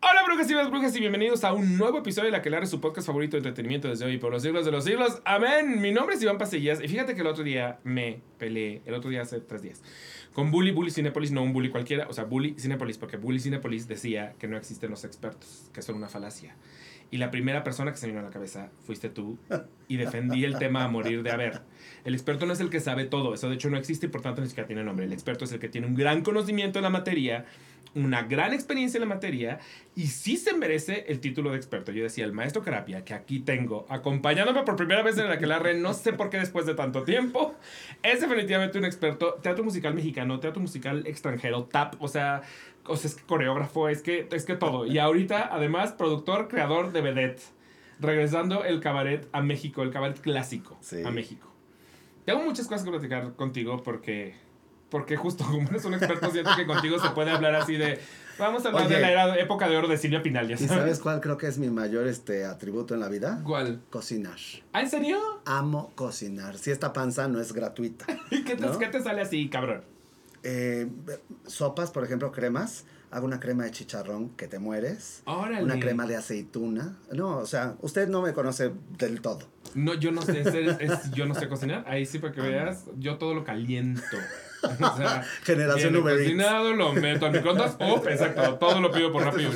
Hola brujas y brujas y bienvenidos a un nuevo episodio de La que es su podcast favorito de entretenimiento desde hoy por los siglos de los siglos. Amén. Mi nombre es Iván Pasillas y fíjate que el otro día me peleé, el otro día hace tres días, con Bully, Bully Cinepolis, no un Bully cualquiera, o sea, Bully Cinepolis, porque Bully Cinepolis decía que no existen los expertos, que son una falacia. Y la primera persona que se me vino a la cabeza fuiste tú y defendí el tema a morir de a ver. El experto no es el que sabe todo, eso de hecho no existe y por tanto ni siquiera tiene nombre. El experto es el que tiene un gran conocimiento en la materia, una gran experiencia en la materia y sí se merece el título de experto. Yo decía, el maestro Carapia, que aquí tengo, acompañándome por primera vez en el Aquelarre, no sé por qué después de tanto tiempo, es definitivamente un experto. Teatro musical mexicano, teatro musical extranjero, tap, o sea, o sea, es que coreógrafo, es que, es que todo. Y ahorita, además, productor, creador de Vedette. Regresando el cabaret a México, el cabaret clásico a México. Tengo muchas cosas que platicar contigo porque, porque justo como eres un experto, siento que contigo se puede hablar así de... Vamos a hablar de la época de oro de Silvia Pinal, ¿Y sabes cuál creo que es mi mayor este, atributo en la vida? ¿Cuál? Cocinar. ¿Ah, en serio? Amo cocinar. Si esta panza no es gratuita. ¿Y qué te, ¿qué te sale así, cabrón? Eh, sopas, por ejemplo, cremas. Hago una crema de chicharrón que te mueres. Una crema de aceituna. No, o sea, usted no me conoce del todo. No, yo no sé, yo no sé cocinar. Ahí sí, para que ah, veas, yo todo lo caliento. O sea, Generación Uber cocinado, lo meto al microondas, oh, exacto, todo lo pido por rápido.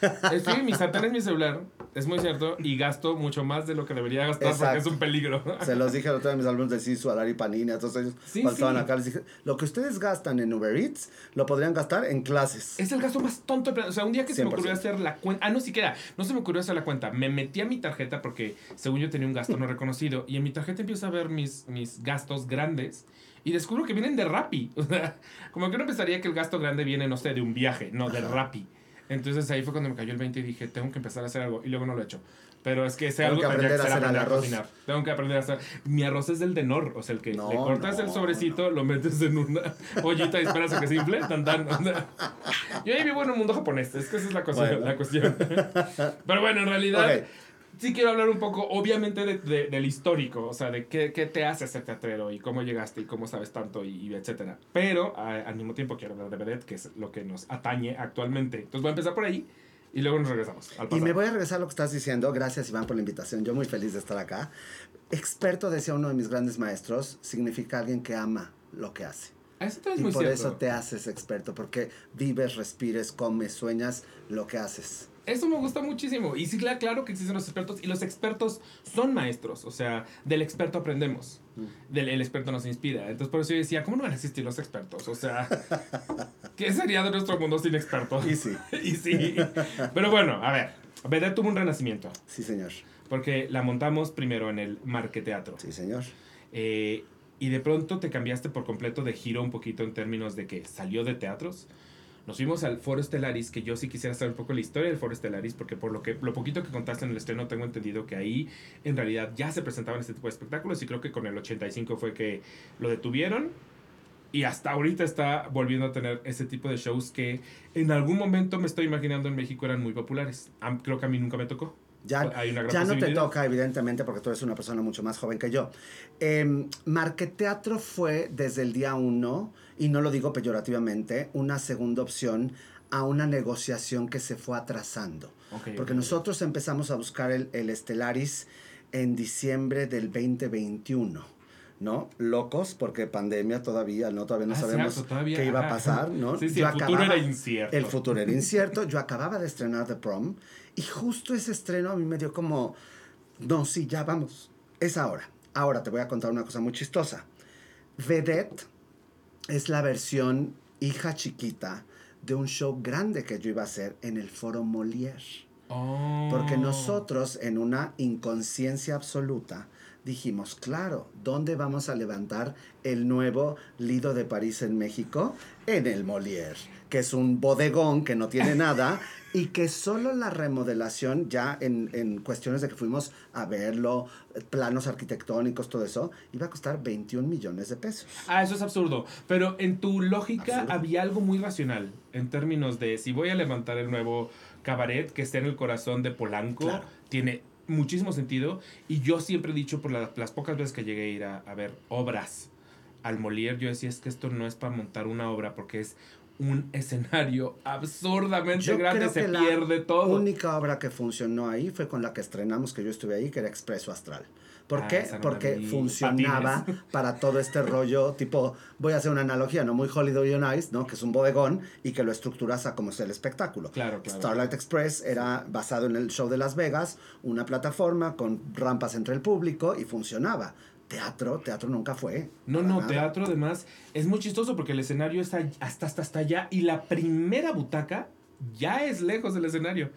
Sí, mi sartén es mi celular, es muy cierto, y gasto mucho más de lo que debería gastar porque es un peligro. Se los dije a otro de mis alumnos de Sisu, Alari Panini, a todos ellos sí, estaban acá, les dije, lo que ustedes gastan en Uber Eats, lo podrían gastar en clases. Es el gasto más tonto, o sea, un día que se me ocurrió hacer la cuenta, ah, no siquiera, no se me ocurrió hacer la cuenta, me metí a mi tarjeta porque según yo tenía un gasto no reconocido, y en mi tarjeta empiezo a ver mis, mis gastos grandes, y descubro que vienen de Rappi. O sea, como que uno pensaría que el gasto grande viene, no sé, de un viaje, no, de Rappi. Entonces ahí fue cuando me cayó el 20 y dije, tengo que empezar a hacer algo. Y luego no lo he hecho. Pero es que ese algo que aprender a hacer a cocinar. Tengo que aprender a hacer. Mi arroz es del denor, o sea, el que le cortas el sobrecito, lo metes en una ollita y esperas a que se infle, tan tan. Yo ahí vivo en un mundo japonés, es que esa es la, cuestión. La cuestión. Pero bueno, en realidad sí quiero hablar un poco, obviamente, de, del histórico, o sea, de qué, qué, te hace ser teatrero y cómo llegaste y cómo sabes tanto y, etcétera. Pero al mismo tiempo quiero hablar de Vedette, que es lo que nos atañe actualmente. Entonces voy a empezar por ahí. Y luego nos regresamos. Al y me voy a regresar a lo que estás diciendo. Gracias, Iván, por la invitación. Yo muy feliz de estar acá. Experto, decía uno de mis grandes maestros, significa alguien que ama lo que hace. Eso y por eso te haces experto, porque vives, respires, comes, sueñas lo que haces. Eso me gusta muchísimo. Y sí, claro que existen los expertos. Y los expertos son maestros. O sea, del experto aprendemos. Mm. Del, el experto nos inspira. Entonces, por eso yo decía, ¿cómo no van a existir los expertos? O sea, ¿qué sería de nuestro mundo sin expertos? Y sí. y sí. Pero bueno, a ver. Vedette tuvo un renacimiento. Sí, señor. Porque la montamos primero en el Marqueteatro. Sí, señor. Eh, y de pronto te cambiaste por completo de giro un poquito en términos de que salió de teatros nos fuimos al Foro Stellaris, que yo sí quisiera saber un poco la historia del Foro Stellaris, porque por lo que lo poquito que contaste en el estreno tengo entendido que ahí en realidad ya se presentaban este tipo de espectáculos y creo que con el 85 fue que lo detuvieron y hasta ahorita está volviendo a tener ese tipo de shows que en algún momento me estoy imaginando en México eran muy populares. Creo que a mí nunca me tocó. Ya, ya no te toca, evidentemente, porque tú eres una persona mucho más joven que yo. Eh, Marqueteatro fue desde el día uno, y no lo digo peyorativamente, una segunda opción a una negociación que se fue atrasando. porque nosotros empezamos a buscar el, el Estelaris en diciembre del 2021. ¿no? Locos porque pandemia todavía, ¿no? Todavía no ah, sabemos qué iba a pasar, ¿no? Sí, sí, el futuro era incierto. El futuro era incierto. Yo acababa de estrenar The Prom y justo ese estreno a mí me dio como, no, sí, ya vamos, es ahora. Ahora te voy a contar una cosa muy chistosa. Vedette es la versión hija chiquita de un show grande que yo iba a hacer en el Foro Molière. Oh. Porque nosotros, en una inconsciencia absoluta, dijimos, claro, ¿dónde vamos a levantar el nuevo Lido de París en México? En el Molière, que es un bodegón que no tiene nada y que solo la remodelación, ya en, en, cuestiones de que fuimos a verlo, planos arquitectónicos, todo eso, iba a costar 21 millones de pesos. Ah, eso es absurdo. Pero en tu lógica había algo muy racional en términos de si voy a levantar el nuevo cabaret que esté en el corazón de Polanco, tiene muchísimo sentido. Y yo siempre he dicho, por las pocas veces que llegué a ir a, ver obras al Molière, yo decía, es que esto no es para montar una obra porque es un escenario absurdamente grande, se pierde todo. La única obra que funcionó ahí fue con la que estrenamos, que yo estuve ahí, que era Expreso Astral. ¿Por ah, qué? Porque funcionaba para todo este rollo, tipo, voy a hacer una analogía, ¿no? Muy Holiday on Ice, ¿no? Que es un bodegón y que lo estructuras a como es el espectáculo. Claro, claro. Starlight Express era basado en el show de Las Vegas, una plataforma con rampas entre el público y funcionaba. Teatro, teatro nunca fue. No, no, teatro además es muy chistoso porque el escenario está hasta, hasta, hasta allá y la primera butaca ya es lejos del escenario.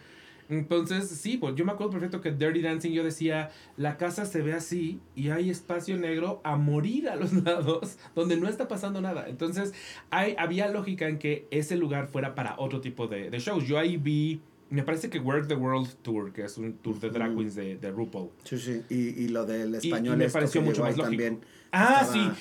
Entonces, sí, pues yo me acuerdo perfecto que Dirty Dancing yo decía, la casa se ve así y hay espacio negro a morir a los lados donde no está pasando nada. Entonces, hay, había lógica en que ese lugar fuera para otro tipo de, de shows. Yo ahí vi me parece que Work the World Tour, que es un tour de drag queens de, de RuPaul. Sí, sí. Y, y lo del español. Y, me pareció mucho más lógico. También ah, sí.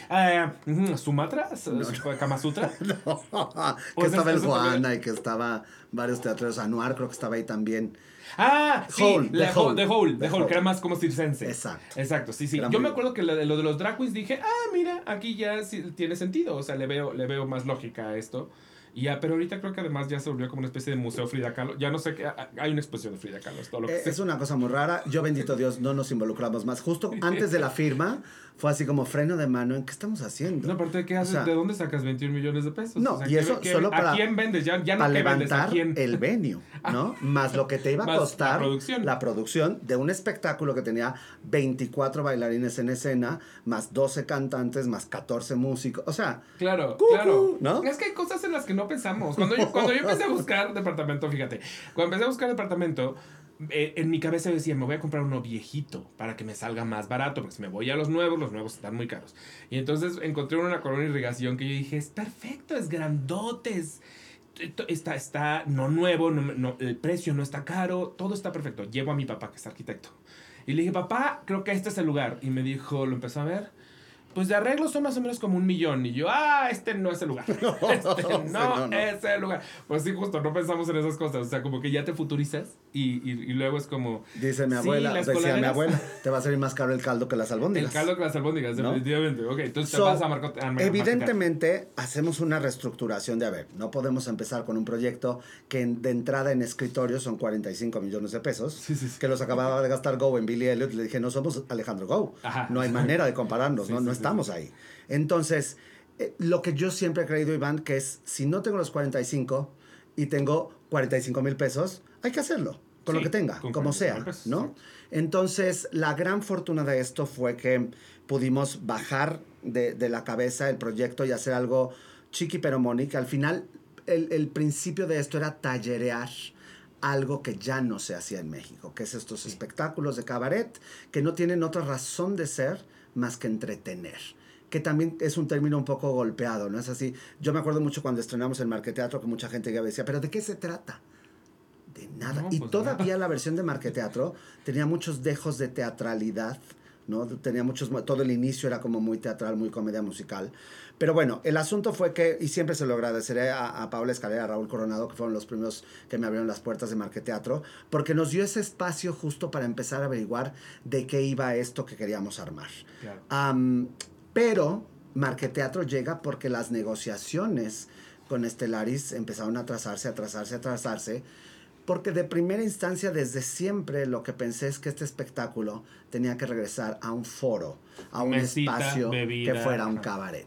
Uh, ¿Sumatra? No, ¿Kama Sutra? no. que estaba el Juana y que estaba varios teatros. Anuar creo que estaba ahí también. Ah, sí, Hole, The, Hole, The Hole, The Hole, que era más como circense. Exacto. Exacto, sí, sí. Yo me acuerdo que lo de, lo de los drag queens dije, ah, mira, aquí ya sí, tiene sentido. O sea, le veo, le veo más lógica a esto. Y ya, pero ahorita creo que además ya se volvió como una especie de museo Frida Kahlo. Ya no sé qué, hay una exposición de Frida Kahlo. Es, todo lo que eh, es una cosa muy rara. Yo, bendito Dios, no nos involucramos más. Justo antes de la firma, fue así como freno de mano. ¿En qué estamos haciendo? No, aparte, ¿qué haces? ¿De dónde sacas 21 millones de pesos? No, y eso solo para. ¿A quién vendes? Ya, ya no para levantar el venue, ¿no? Más lo que te iba a costar. La producción. La producción de un espectáculo que tenía 24 bailarines en escena, más 12 cantantes, más 14 músicos. O sea. Claro, claro. ¿no? Es que hay cosas en las que no pensamos. Cuando yo, cuando yo empecé a buscar departamento, fíjate, cuando empecé a buscar departamento eh, en mi cabeza decía, me voy a comprar uno viejito para que me salga más barato, porque si me voy a los nuevos, los nuevos están muy caros. Y entonces encontré una corona irrigación que yo dije, es perfecto, es grandote, está, está no nuevo, no, el precio no está caro, todo está perfecto. Llevo a mi papá, que es arquitecto. Y le dije, papá, creo que este es el lugar. Y me dijo, lo empezó a ver pues de arreglos son más o menos como un millón. Y yo, ah, este no es el lugar. Este no, es el lugar. Pues sí, justo, no pensamos en esas cosas. O sea, como que ya te futurizas y, y, luego es como... Dice mi abuela, decía mi abuela, te va a salir más caro el caldo que las albóndigas. El caldo que las albóndigas, definitivamente. Ok, entonces te vas a marcar. Evidentemente, hacemos una reestructuración de, a ver, no podemos empezar con un proyecto que de entrada en escritorio son 45 millones de pesos, sí, sí, que los acababa de gastar Go en Billy Elliot. Le dije, no somos Alejandro Go. No hay manera de compararnos, ¿no? no estamos ahí. Entonces, eh, lo que yo siempre he creído, Iván, que es, si no tengo los 45 y tengo 45 mil pesos, hay que hacerlo, con lo que tenga, como sea, ¿no? Entonces, la gran fortuna de esto fue que pudimos bajar de, de la cabeza el proyecto y hacer algo chiqui pero mónica. Al final, el, el, principio de esto era tallerear algo que ya no se hacía en México, que es estos espectáculos de cabaret que no tienen otra razón de ser más que entretener que también es un término un poco golpeado, ¿no es así? Yo me acuerdo mucho cuando estrenamos el Marqueteatro que mucha gente ya decía, ¿pero de qué se trata? De nada. y pues todavía la versión de Marqueteatro tenía muchos dejos de teatralidad, ¿no? Tenía muchos, todo el inicio era como muy teatral, muy comedia musical. Pero bueno, el asunto fue que, y siempre se lo agradeceré a, a Paula Escalera, a Raúl Coronado, que fueron los primeros que me abrieron las puertas de Marqueteatro, porque nos dio ese espacio justo para empezar a averiguar de qué iba esto que queríamos armar. pero Marqueteatro llega porque las negociaciones con Estelaris empezaron a atrasarse, a atrasarse, a atrasarse porque de primera instancia, desde siempre, lo que pensé es que este espectáculo tenía que regresar a un foro, a un espacio que fuera un cabaret.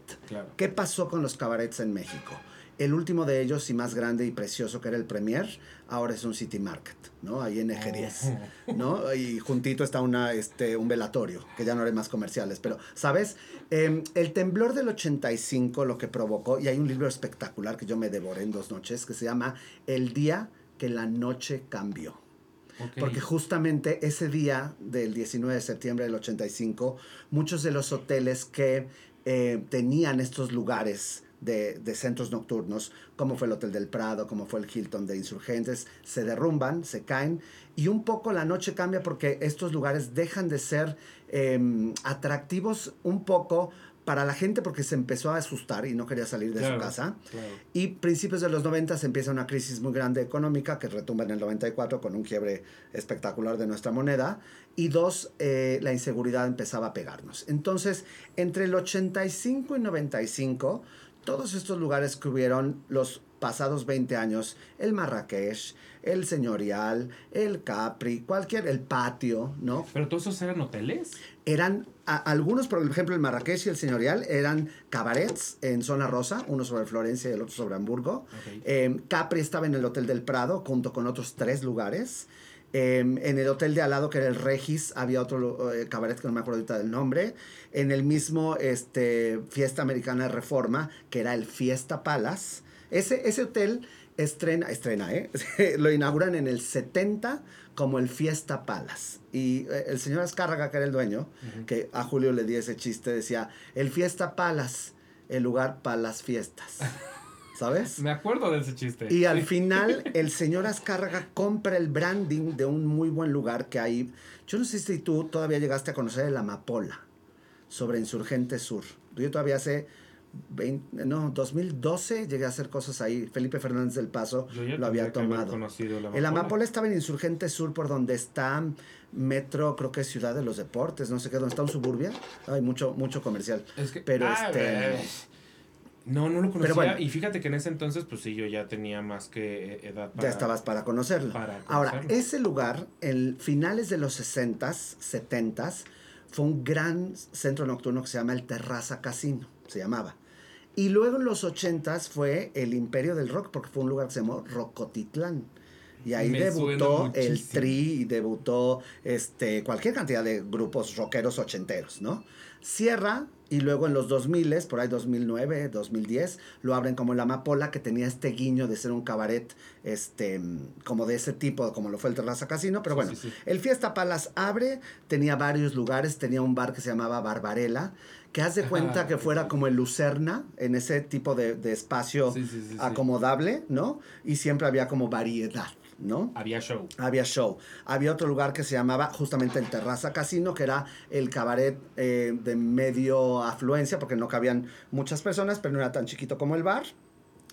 ¿Qué pasó con los cabarets en México? El último de ellos y más grande y precioso que era el Premier, ahora es un City Market, ¿no? Ahí en Egerías, oh. ¿no? Y juntito está una, este, un velatorio, que ya no haré más comerciales. Pero, ¿sabes? Em, el temblor del 85 lo que provocó, y hay un libro espectacular que yo me devoré en dos noches, que se llama El Día que la noche cambió. Porque justamente ese día del 19 de septiembre del 85, muchos de los hoteles que eh, tenían estos lugares de, de, centros nocturnos, como fue el Hotel del Prado, como fue el Hilton de Insurgentes, se derrumban, se caen y un poco la noche cambia porque estos lugares dejan de ser em, atractivos un poco para la gente porque se empezó a asustar y no quería salir de su casa. Y principios de los 90 se empieza una crisis muy grande económica que retumba en el 94 con un quiebre espectacular de nuestra moneda. Y dos, eh, la inseguridad empezaba a pegarnos. Entonces, entre el 85 y 95, todos estos lugares que hubieron los pasados 20 años, el Marrakech, el Señorial, el Capri, cualquier, el patio, ¿no? ¿Pero todos esos eran hoteles? Eran, algunos, por ejemplo, el Marrakech y el Señorial, eran cabarets en zona rosa, uno sobre Florencia y el otro sobre Hamburgo. Em, Capri estaba en el Hotel del Prado, junto con otros tres lugares. Em, en el hotel de al lado, que era el Regis, había otro eh, cabaret que no me acuerdo ahorita del nombre. En el mismo este, Fiesta Americana de Reforma, que era el Fiesta Palace. Ese, ese hotel estrena, estrena, ¿eh? lo inauguran en el 70 como el Fiesta Palace. Y eh, el señor Azcárraga, que era el dueño, que a Julio le di ese chiste, decía, el Fiesta Palace, el lugar para las fiestas. ¿Sabes? Me acuerdo de ese chiste. Y al final, el señor Azcárraga compra el branding de un muy buen lugar que hay. Yo no sé si tú todavía llegaste a conocer el Amapola, sobre Insurgente Sur. Yo todavía sé no, 2012 llegué a hacer cosas ahí. Felipe Fernández del Paso lo había tomado. El Amapola estaba en Insurgente Sur, por donde está Metro, creo que es Ciudad de los Deportes, no sé qué, donde está un suburbia. Hay mucho, mucho comercial. pero ah, este. No, no lo conocía. y fíjate que en ese entonces, pues sí, yo ya tenía más que eh, edad para. Ya estabas para conocerlo. Ahora, ese lugar, en finales de los 60s, 70s, fue un gran centro nocturno que se llama el Terraza Casino, se llamaba. Y luego en los ochentas fue el imperio del rock, porque fue un lugar que se llamó Rocotitlán. Y ahí debutó el Tri y debutó este, cualquier cantidad de grupos rockeros ochenteros, ¿no? Cierra y luego en los 2000, por ahí 2009, 2010, lo abren como la Amapola, que tenía este guiño de ser un cabaret este, como de ese tipo, como lo fue el Terraza Casino. Pero bueno, el Fiesta Palace abre, tenía varios lugares, tenía un bar que se llamaba Barbarella, que haz de cuenta que fuera como el Lucerna, en ese tipo de, de espacio acomodable, ¿no? Y siempre había como variedad. ¿no? Había show. Había show. Había otro lugar que se llamaba justamente el Terraza Casino, que era el cabaret eh, de medio afluencia, porque no cabían muchas personas, pero no era tan chiquito como el bar.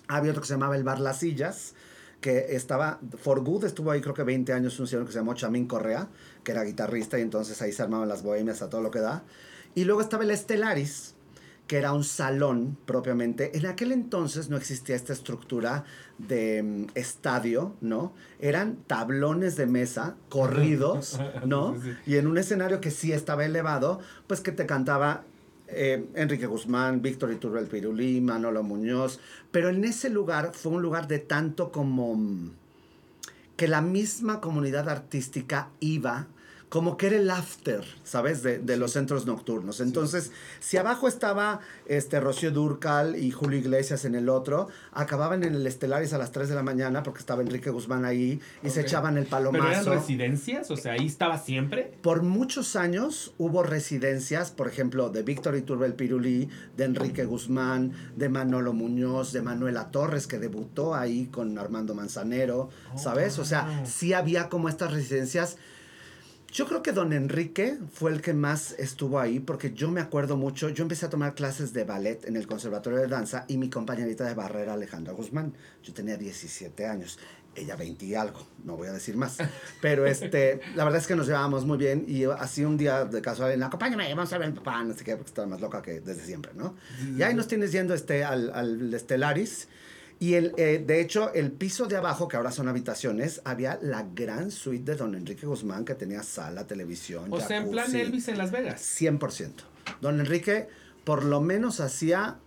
Había otro que se llamaba el Bar Las Sillas, que estaba, For Good estuvo ahí creo que 20 años un señor que se llamó Chamín Correa, que era guitarrista y entonces ahí se armaban las bohemias a todo lo que da. Y luego estaba el Estelaris, que era un salón propiamente. En aquel entonces no existía esta estructura de mm, estadio, ¿no? Eran tablones de mesa corridos, ¿no? Y en un escenario que sí estaba elevado, pues que te cantaba eh, Enrique Guzmán, Víctor Iturrel Pirulí, Manolo Muñoz, pero en ese lugar fue un lugar de tanto como mm, que la misma comunidad artística iba como que era el after, ¿sabes? De, de los centros nocturnos. Entonces, si abajo estaba este Rocío Durcal y Julio Iglesias en el otro, acababan en el Estelaris a las 3 de la mañana porque estaba Enrique Guzmán ahí y se echaban el palomazo. ¿Pero eran residencias? O sea, ahí estaba siempre. Por muchos años hubo residencias, por ejemplo, de Víctor Iturbel Pirulí, de Enrique Guzmán, de Manolo Muñoz, de Manuela Torres, que debutó ahí con Armando Manzanero, ¿sabes? O sea, sí había como estas residencias yo creo que don Enrique fue el que más estuvo ahí porque yo me acuerdo mucho, yo empecé a tomar clases de ballet en el Conservatorio de Danza y mi compañerita de barrera Alejandra Guzmán, yo tenía 17 años, ella 20 y algo, no voy a decir más, pero este, la verdad es que nos llevábamos muy bien y así un día de casualidad, acompáñame, vamos a ver papá, no sé qué, porque estaba más loca que desde siempre, ¿no? Y ahí nos tienes yendo este, al, al Estelaris y el, eh, de hecho, el piso de abajo, que ahora son habitaciones, había la gran suite de don Enrique Guzmán que tenía sala, televisión. O sea, en plan Elvis en Las Vegas. 100%. Don Enrique por lo menos hacía,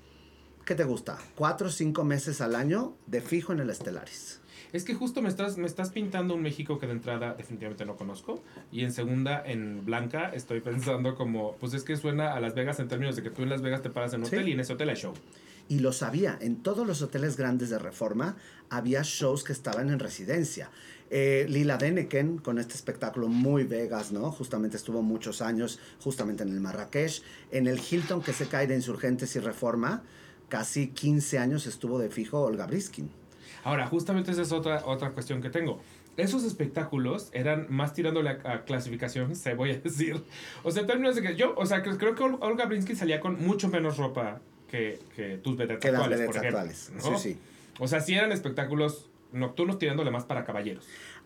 ¿qué te gusta? Cuatro o cinco meses al año de fijo en el Estelaris. Es que justo me estás, me estás pintando un México que de entrada definitivamente no conozco. Y en segunda, en Blanca, estoy pensando como, pues es que suena a Las Vegas en términos de que tú en Las Vegas te paras en un hotel y en ese hotel hay show y lo sabía. En todos los hoteles grandes de Reforma había shows que estaban en residencia. Eh, Lila Deneken con este espectáculo muy Vegas, ¿no? Justamente estuvo muchos años, justamente en el Marrakech. En el Hilton que se cae de Insurgentes y Reforma, casi 15 años estuvo de fijo Olga Briskin. Ahora, justamente esa es otra, otra cuestión que tengo. esos espectáculos eran más tirándole a, clasificación, se voy a decir. O sea, términos de que yo, o sea, creo que Olga Brinsky salía con mucho menos ropa que, que tus vedettes que actuales, por ejemplo. Actuales. Sí, sí. O sea, sí eran espectáculos nocturnos tirándole más para caballeros.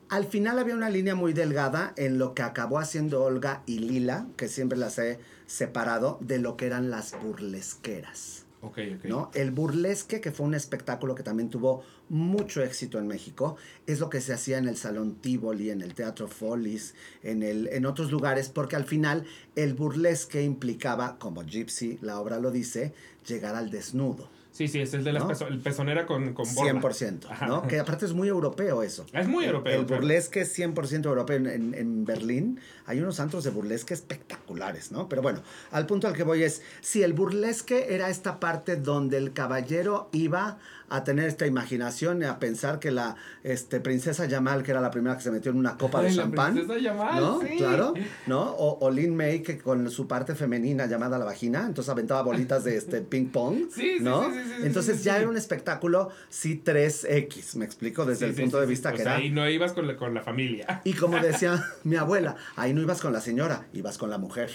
Al final había una línea muy delgada en lo que acabó haciendo Olga y Lila, que siempre las he separado, de lo que eran las burlesqueras. Okay, okay. ¿no? El burlesque, que fue un espectáculo que también tuvo mucho éxito en México, es lo que se hacía en el Salón Tivoli, en el Teatro Follis, en, el, en otros lugares, porque al final el burlesque implicaba, como Gypsy, la obra lo dice, llegar al desnudo. Sí, sí, es de la el pezonera con, con borla. 100%, ¿no? Que aparte es muy europeo eso. Es muy europeo. El, burlesque es 100% europeo. En, en, Berlín hay unos antros de burlesque espectaculares, ¿no? Pero bueno, al punto al que voy es, si el burlesque era esta parte donde el caballero iba a tener esta imaginación y a pensar que la este, princesa Yamal, que era la primera que se metió en una copa de champán. Princesa Yamal, ¿no? Claro, ¿no? O, o, Lin May, que con su parte femenina llamada la vagina, entonces aventaba bolitas de este ping pong. Sí, ¿no? Sí, sí, entonces ya era un espectáculo, sí, 3X, me explico, desde el punto de vista que era. Ahí no ibas con la, con la familia. Y como decía mi abuela, ahí no ibas con la señora, ibas con la mujer.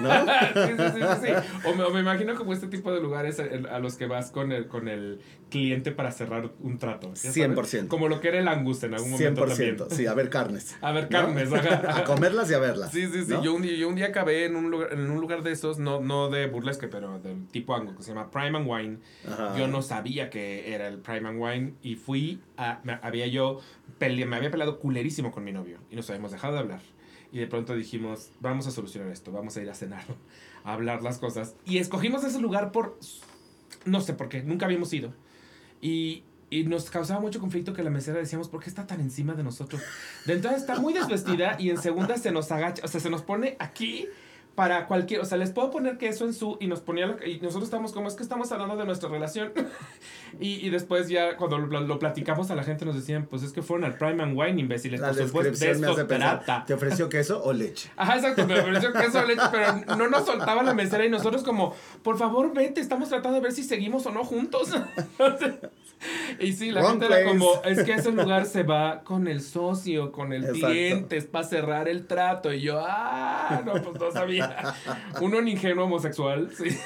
¿No? sí, sí, sí, sí. O me, o me, imagino como este tipo de lugares a, los que vas con el, con el cliente para cerrar un trato. 100%. Como lo que era el Angus en algún momento 100%, también. sí, a ver carnes. A ver carnes, A comerlas y a verlas. Sí, sí, sí. Yo, un día, yo un día acabé en un lugar, en un lugar de esos, no, no de burlesque, pero del tipo Angus, que se llama Prime and Wine. Yo no sabía que era el Prime and Wine y fui a, me, había yo, pele, me había peleado culerísimo con mi novio y nos habíamos dejado de hablar. Y de pronto dijimos, vamos a solucionar esto, vamos a ir a cenar, a hablar las cosas. Y escogimos ese lugar por, no sé por qué, nunca habíamos ido. Y, y nos causaba mucho conflicto que la mesera decíamos, ¿por qué está tan encima de nosotros? De entonces está muy desvestida y en segunda se nos agacha, o sea, se nos pone aquí para cualquier, o sea, les puedo poner queso en su y nos ponía y nosotros estamos como es que estamos hablando de nuestra relación y, y, después ya cuando lo, platicamos a la gente nos decían, pues es que fueron al Prime and Wine imbéciles, la por supuesto, de trata. ¿Te ofreció queso o leche? Ajá, exacto, me ofreció queso o leche, pero no nos soltaba la mesera y nosotros como, por favor, vete, estamos tratando de ver si seguimos o no juntos. y sí, la gente era como, es que ese lugar se va con el socio, con el cliente, es para cerrar el trato y yo, ah, no, pues no sabía. Uno en ingenuo homosexual, sí.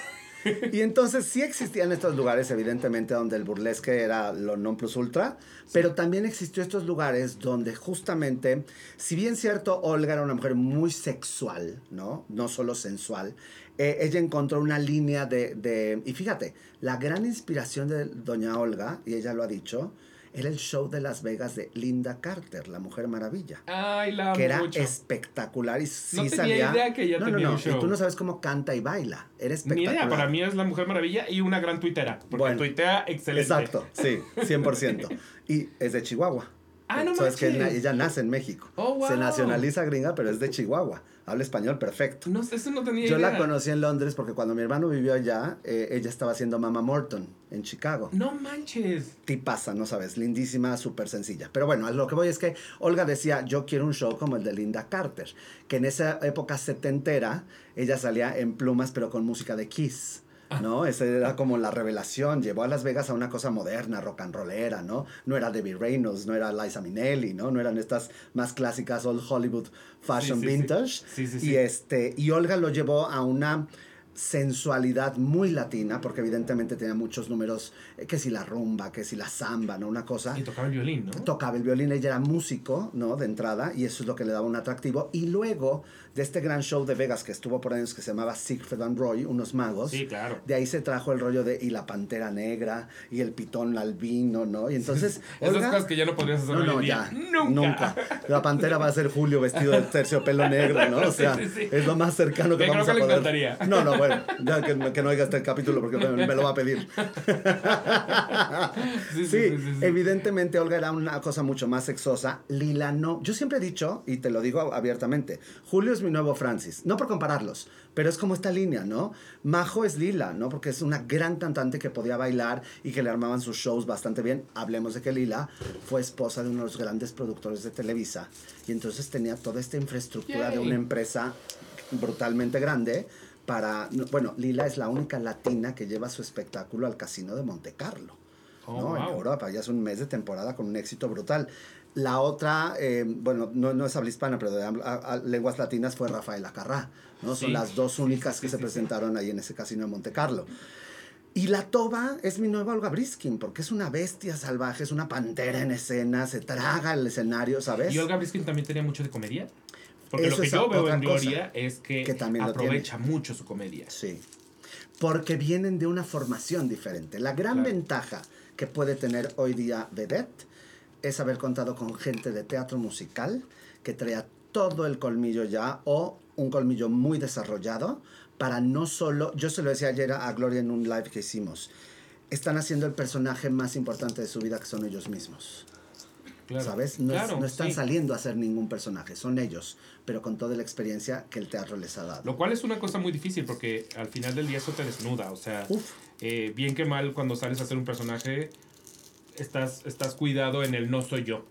Y entonces sí existían estos lugares, evidentemente, donde el burlesque era lo non plus ultra, pero también existió estos lugares donde justamente, si bien cierto, Olga era una mujer muy sexual, ¿no? No solo sensual, eh, ella encontró una línea de, de, y fíjate, la gran inspiración de doña Olga, y ella lo ha dicho, era el show de Las Vegas de Linda Carter, la Mujer Maravilla. Ay, la Que era mucho. espectacular y sí no tenía idea que ella no, tenía no, no. un show. Y tú no sabes cómo canta y baila. Era espectacular. Ni idea, para mí es la Mujer Maravilla y una gran tuitera. Porque tuitea excelente. Exacto, sí, 100%. y es de Chihuahua. Ah, no Sabes que ella nace en México. Oh, wow. Se nacionaliza gringa, pero es de Chihuahua. Habla español perfecto. No, eso no tenía Yo idea. la conocí en Londres porque cuando mi hermano vivió allá, eh, ella estaba haciendo Mama Morton en Chicago. No manches. Tipaza, no sabes, lindísima, súper sencilla. Pero bueno, a lo que voy es que Olga decía, yo quiero un show como el de Linda Carter, que en esa época setentera, ella salía en plumas pero con música de Kiss. ¿No? Esa era como la revelación, llevó a Las Vegas a una cosa moderna, rock and rollera, ¿no? No era Debbie Reynolds, no era Liza Minnelli, ¿no? No eran estas más clásicas old Hollywood fashion Sí, sí, vintage. Sí, sí, Y este, y Olga lo llevó a una sensualidad muy latina, porque evidentemente tenía muchos números, eh, que si la rumba, que si la samba, ¿no? Una cosa Y tocaba el violín, ¿no? tocaba el violín, ella era músico, ¿no? De entrada, y eso es lo que le daba un atractivo. Y luego de este gran show de Vegas que estuvo por años que se llamaba Siegfried and Roy, unos magos, Sí, claro. de ahí se trajo el rollo de y la pantera negra y el pitón albino, ¿no? Y entonces. Esas Olga- cosas que ya no podrías hacer no, hoy no, en día. ya. Nunca. La pantera va a ser Julio vestido de terciopelo negro, ¿no? O sea, Sí, sí, sí. es lo más cercano que Que vamos creo que a le poder. encantaría. No, no, bueno, ya que, que no oiga este capítulo porque me, me lo va a pedir. Sí. evidentemente Olga era una cosa mucho más sexosa. Lila no. Yo siempre he dicho, y te lo digo abiertamente, Julio es mi nuevo Francis. No por compararlos, pero es como esta línea, ¿no? Majo es Lila, ¿no? Porque es una gran cantante que podía bailar y que le armaban sus shows bastante bien. Hablemos de que Lila fue esposa de uno de los grandes productores de Televisa y entonces tenía toda esta infraestructura de una empresa brutalmente grande para... Bueno, Lila es la única latina que lleva su espectáculo al casino de Monte Carlo. Oh, ¿no? En wow. Europa ya es un mes de temporada con un éxito brutal. La otra, eh, bueno, no, no es habla hispana, pero de lenguas latinas fue Rafaela Carrá, ¿no? Son las dos únicas que se presentaron ahí en ese casino de Monte Carlo. Y la toba es mi nueva Olga Briskin, porque es una bestia salvaje, es una pantera en escena, se traga el escenario, ¿sabes? Y Olga Briskin también tenía mucho de comedia. Porque lo que yo veo en Gloria es que, aprovecha mucho su comedia. Sí. Porque vienen de una formación diferente. La gran ventaja que puede tener hoy día Vedette es haber contado con gente de teatro musical que traía todo el colmillo ya o un colmillo muy desarrollado para no solo, yo se lo decía ayer a Gloria en un live que hicimos, están haciendo el personaje más importante de su vida que son ellos mismos. ¿Sabes? No, no están saliendo a ser ningún personaje, son ellos, pero con toda la experiencia que el teatro les ha dado. Lo cual es una cosa muy difícil porque al final del día eso te desnuda, o sea, eh, bien que mal cuando sales a ser un personaje, estás, estás cuidado en el no soy yo.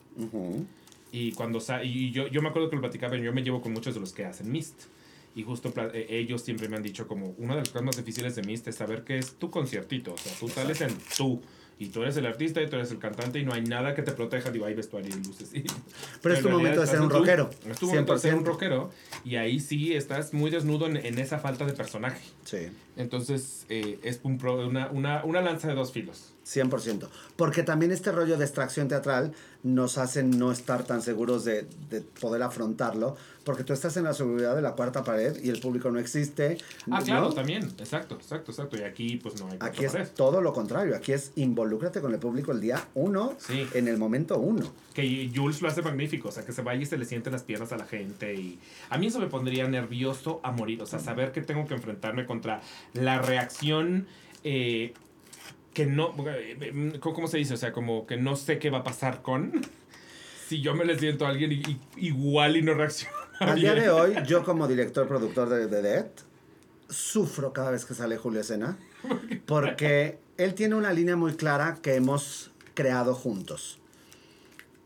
Y cuando y yo, yo me acuerdo que lo platicaba, yo me llevo con muchos de los que hacen Mist. Y justo eh, ellos siempre me han dicho como una de las cosas más difíciles de Mist es saber que es tu conciertito. O sea, tú sales en tú y tú eres el artista y tú eres el cantante y no hay nada que te proteja, digo, hay vestuario y luces. Pero, es tu momento de ser un rockero. Es tu momento de ser un rockero y ahí sí estás muy desnudo en, en esa falta de personaje. Sí. Entonces eh, es un una, una, una lanza de dos filos. 100%. Porque también este rollo de extracción teatral nos hace no estar tan seguros de, de, poder afrontarlo, porque tú estás en la seguridad de la cuarta pared y el público no existe. Ah, claro, también. Exacto, exacto, exacto. Y aquí pues no hay Aquí es todo lo contrario. Aquí es involúcrate con el público el día uno, en el momento uno. Que Jules lo hace magnífico, o sea, que se vaya y se le sienten las piernas a la gente. Y a mí eso me pondría nervioso a morir, o sea, saber que tengo que enfrentarme contra la reacción... Eh, que no, ¿cómo se dice? O sea, como que no sé qué va a pasar con si yo me le siento a alguien igual y no reacciona. Al día de hoy, yo como director productor de, The Dead, sufro cada vez que sale Julio Escena, porque él tiene una línea muy clara que hemos creado juntos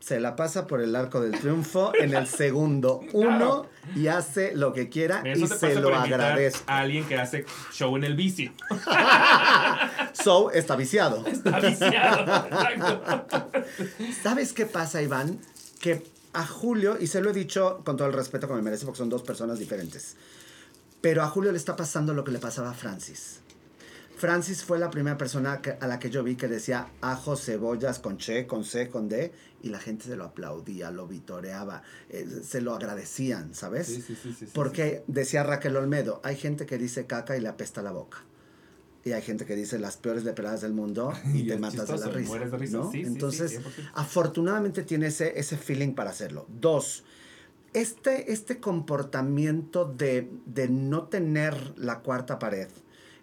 se la pasa por el arco del triunfo en el segundo uno y hace lo que quiera y se lo agradezco. A alguien que hace show en el vicio. so está viciado. Está viciado. ¿Sabes qué pasa, Iván? Que a Julio, y se lo he dicho con todo el respeto que me merece porque son dos personas diferentes, pero a Julio le está pasando lo que le pasaba a Francis. Francis fue la primera persona a la que yo vi que decía ajo, cebollas con che, con c, con d, y la gente se lo aplaudía, lo vitoreaba, eh, se lo agradecían, ¿sabes? Sí, sí, sí, Porque decía Raquel Olmedo, hay gente que dice caca y le apesta la boca. Y hay gente que dice las peores depeladas del mundo y, te matas de la risa. ¿no? Entonces, afortunadamente tiene ese, ese feeling para hacerlo. Dos, este, este comportamiento de, de no tener la cuarta pared,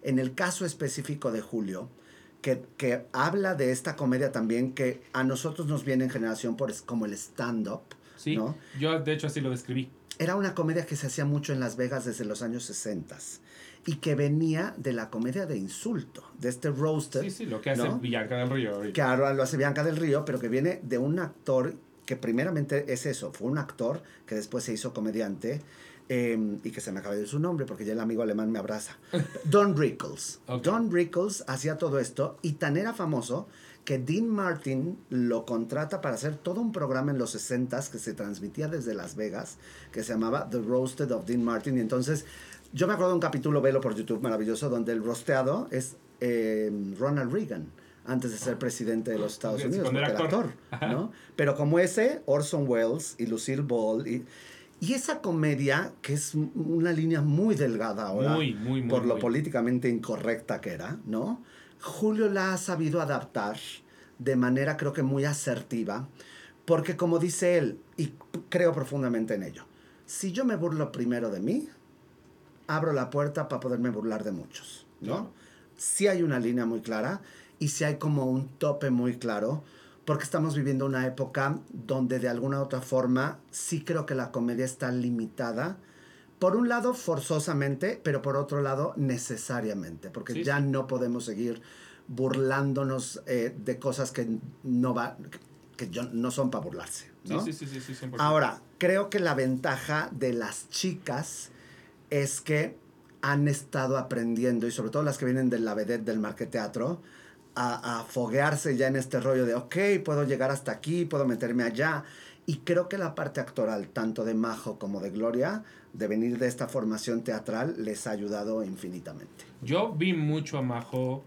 en el caso específico de Julio, que, que, habla de esta comedia también que a nosotros nos viene en generación por, como el stand-up. Sí, ¿no? yo de hecho así lo describí. Era una comedia que se hacía mucho en Las Vegas desde los años 60 y que venía de la comedia de insulto, de este roaster. Sí, sí, lo que hace Bianca del Río. Que ahora lo hace Bianca del Río, pero que viene de un actor que primeramente es eso, fue un actor que después se hizo comediante Em, y que se me acaba de su nombre porque ya el amigo alemán me abraza. Don Rickles. Don Rickles hacía todo esto y tan era famoso que Dean Martin lo contrata para hacer todo un programa en los 60s que se transmitía desde Las Vegas, que se llamaba The Roasted of Dean Martin. Y entonces, yo me acuerdo de un capítulo, velo por YouTube, maravilloso, donde el rosteado es em, Ronald Reagan antes de ser presidente de los Estados Unidos, porque era actor, ¿no? Pero como ese, Orson Welles y Lucille Ball y y esa comedia, que es una línea muy delgada ahora, por lo políticamente incorrecta que era, ¿no? Julio la ha sabido adaptar de manera creo que muy asertiva, porque como dice él, y creo profundamente en ello, si yo me burlo primero de mí, abro la puerta para poderme burlar de muchos, ¿no? Si hay una línea muy clara y si hay como un tope muy claro, porque estamos viviendo una época donde de alguna u otra forma sí creo que la comedia está limitada. Por un lado, forzosamente, pero por otro lado, necesariamente, porque ya no podemos seguir burlándonos eh, de cosas que no, va, que no son para burlarse. ¿no? Sí, sí, sí, sí, Ahora, creo que la ventaja de las chicas es que han estado aprendiendo, y sobre todo las que vienen de la vedette del marqueteatro, a, a foguearse ya en este rollo de, ok, puedo llegar hasta aquí, puedo meterme allá. Y creo que la parte actoral, tanto de Majo como de Gloria, de venir de esta formación teatral, les ha ayudado infinitamente. Yo vi mucho a Majo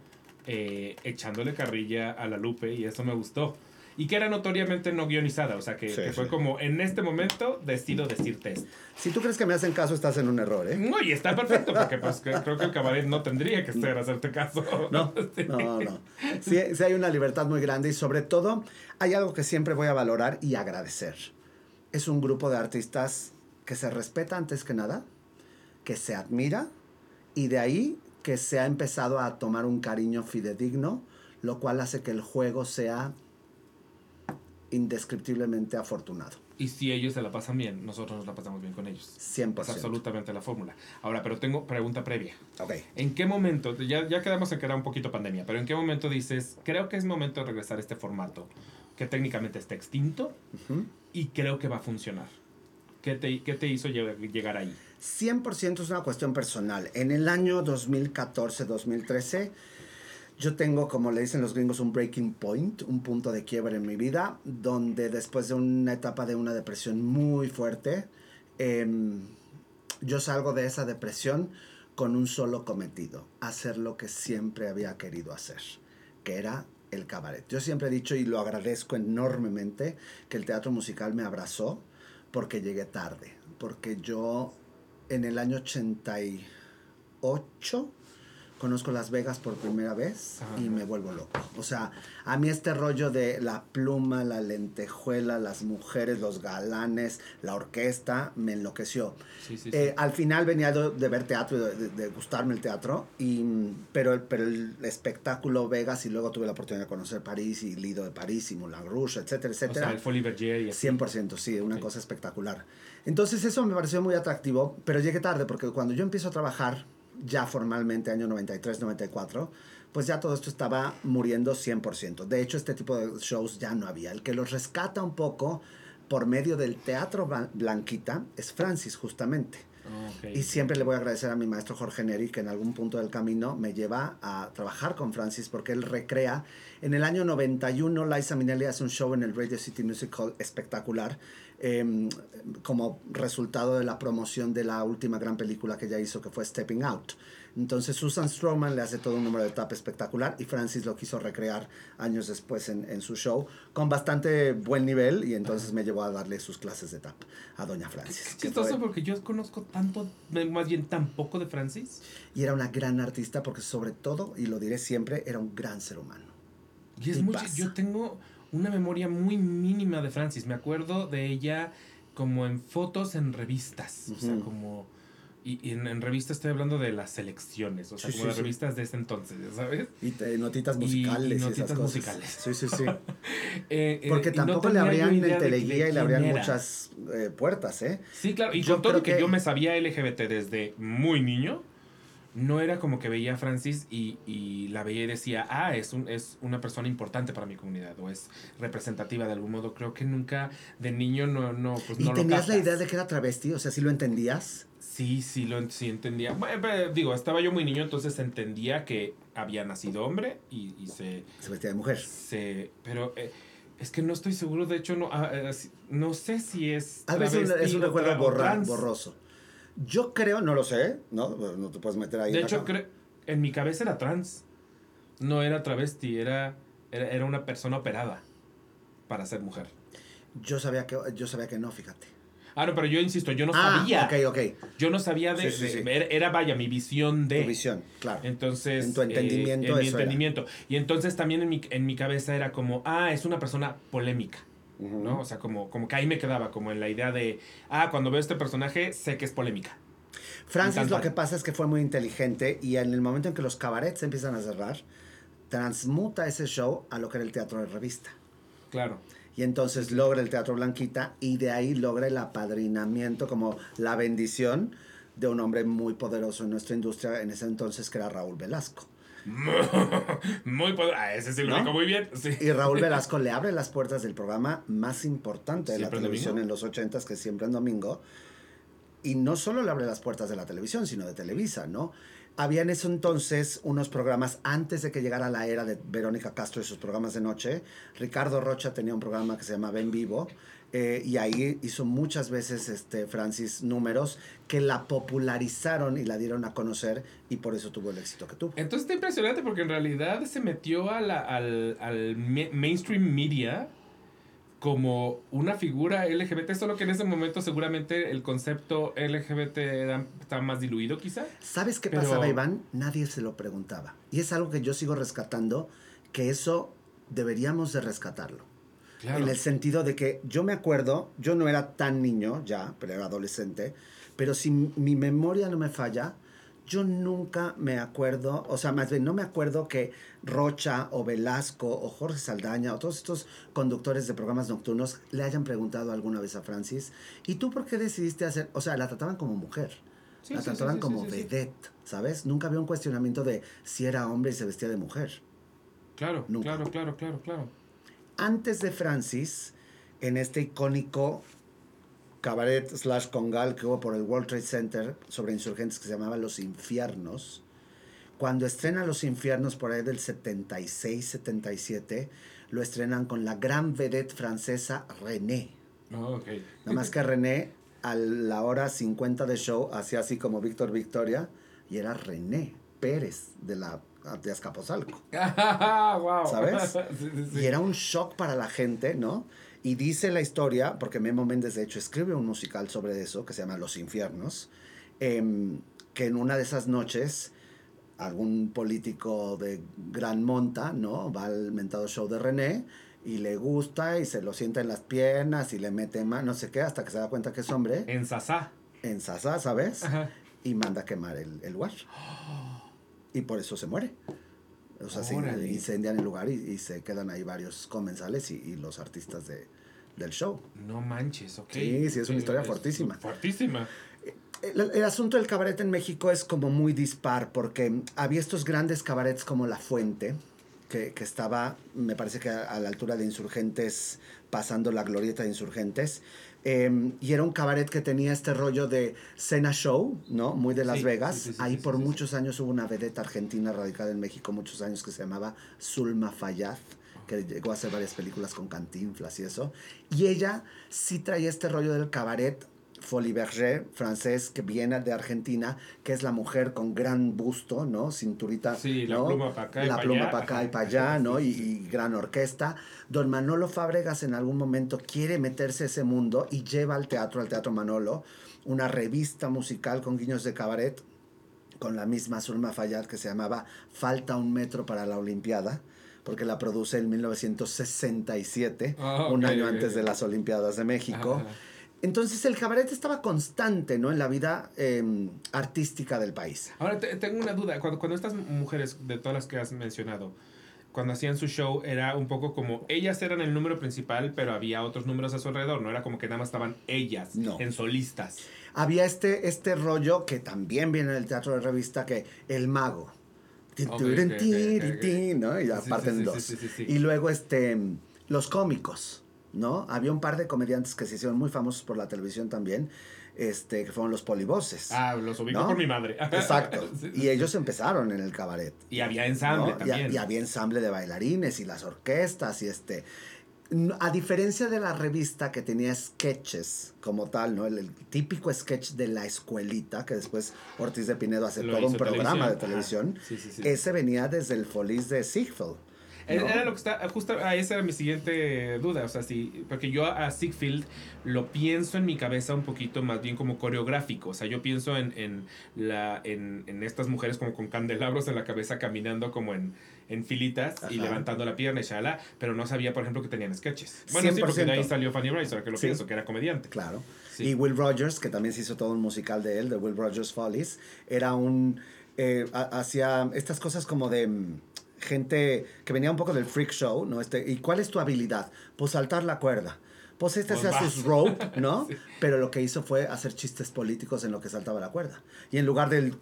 eh, echándole carrilla a la Lupe y eso me gustó. Y que era notoriamente no guionizada, o sea que, Sí, que fue sí. como en este momento decido decirte esto. Si tú crees que me hacen caso, estás en un error, ¿eh? No, y está perfecto, porque pues creo que el cabaret no tendría que ser hacerte caso. No, Sí. no, no. Sí, sí hay una libertad muy grande y sobre todo hay algo que siempre voy a valorar y agradecer. Es un grupo de artistas que se respeta antes que nada, que se admira y de ahí que se ha empezado a tomar un cariño fidedigno, lo cual hace que el juego sea indescriptiblemente afortunado. Y si ellos se la pasan bien, nosotros nos la pasamos bien con ellos. 100%. Es absolutamente la fórmula. Ahora, pero tengo pregunta previa. Ok. ¿En qué momento, ya, ya quedamos en que era un poquito pandemia, pero en qué momento dices, creo que es momento de regresar a este formato, que técnicamente está extinto y creo que va a funcionar? ¿Qué te, qué te hizo lleg- llegar ahí? 100% es una cuestión personal. En el año 2014-2013, yo tengo, como le dicen los gringos, un breaking point, un punto de quiebre en mi vida, donde después de una etapa de una depresión muy fuerte, em, yo salgo de esa depresión con un solo cometido, hacer lo que siempre había querido hacer, que era el cabaret. Yo siempre he dicho y lo agradezco enormemente que el teatro musical me abrazó porque llegué tarde, porque yo en el año 88 conozco Las Vegas por primera vez Ajá. y me vuelvo loco. O sea, a mí este rollo de la pluma, la lentejuela, las mujeres, los galanes, la orquesta, me enloqueció. Sí, sí, sí. Eh, al final venía de, de ver teatro, y de, de- de gustarme el teatro, y, pero, el- pero el espectáculo Vegas y luego tuve la oportunidad de conocer París y Lido de París y Moulin Rouge, etcétera, o sea, etcétera. el Folly Berger y así. 100%, sí, una cosa espectacular. Entonces eso me pareció muy atractivo, pero llegué tarde porque cuando yo empiezo a trabajar, ya formalmente, año 93, 94, pues ya todo esto estaba muriendo 100%. De hecho, este tipo de shows ya no había. El que los rescata un poco por medio del teatro Blan- Blanquita es Francis, justamente. Y siempre le voy a agradecer a mi maestro Jorge Neri que en algún punto del camino me lleva a trabajar con Francis porque él recrea. En el año 91 Liza Minnelli hace un show en el Radio City Music Hall espectacular em, como resultado de la promoción de la última gran película que ella hizo que fue Stepping Out. Entonces Susan Stroman le hace todo un número de tap espectacular y Francis lo quiso recrear años después en, en su show con bastante buen nivel y entonces me llevó a darle sus clases de tap a Doña Francis. Es que chistoso porque yo conozco tanto, más bien tan poco de Francis. y era una gran artista porque sobre todo, y lo diré siempre, era un gran ser humano. Y es Y mucho, yo tengo una memoria muy mínima de Francis. Me acuerdo de ella como en fotos en revistas. O sea, como. Y, y en, en revistas estoy hablando de las selecciones. O sea, Sí, como sí, de sí. revistas de ese entonces, ¿ya ¿sabes? Y te- notitas musicales. y Y, esas notitas cosas. musicales. Sí, sí, sí. Eh, eh, Porque no tampoco le abrían el teleguía y le abrían era. muchas eh, puertas, ¿eh? Sí, claro. Y Yo con todo que, que- yo me sabía LGBT desde muy niño, no era como que veía a Francis y, y la veía y decía, ah, es, un, es una persona importante para mi comunidad o es representativa de algún modo. Creo que nunca de niño no, no, pues ¿Y no lo tenías la idea de que era travesti? O sea, ¿sí lo entendías? Sí, sí, lo, sí entendía. Bueno, pero, digo, estaba yo muy niño, entonces entendía que había nacido hombre y, y se, Se vestía de mujer. se... Pero eh, es que no estoy seguro, de hecho, no, ah, eh, no sé si es... A veces es un recuerdo borra- borroso. Yo creo, no lo sé, ¿no? No te puedes meter ahí. De en hecho, en mi cabeza era trans. No era travesti, era, era, era una persona operada para ser mujer. Yo sabía que, yo sabía que no, fíjate. Ah, no, pero yo insisto, yo no ah, sabía. ok, ok. Yo no sabía de... Sí, sí, de- sí. Era, era, vaya, mi visión de... Tu visión, claro. Entonces... En tu entendimiento eh, en mi eso era. entendimiento. Y entonces también en mi, en mi cabeza era como, ah, es una persona polémica. ¿no? O sea, como, como que ahí me quedaba, como en la idea de, ah, cuando veo este personaje, sé que es polémica. Francis lo que pasa es que fue muy inteligente y en el momento en que los cabarets se empiezan a cerrar, transmuta ese show a lo que era el teatro de revista. Claro. Y entonces logra el Teatro Blanquita y de ahí logra el apadrinamiento, como la bendición de un hombre muy poderoso en nuestra industria en ese entonces, que era Raúl Velasco. Muy poder. Ah, ese sí lo ¿No? muy bien. Sí. Y Raúl Velasco le abre las puertas del programa más importante de la ¿Siempre en televisión en los ochentas, que es siempre en domingo. Y no solo le abre las puertas de la televisión, sino de Televisa, ¿no? Había en eso entonces unos programas antes de que llegara la era de Verónica Castro y sus programas de noche. Ricardo Rocha tenía un programa que se llamaba En Vivo. eh, y ahí hizo muchas veces este Francis números que la popularizaron y la dieron a conocer y por eso tuvo el éxito que tuvo. Entonces está impresionante porque en realidad se metió a la- al, al mainstream media como una figura LGBT, solo que en ese momento seguramente el concepto LGBT era- estaba más diluido quizá. ¿Sabes qué Pero- pasaba, Iván? Nadie se lo preguntaba. Y es algo que yo sigo rescatando, que eso deberíamos de rescatarlo. En el sentido de que yo me acuerdo, yo no era tan niño ya, pero era adolescente, pero si mi memoria no me falla, yo nunca me acuerdo, o sea, más bien no me acuerdo que Rocha o Velasco o Jorge Saldaña o todos estos conductores de programas nocturnos le hayan preguntado alguna vez a Francis, ¿y tú por qué decidiste hacer? O sea, la trataban como mujer. Sí, la sí, trataban sí, como vedette, ¿sabes? Nunca había un cuestionamiento de si era hombre y se vestía de mujer. Claro, Nunca. claro, claro, claro, claro. antes de Francis, en este icónico cabaret slash congal que hubo por el World Trade Center sobre insurgentes que se llamaba Los Infiernos, cuando estrena Los Infiernos por ahí del 76-77, lo estrenan con la gran vedette francesa René. Oh, ok. Nada más que René, a la hora 50 de show, hacía así como Víctor Victoria, y era René Pérez de la de Azcapotzalco. wow. ¿Sabes? Sí, sí, sí. Y era un shock para la gente, ¿no? Y dice la historia, porque Memo Méndez de hecho escribe un musical sobre eso, que se llama Los Infiernos, em, que en una de esas noches algún político de gran monta, ¿no? Va al mentado show de René y le gusta y se lo sienta en las piernas y le mete más, no sé qué, hasta que se da cuenta que es hombre, En Sasá. en Sasa, ¿sabes? Ajá. Y manda a quemar el, el lugar. Y por eso se muere. O sea, se Órale. incendian el lugar y, y se quedan ahí varios comensales y, y los artistas de, del show. No manches, ok. Sí, sí, es una historia fuertísima. Fuertísima. El, el asunto del cabaret en México es como muy dispar porque había estos grandes cabarets como La Fuente, que, que estaba, me parece que a, a la altura de Insurgentes, pasando la glorieta de Insurgentes. eh, y era un cabaret que tenía este rollo de cena show, ¿no? Muy de Las Sí, Vegas. sí, sí, sí, Ahí por muchos años hubo una vedette argentina radicada en México, muchos años, que se llamaba Zulma Fayad, que llegó a hacer varias películas con Cantinflas y eso. Y ella sí traía este rollo del cabaret Folie Berger, francés, que viene de Argentina, que es la mujer con gran busto, ¿no? Cinturita. Sí, la ¿no? pluma pa' acá y La pa' pluma para acá y para allá, ¿no? Y, y gran orquesta. Don Manolo Fábregas en algún momento quiere meterse a ese mundo y lleva al teatro, al Teatro Manolo, una revista musical con guiños de cabaret, con la misma Zulma Fayad que se llamaba Falta un metro para la Olimpiada, porque la produce en 1967, Ah, un año antes de las Olimpiadas de México. Ajá. Entonces el cabaret estaba constante, ¿no? En la vida eh, artística del país. Ahora, te- tengo una duda. Cuando, cuando estas mujeres, de todas las que has mencionado, cuando hacían su show, era un poco como ellas eran el número principal, pero había otros números a su alrededor. No era como que nada más estaban ellas No. en solistas. Había este, este rollo que también viene en el teatro de revista, que el mago. Y aparte en dos. Y luego este, los cómicos, ¿no? Había un par de comediantes que se hicieron muy famosos por la televisión también, este, que fueron los polivoces. Ah, los ubico ¿No? por mi madre. Exacto. Y ellos empezaron en el cabaret. Y había ensamble también. y había ensamble de bailarines y las orquestas y este a diferencia de la revista que tenía sketches como tal, ¿no? El, el típico sketch de la escuelita, que después Ortiz de Pinedo hace Lo todo un programa de televisión. Sí, sí, sí. ese venía desde el Folies de Ziegfeld. Era- ¿no? Era lo que está, justo ah, esa era mi siguiente duda, o sea, sí, porque yo a Siegfried lo pienso en mi cabeza un poquito más bien como coreográfico, o sea, yo pienso en, en, la, en, en estas mujeres como con candelabros en la cabeza caminando como en, en filitas y levantando la pierna y shala, pero no sabía, por ejemplo, que tenían sketches. Bueno, sí, porque de ahí 100%. salió Fanny Rice, ahora que lo Sí. pienso, que era comediante. Claro. Sí. Y Will Rogers, que también se hizo todo un musical de él, de Will Rogers Follies, era un... eh, ha- hacía estas cosas como de mm, gente que venía un poco del freak show, ¿no? Este, ¿Y cuál es tu habilidad? Pues saltar la cuerda. Pues este Pues hacía sus rope, ¿no? Pero lo que hizo fue hacer chistes políticos en lo que saltaba la cuerda. Y en lugar del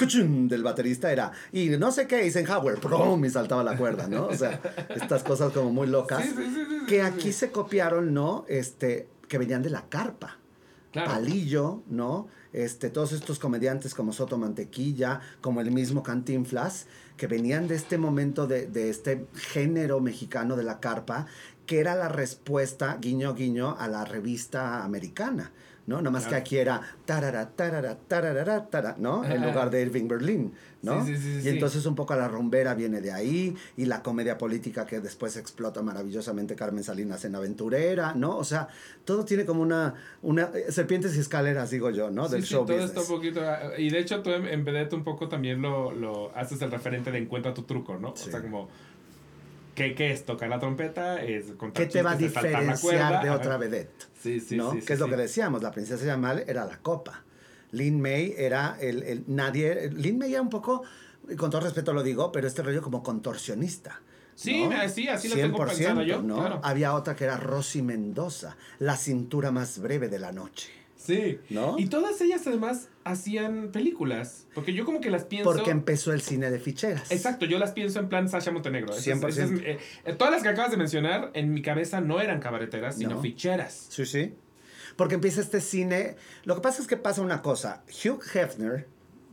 del baterista era, y no sé qué, Eisenhower, ¡prum! y saltaba la cuerda, ¿no? O sea, estas cosas como muy locas Sí, sí, que aquí se copiaron, ¿no? Este, que venían de la carpa. Palillo, ¿no? Este, todos estos comediantes como Soto Mantequilla, como el mismo Cantinflas, que venían de este momento de, de este género mexicano de la carpa, que era la respuesta, guiño, guiño, a la revista americana. ¿no? Nada más que aquí era tarara, tarara, tarara, tarara, ¿no? En lugar de Irving Berlin, ¿no? Sí, sí, sí, y entonces un poco la rumbera viene de ahí y la comedia política que después explota maravillosamente Carmen Salinas en Aventurera, ¿no? O sea, todo tiene como una, una eh, serpientes y escaleras, digo yo, ¿no? Del show todo está un poquito, ah, y de hecho tú en, en Vedette un poco también lo, lo haces el referente de encuentra tu truco, ¿no? O sea, como ¿Qué, ¿Qué, es tocar la trompeta? Es ¿Qué te va a diferenciar de otra vedette? Sí, sí, ¿no? sí. Que es lo que decíamos, la princesa Yamal era la copa. Lin May era el, el, nadie... Lin May era un poco, con todo respeto lo digo, pero este rollo como contorsionista. Sí, sí, así lo tengo pensado yo. ¿no? Había otra que era Rosy Mendoza, la cintura más breve de la noche. Sí. ¿No? Y todas ellas además hacían películas. Porque yo como que las pienso. Porque empezó el cine de ficheras. Exacto, yo las pienso en plan Sasha Montenegro. 100%. Eh, eh, todas las que acabas de mencionar en mi cabeza no eran cabareteras, sino ficheras. Sí, sí. Porque empieza este cine. Lo que pasa es que pasa una cosa. Hugh Hefner,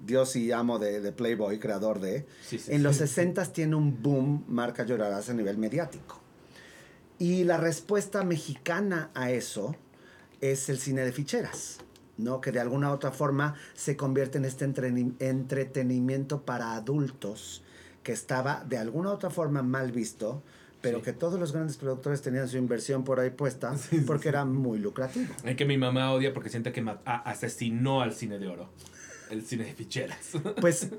Dios y amo de, Playboy, creador de. en los 60 tiene un boom, marca llorarás a nivel mediático. Y la respuesta mexicana a eso es el cine de ficheras, ¿no? Que de alguna u otra forma se convierte en este entretenimiento para adultos que estaba de alguna u otra forma mal visto, pero que todos los grandes productores tenían su inversión por ahí puesta porque era muy lucrativo. Es que mi mamá odia porque siente que asesinó al cine de oro, el cine de ficheras. Pues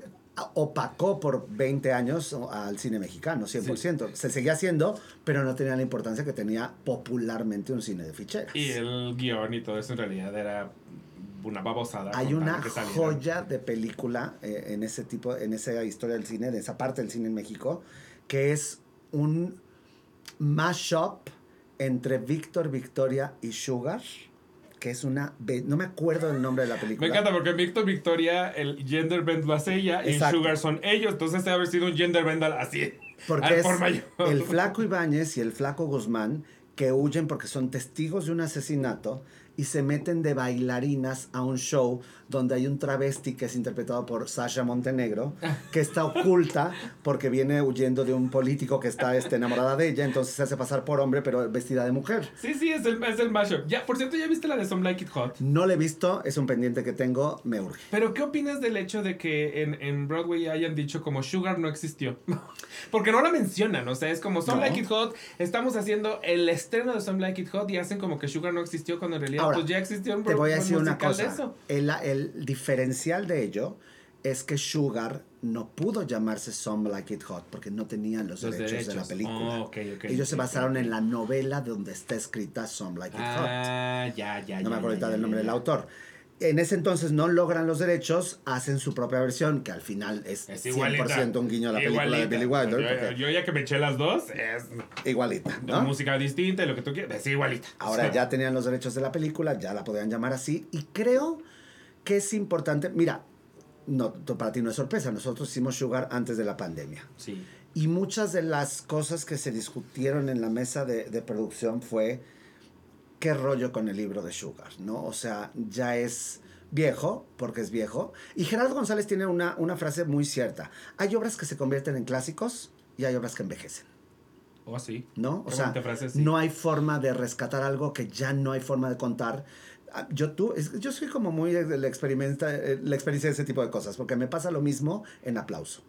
opacó por 20 años al cine mexicano, 100%. Se seguía haciendo, pero no tenía la importancia que tenía popularmente un cine de ficheras. Y el guion y todo eso en realidad era una babosada. Hay una joya de película eh, en ese tipo, en esa historia del cine, de esa parte del cine en México, que es un mashup entre Víctor, Victoria y Sugar que es una... No me acuerdo del nombre de la película. Me encanta porque Víctor Victoria, el gender bend lo hace ella y Sugar son ellos. Entonces debe haber sido un gender bend así. Porque es el flaco Ibáñez y el flaco Guzmán que huyen porque son testigos de un asesinato y se meten de bailarinas a un show donde hay un travesti que es interpretado por Sasha Montenegro, que está oculta porque viene huyendo de un político que está este, enamorada de ella, entonces se hace pasar por hombre pero vestida de mujer. Sí, sí, es el, es el mashup. Ya, por cierto, ¿ya viste la de Some Like It Hot? No la he visto, es un pendiente que tengo, me urge. Pero, ¿qué opinas del hecho de que en, en Broadway hayan dicho como Sugar no existió? porque no la mencionan, o sea, es como Some Like It Hot, estamos haciendo el estreno de Some Like It Hot y hacen como que Sugar no existió cuando en realidad pues ya existió un Te voy a decir una cosa. El, el diferencial de ello es que Sugar no pudo llamarse Some Like It Hot porque no tenían los, derechos, de la película. Oh, Ellos se basaron en la novela donde está escrita Some Like It Hot. Ah, ya, ya, no me acuerdo del nombre del autor. En ese entonces no logran los derechos, hacen su propia versión, que al final es, 100% un guiño a la película de Billy Wilder. Yo, ya que me eché las dos, es igualita. ¿no? Música distinta, lo que tú quieras, es igualita. Ahora ya tenían los derechos de la película, ya la podían llamar así, y creo que es importante. Mira, no, para ti no es sorpresa, nosotros hicimos Sugar antes de la pandemia. Sí. Y muchas de las cosas que se discutieron en la mesa de, de producción fue qué rollo con el libro de Sugar, ¿no? O sea, ya es viejo, porque es viejo. Y Gerardo González tiene una, una frase muy cierta. Hay obras que se convierten en clásicos y hay obras que envejecen. ¿O oh, así? ¿No? O sea, no hay forma de rescatar algo que ya no hay forma de contar. Ah, yo, tú, yo soy como muy la, experimenta, eh, la experiencia de ese tipo de cosas, porque me pasa lo mismo en aplauso.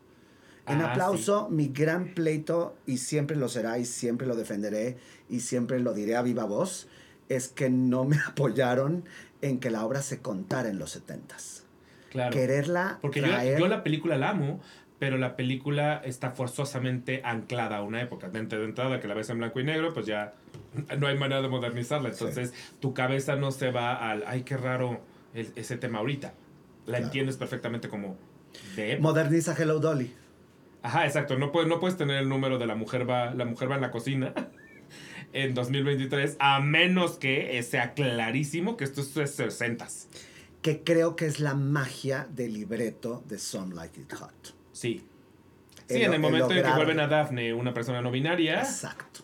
En ah, aplauso, mi gran pleito, y siempre lo será, y siempre lo defenderé, y siempre lo diré a viva voz, es que no me apoyaron en que la obra se contara en los setentas. Claro. Quererla Porque yo, yo, la película la amo, pero la película está forzosamente anclada a una época. De entrada, que la ves en blanco y negro, pues ya no hay manera de modernizarla. Entonces, tu cabeza no se va al, ay, qué raro ese tema ahorita. La entiendes perfectamente como de Moderniza Hello Dolly. Ajá, exacto. No puedes, no puedes tener el número de la mujer va, la mujer va en la cocina en 2023, a menos que sea clarísimo que esto es 60 Que creo que es la magia del libreto de Some Like It Hot. Sí. Sí, en el momento en que vuelven a Daphne una persona no binaria. Exacto.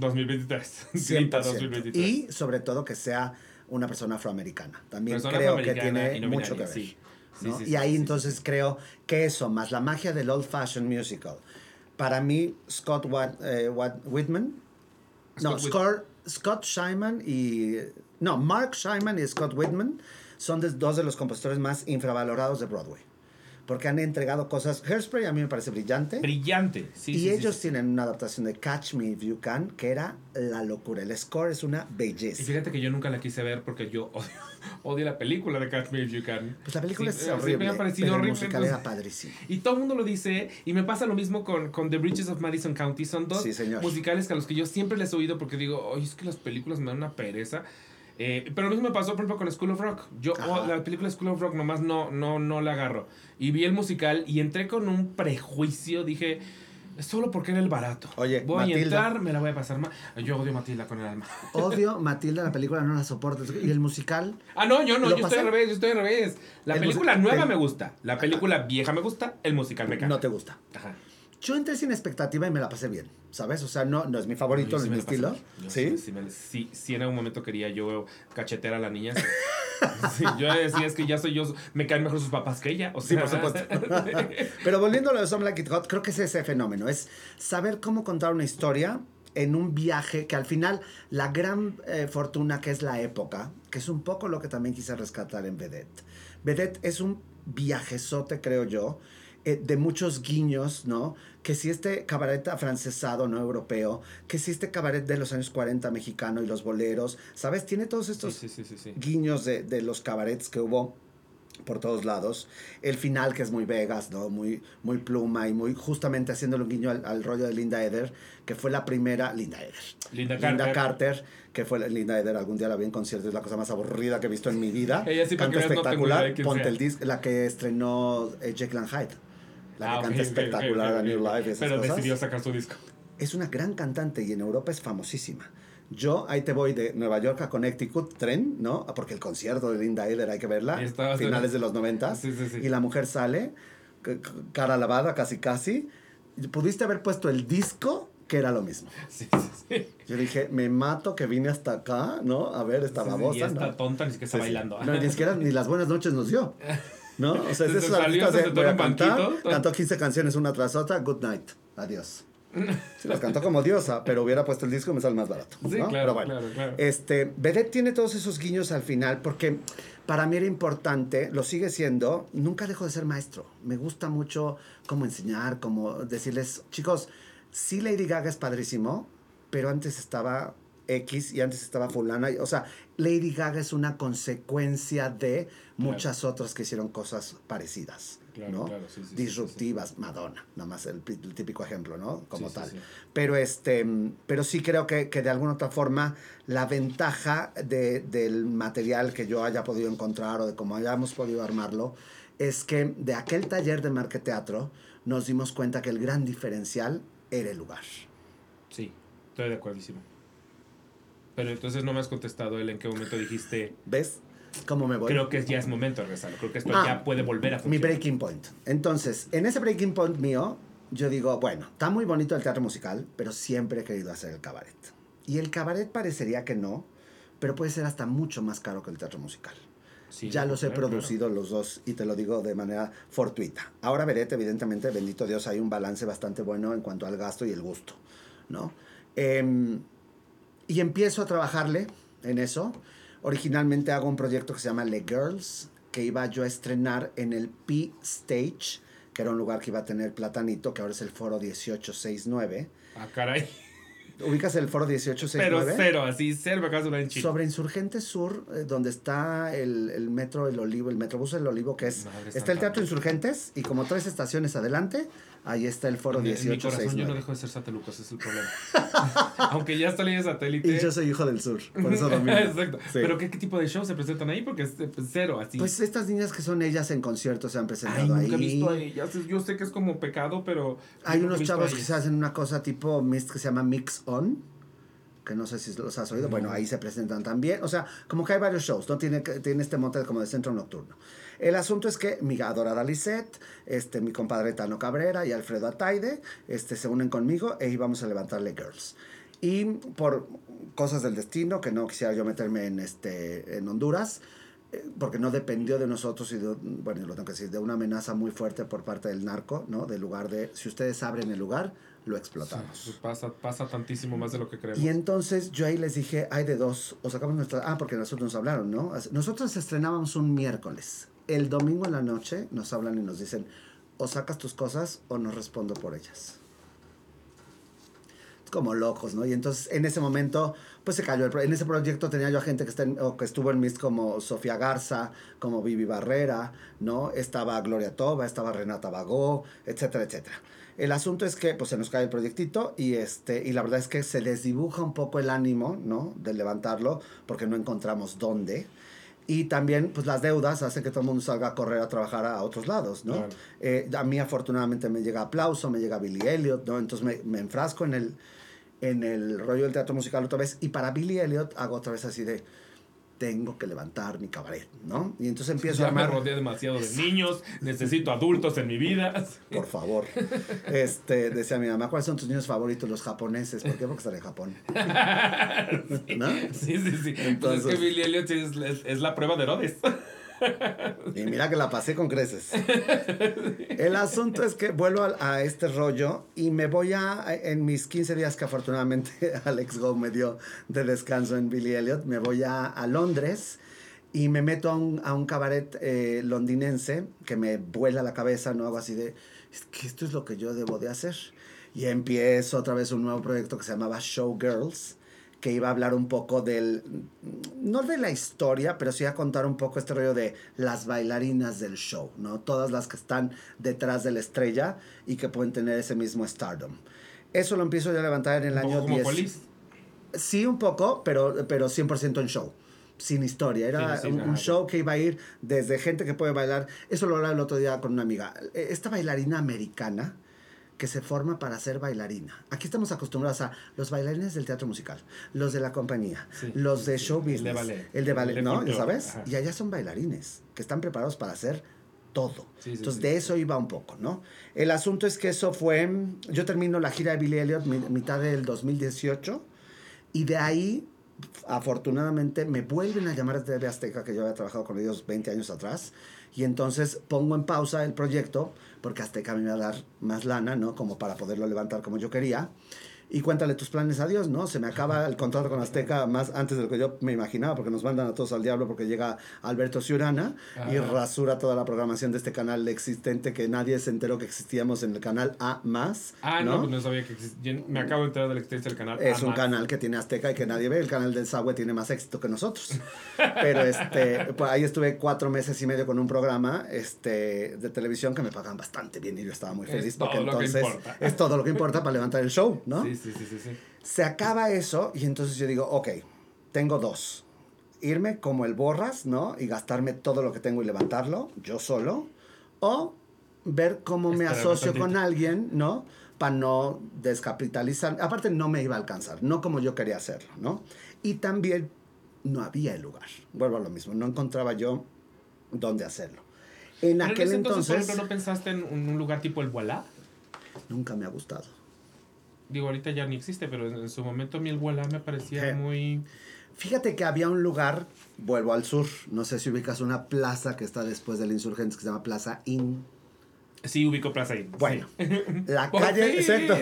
2023. 2023. Y sobre todo que sea una persona afroamericana. También creo que tiene mucho que ver. y ahí entonces creo que eso, más la magia del old fashioned musical. Para mí, Scott eh, Whitman, no, Scott, Scott Shyman y. No, Mark Shyman y Scott Whitman son dos de los compositores más infravalorados de Broadway porque han entregado cosas. Hairspray a mí me parece brillante. Brillante, sí. Y ellos tienen una adaptación de Catch Me If You Can, que era la locura. El score es una belleza. Y fíjate que yo nunca la quise ver porque yo odio, odio la película de Catch Me If You Can. Pues la película es horrible. me ha parecido horrible. El musical era padrísimo. Y todo el mundo lo dice. Y me pasa lo mismo con, con The Bridges of Madison County. Son dos musicales que a los que yo siempre les he oído porque digo, oye, es que las películas me dan una pereza. Eh, pero lo mismo me pasó, por ejemplo, con School of Rock. Yo oh, la película School of Rock nomás no, no, no la agarro. Y vi el musical y entré con un prejuicio. Dije, solo porque era el barato. Oye, voy a entrar, me la voy a pasar mal. Yo odio Matilda con el alma. Odio Matilda, la película no la soporto. ¿Y el musical? Ah, no, yo no, yo estoy al revés, yo estoy al revés. La película nueva me gusta, la película vieja me gusta, el musical me cae. No te gusta. Ajá. Yo entré sin expectativa y me la pasé bien, ¿sabes? O sea, no, no es mi favorito, no, es mi estilo. ¿Sí? Sí, sí, en algún momento quería yo cachetear a la niña. yo decía, es que ya soy yo, me caen mejor sus papás que ella. O sea, sí, por supuesto. Pero volviendo a lo de Some Like It Hot, creo que es ese fenómeno, es saber cómo contar una historia en un viaje que al final la gran eh, fortuna que es la época, que es un poco lo que también quise rescatar en Vedette. Vedette es un viajezote, creo yo, eh, de muchos guiños, ¿no? Que si este cabaret afrancesado, no europeo, que si este cabaret de los años 40 mexicano y los boleros, ¿sabes? Tiene todos estos guiños de, de los cabarets que hubo por todos lados. El final, que es muy Vegas, ¿no? Muy, muy pluma y muy justamente haciéndole un guiño al, rollo de Linda Eder, que fue la primera. Linda Eder. Linda Carter. Linda Carter, que fue Linda Eder. Algún día la vi en concierto, es la cosa más aburrida que he visto en mi vida. Ella sí, Canta espectacular. Ponte el disco, la que estrenó eh, Jake Hyde la ah, que canta espectacular a New Life. Pero decidió sacar su disco. Es una gran cantante y en Europa es famosísima. Yo ahí te voy de Nueva York a Connecticut, tren, ¿no? Porque el concierto de Linda Eder hay que verla, finales de los 90 sí, sí, sí. y la mujer sale, cara lavada casi casi. Pudiste haber puesto el disco que era lo mismo. Sí, sí, Yo dije, me mato que vine hasta acá, ¿no? A ver esta babosa. y esta tonta ni siquiera está bailando. No, ni siquiera ni las buenas noches nos dio. ¿No? O sea, es eso de voy a cantar, cantó 15 canciones una tras otra, good night, adiós. Sí, las cantó como diosa, pero hubiera puesto el disco y me sale más barato. Sí, claro, pero bueno, claro, claro. Este, Vedette tiene todos esos guiños al final porque para mí era importante, lo sigue siendo, nunca dejo de ser maestro. Me gusta mucho cómo enseñar, cómo decirles, chicos, sí Lady Gaga es padrísimo, pero antes estaba X y antes estaba fulana. O sea, Lady Gaga es una consecuencia de muchas otras que hicieron cosas parecidas. ¿no? Disruptivas, Madonna, nada más el, típico ejemplo, ¿no? Como tal. Pero, este, pero sí creo que, que, de alguna otra forma la ventaja de, del material que yo haya podido encontrar o de cómo hayamos podido armarlo es que de aquel taller de marqueteatro nos dimos cuenta que el gran diferencial era el lugar. Sí, estoy de acuerdísimo. Pero entonces no me has contestado él en qué momento dijiste. ¿Ves? ¿Cómo me voy? Creo que ya es momento de regresarlo. Creo que esto ya ah, puede volver a funcionar. Mi breaking point. Entonces, en ese breaking point mío, yo digo, bueno, está muy bonito el teatro musical, pero siempre he querido hacer el cabaret. Y el cabaret parecería que no, pero puede ser hasta mucho más caro que el teatro musical. ya los he producido los dos y te lo digo de manera fortuita. Ahora veré, evidentemente, bendito Dios, hay un balance bastante bueno en cuanto al gasto y el gusto, ¿no? Eh, y empiezo a trabajarle en eso. Originalmente hago un proyecto que se llama Le Girls, que iba yo a estrenar en el P Stage, que era un lugar que iba a tener Platanito, que ahora es el Foro 1869. Ah, caray. ¿Ubicas el foro 1869? Pero cero, así, cero, me en Sobre Insurgente Sur, eh, donde está el, el, metro El Olivo, el metrobús El Olivo, que es... está el Teatro Insurgentes y como tres estaciones adelante, ahí está el foro 1869. En mi yo no dejo de ser satelucos, es el problema. Aunque ya está línea satélite. Y yo soy hijo del sur, por eso domino. Exacto. Pero ¿qué, ¿qué, tipo de shows se presentan ahí? Porque es pues, cero, así. Pues estas niñas que son ellas en conciertos se han presentado Ay, nunca ahí. he visto a ellas. Yo sé que es como pecado, pero... Hay unos chavos que se hacen una cosa tipo Mist que se llama Mix On que no sé si los has oído, bueno, ahí se presentan también, o sea, como que hay varios shows, ¿no? Tiene, tiene este monte como de centro nocturno. El asunto es que mi adorada Lisette, este, mi compadre Tano Cabrera y Alfredo Ataide este, se unen conmigo e íbamos a levantarle Girls. Y por cosas del destino, que no quisiera yo meterme en, este, en Honduras, eh, porque no dependió de nosotros y de, bueno, lo tengo que decir, de una amenaza muy fuerte por parte del narco, ¿no? Del lugar de, si ustedes abren el lugar, lo explotamos. Pasa, pasa tantísimo más de lo que creemos. Y entonces yo ahí les dije, hay de dos, o sacamos nuestra, ah, porque nosotros nos hablaron, ¿no? Nosotros estrenábamos un miércoles. El domingo en la noche nos hablan y nos dicen, o sacas tus cosas o no respondo por ellas como locos, ¿no? Y entonces en ese momento, pues se cayó. El, en ese proyecto tenía yo a gente que, está o estuvo en mis como Sofía Garza, como Vivi Barrera, ¿no? Estaba Gloria Toba, estaba Renata Bagó, etcétera, etcétera. El asunto es que pues se nos cae el proyectito y este y la verdad es que se les dibuja un poco el ánimo, ¿no? De levantarlo porque no encontramos dónde. Y también, pues las deudas hacen que todo el mundo salga a correr a trabajar a otros lados, ¿no? Eh, a mí afortunadamente me llega aplauso, me llega Billy Elliot, ¿no? Entonces me, me enfrasco en el, en el rollo del teatro musical otra vez. Y para Billy Elliot hago otra vez así de, tengo que levantar mi cabaret, ¿no? Y entonces empiezo a armar... me rodeé demasiado de niños, necesito adultos en mi vida. Por favor. Este, decía mi mamá, ¿cuáles son tus niños favoritos? Los japoneses. ¿Por qué? Porque están en Japón. ¿No? Sí, sí, sí. Entonces, es que Billy Elliot es, es, es la prueba de Herodes. Y mira que la pasé con creces. El asunto es que vuelvo a, este rollo y me voy a, en mis 15 días que afortunadamente Alex Go me dio de descanso en Billy Elliot, me voy a, a Londres y me meto a un, a un cabaret eh, londinense que me vuela la cabeza, ¿no? Hago así de, es que esto es lo que yo debo de hacer. Y empiezo otra vez un nuevo proyecto que se llamaba Showgirls que iba a hablar un poco del, no de la historia, pero sí a contar un poco este rollo de las bailarinas del show, ¿no? Todas las que están detrás de la estrella y que pueden tener ese mismo stardom. Eso lo empiezo yo a levantar en el año 10. Sí, un poco, pero, pero 100% en show sin historia. Era un, show que iba a ir desde gente que puede bailar. Eso lo hablaba el otro día con una amiga. Esta bailarina americana que se forma para ser bailarina. Aquí estamos acostumbrados a los bailarines del teatro musical, los de la compañía, los de show business, el de ballet, el de ballet ¿no? ¿Sabes? Y allá son bailarines que están preparados para hacer todo. Entonces, de eso iba un poco, ¿no? El asunto es que eso fue, yo termino la gira de Billy Elliot mitad del 2018 y de ahí afortunadamente me vuelven a llamar desde Azteca, que yo había trabajado con ellos 20 años atrás, y entonces pongo en pausa el proyecto porque Azteca me iba a dar más lana, ¿no? Como para poderlo levantar como yo quería y cuéntale tus planes a Dios, ¿no? Se me acaba el contrato con Azteca más antes de lo que yo me imaginaba, porque nos mandan a todos al diablo porque llega Alberto Ciurana y rasura toda la programación de este canal existente que nadie se enteró que existíamos en el canal A más. Ah, no, pues no sabía que existía. Me acabo de enterar de la existencia del canal Es un canal que tiene Azteca y que nadie ve. El canal del Sagüe tiene más éxito que nosotros. Pero este, pues ahí estuve cuatro meses y medio con un programa este, de televisión que me pagan bastante bien y yo estaba muy feliz porque entonces es todo lo que importa para levantar el show, ¿no? Sí, sí, sí, sí, Se acaba eso y entonces yo digo, ok, tengo dos. Irme como el borras, ¿no? Y gastarme todo lo que tengo y levantarlo, yo solo. O ver cómo me asocio con alguien, ¿no? Para no descapitalizar. Aparte, no me iba a alcanzar, no como yo quería hacerlo, ¿no? Y también no había el lugar. Vuelvo a lo mismo, no encontraba yo dónde hacerlo. En aquel entonces, por ejemplo, ¿no pensaste en un lugar tipo el Voilà? Nunca me ha gustado digo, ahorita ya ni existe, pero en, su momento a mí el Voilà me parecía muy... Fíjate que había un lugar, vuelvo al sur, no sé si ubicas una plaza que está después del Insurgentes que se llama Plaza Inn. Sí, ubico Plaza Inn. Bueno, la calle, exacto,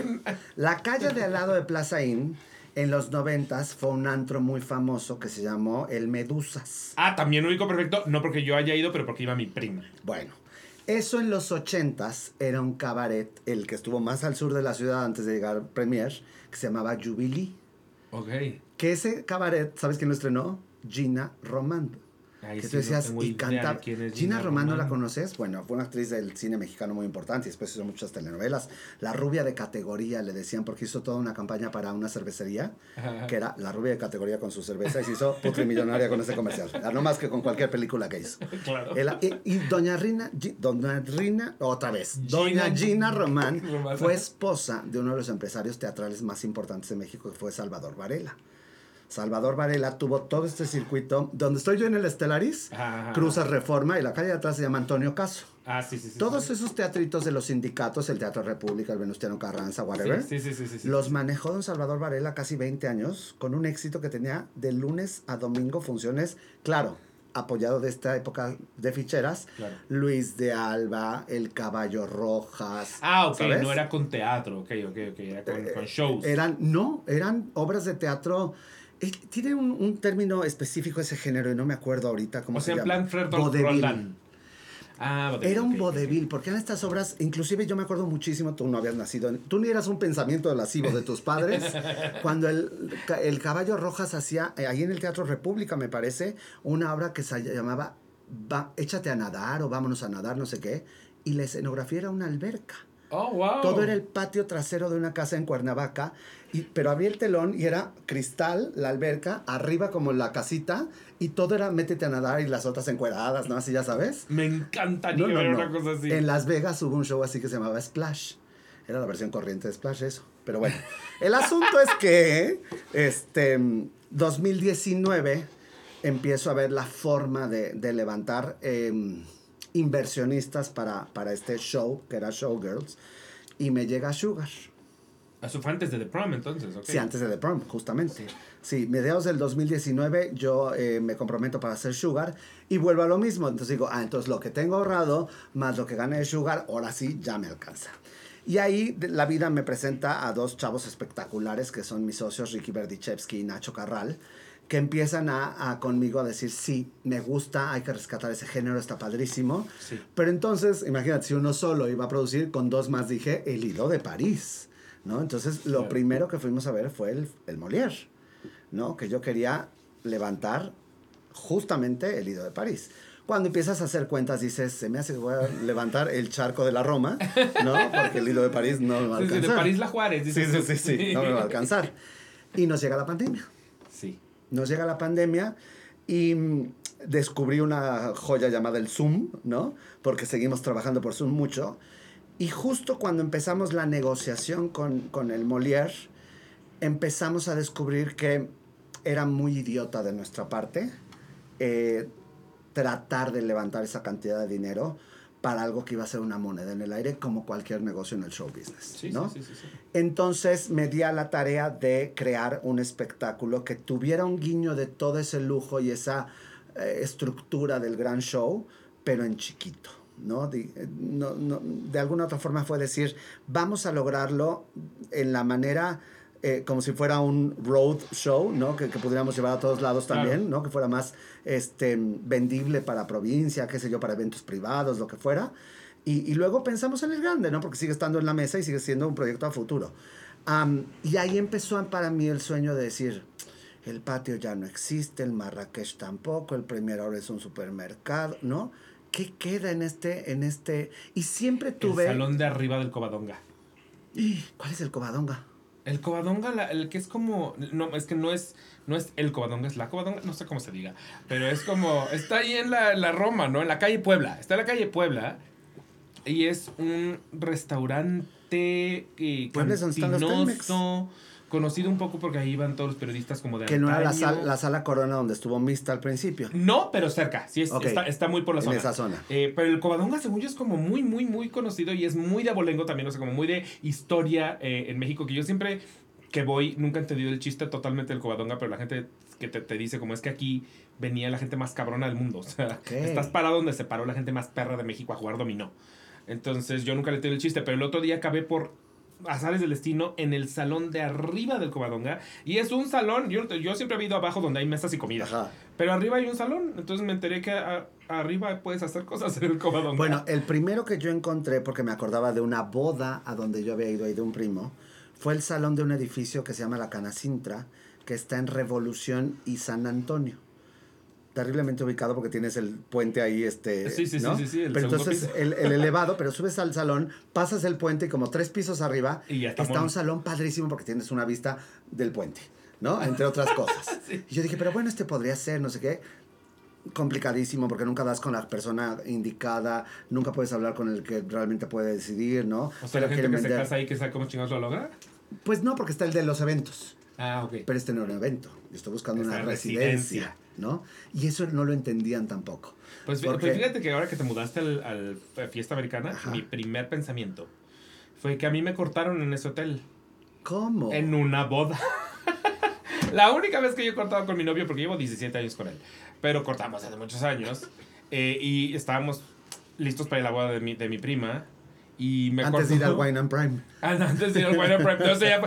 la calle de al lado de Plaza Inn en los noventas fue un antro muy famoso que se llamó El Medusas. Ah, también ubico perfecto, no porque yo haya ido, pero porque iba mi prima. Bueno, eso en los ochentas era un cabaret, el que estuvo más al sur de la ciudad antes de llegar Premier, que se llamaba Jubilee. Ok. Que ese cabaret, ¿sabes quién lo estrenó? Gina Román que tú decías, y canta. Gina, Romano, ¿la conoces? Bueno, fue una actriz del cine mexicano muy importante y después hizo muchas telenovelas. La rubia de categoría le decían porque hizo toda una campaña para una cervecería, que era la rubia de categoría con su cerveza y se hizo putrimillonaria con ese comercial. No más que con cualquier película que hizo. Claro. y, Doña Rina, Doña Rina, otra vez, Doña Gina Román fue esposa de uno de los empresarios teatrales más importantes de México, que fue Salvador Varela. Salvador Varela tuvo todo este circuito. Donde estoy yo en el Estelaris, cruza Reforma y la calle de atrás se llama Antonio Caso. Ah, sí, sí, sí. Todos esos teatritos de los sindicatos, el Teatro República, el Venustiano Carranza, whatever, sí, sí, sí, los manejó don Salvador Varela casi 20 años con un éxito que tenía de lunes a domingo funciones, claro, apoyado de esta época de ficheras, Luis de Alba, El Caballo Rojas. Ah, ok, no era con teatro, ok, ok, ok, era con, eh, shows. Eran, no, eran obras de teatro. Eh, tiene un, término específico ese género y no me acuerdo ahorita cómo se llama. O sea, en plan Fred Ah, Era un vodevil, porque en estas obras, inclusive yo me acuerdo muchísimo, tú no habías nacido, tú ni eras un pensamiento lascivo de tus padres, cuando el, el Caballo Rojas hacía, eh, ahí en el Teatro República me parece, una obra que se llamaba Échate a nadar o vámonos a nadar, no sé qué, y la escenografía era una alberca. Oh, wow. Todo era el patio trasero de una casa en Cuernavaca, y, pero abría el telón y era cristal, la alberca, arriba como la casita, y todo era métete a nadar y las otras encueradas, ¿no? Así ya sabes. Me encantaría ver una cosa así. En Las Vegas hubo un show así que se llamaba Splash. Era la versión corriente de Splash, eso. Pero bueno, el asunto es que, este, 2019 empiezo a ver la forma de, de levantar... Eh, inversionistas para, para este show, que era Showgirls, y me llega Sugar. Eso fue antes de The Prom, entonces, Sí, antes de The Prom, justamente. Sí, mediados del 2019 yo eh, me comprometo para hacer Sugar y vuelvo a lo mismo. Entonces digo, ah, entonces lo que tengo ahorrado más lo que gane de Sugar, ahora sí ya me alcanza. Y ahí la vida me presenta a dos chavos espectaculares que son mis socios, Ricky Berdichevsky y Nacho Carral que empiezan a, conmigo a decir, sí, me gusta, hay que rescatar ese género, está padrísimo. Pero entonces, imagínate, si uno solo iba a producir, con dos más dije, el hilo de París, ¿no? Entonces, lo primero que fuimos a ver fue el, el Molière, ¿no? Que yo quería levantar justamente el hilo de París. Cuando empiezas a hacer cuentas, dices, se me hace que voy a levantar el charco de la Roma, ¿no? Porque el hilo de París no me va a alcanzar. de París la Juárez. Sí, sí, sí, sí, no me va a alcanzar. Y nos llega la pandemia. Sí. Nos llega la pandemia y mm, descubrí una joya llamada el Zoom, ¿no? Porque seguimos trabajando por Zoom mucho. Y justo cuando empezamos la negociación con, con el Molière, empezamos a descubrir que era muy idiota de nuestra parte eh, tratar de levantar esa cantidad de dinero para algo que iba a ser una moneda en el aire, como cualquier negocio en el show business. ¿no? Sí, sí, sí, Entonces me di a la tarea de crear un espectáculo que tuviera un guiño de todo ese lujo y esa eh, estructura del gran show, pero en chiquito. ¿No? De, eh, no, no, de alguna otra forma fue decir, vamos a lograrlo en la manera eh, como si fuera un road show, ¿no? Que, que, pudiéramos llevar a todos lados también, ¿no? Que fuera más este, vendible para provincia, qué sé yo, para eventos privados, lo que fuera. Y, y luego pensamos en el grande, ¿no? Porque sigue estando en la mesa y sigue siendo un proyecto a futuro. y ahí empezó para mí el sueño de decir, el patio ya no existe, el Marrakech tampoco, el Premier ahora es un supermercado, ¿no? ¿Qué queda en este, en este? Y siempre tuve... El salón de arriba del Covadonga. ¿Cuál es el Covadonga? El covadonga, el que es como. No, es que no es. No es el covadonga, es la covadonga, no sé cómo se diga. Pero es como. Está ahí en la, la Roma, ¿no? En la calle Puebla. Está en la calle Puebla. Y es un restaurante. Eh, Puebla es donde conocido un poco porque ahí iban todos los periodistas como de Que no era la, la, sala Corona donde estuvo Mista al principio. No, pero cerca, sí, está, está, muy por la zona. En esa zona. Eh, pero el Covadonga, según yo, es como muy, muy, muy conocido y es muy de abolengo también, o sea, como muy de historia eh, en México, que yo siempre que voy, nunca he entendido el chiste totalmente del Covadonga, pero la gente que te, te dice como es que aquí venía la gente más cabrona del mundo, o sea, estás parado donde se paró la gente más perra de México a jugar dominó. Entonces yo nunca le tengo el chiste, pero el otro día acabé por azares del destino en el salón de arriba del Covadonga. Y es un salón, yo, yo siempre he ido abajo donde hay mesas y comida. Pero arriba hay un salón, entonces me enteré que arriba puedes hacer cosas en el Covadonga. Bueno, el primero que yo encontré, porque me acordaba de una boda a donde yo había ido ahí de un primo, fue el salón de un edificio que se llama La Canacintra, que está en Revolución y San Antonio terriblemente ubicado porque tienes el puente ahí, este. Sí, sí, sí, sí, pero entonces el, elevado, pero subes al salón, pasas el puente y como tres pisos arriba y está, un salón padrísimo porque tienes una vista del puente, ¿no? Entre otras cosas. Y yo dije, pero bueno, este podría ser, no sé qué. Complicadísimo porque nunca das con la persona indicada, nunca puedes hablar con el que realmente puede decidir, ¿no? O sea, la gente que se casa ahí que sabe cómo chingados lo logra. Pues no, porque está el de los eventos. Ah, ok. Pero este no era un evento. Yo estoy buscando una residencia, ¿no? Y eso no lo entendían tampoco. Pues, pues fíjate que ahora que te mudaste al, al Fiesta Americana, mi primer pensamiento fue que a mí me cortaron en ese hotel. ¿Cómo? En una boda. la única vez que yo he cortado con mi novio, porque llevo 17 años con él, pero cortamos hace muchos años, eh, y estábamos listos para ir a la boda de mi, de mi prima. Y me antes de ir al Wine and Prime. Antes de ir al Wine and Prime. Sé, ya,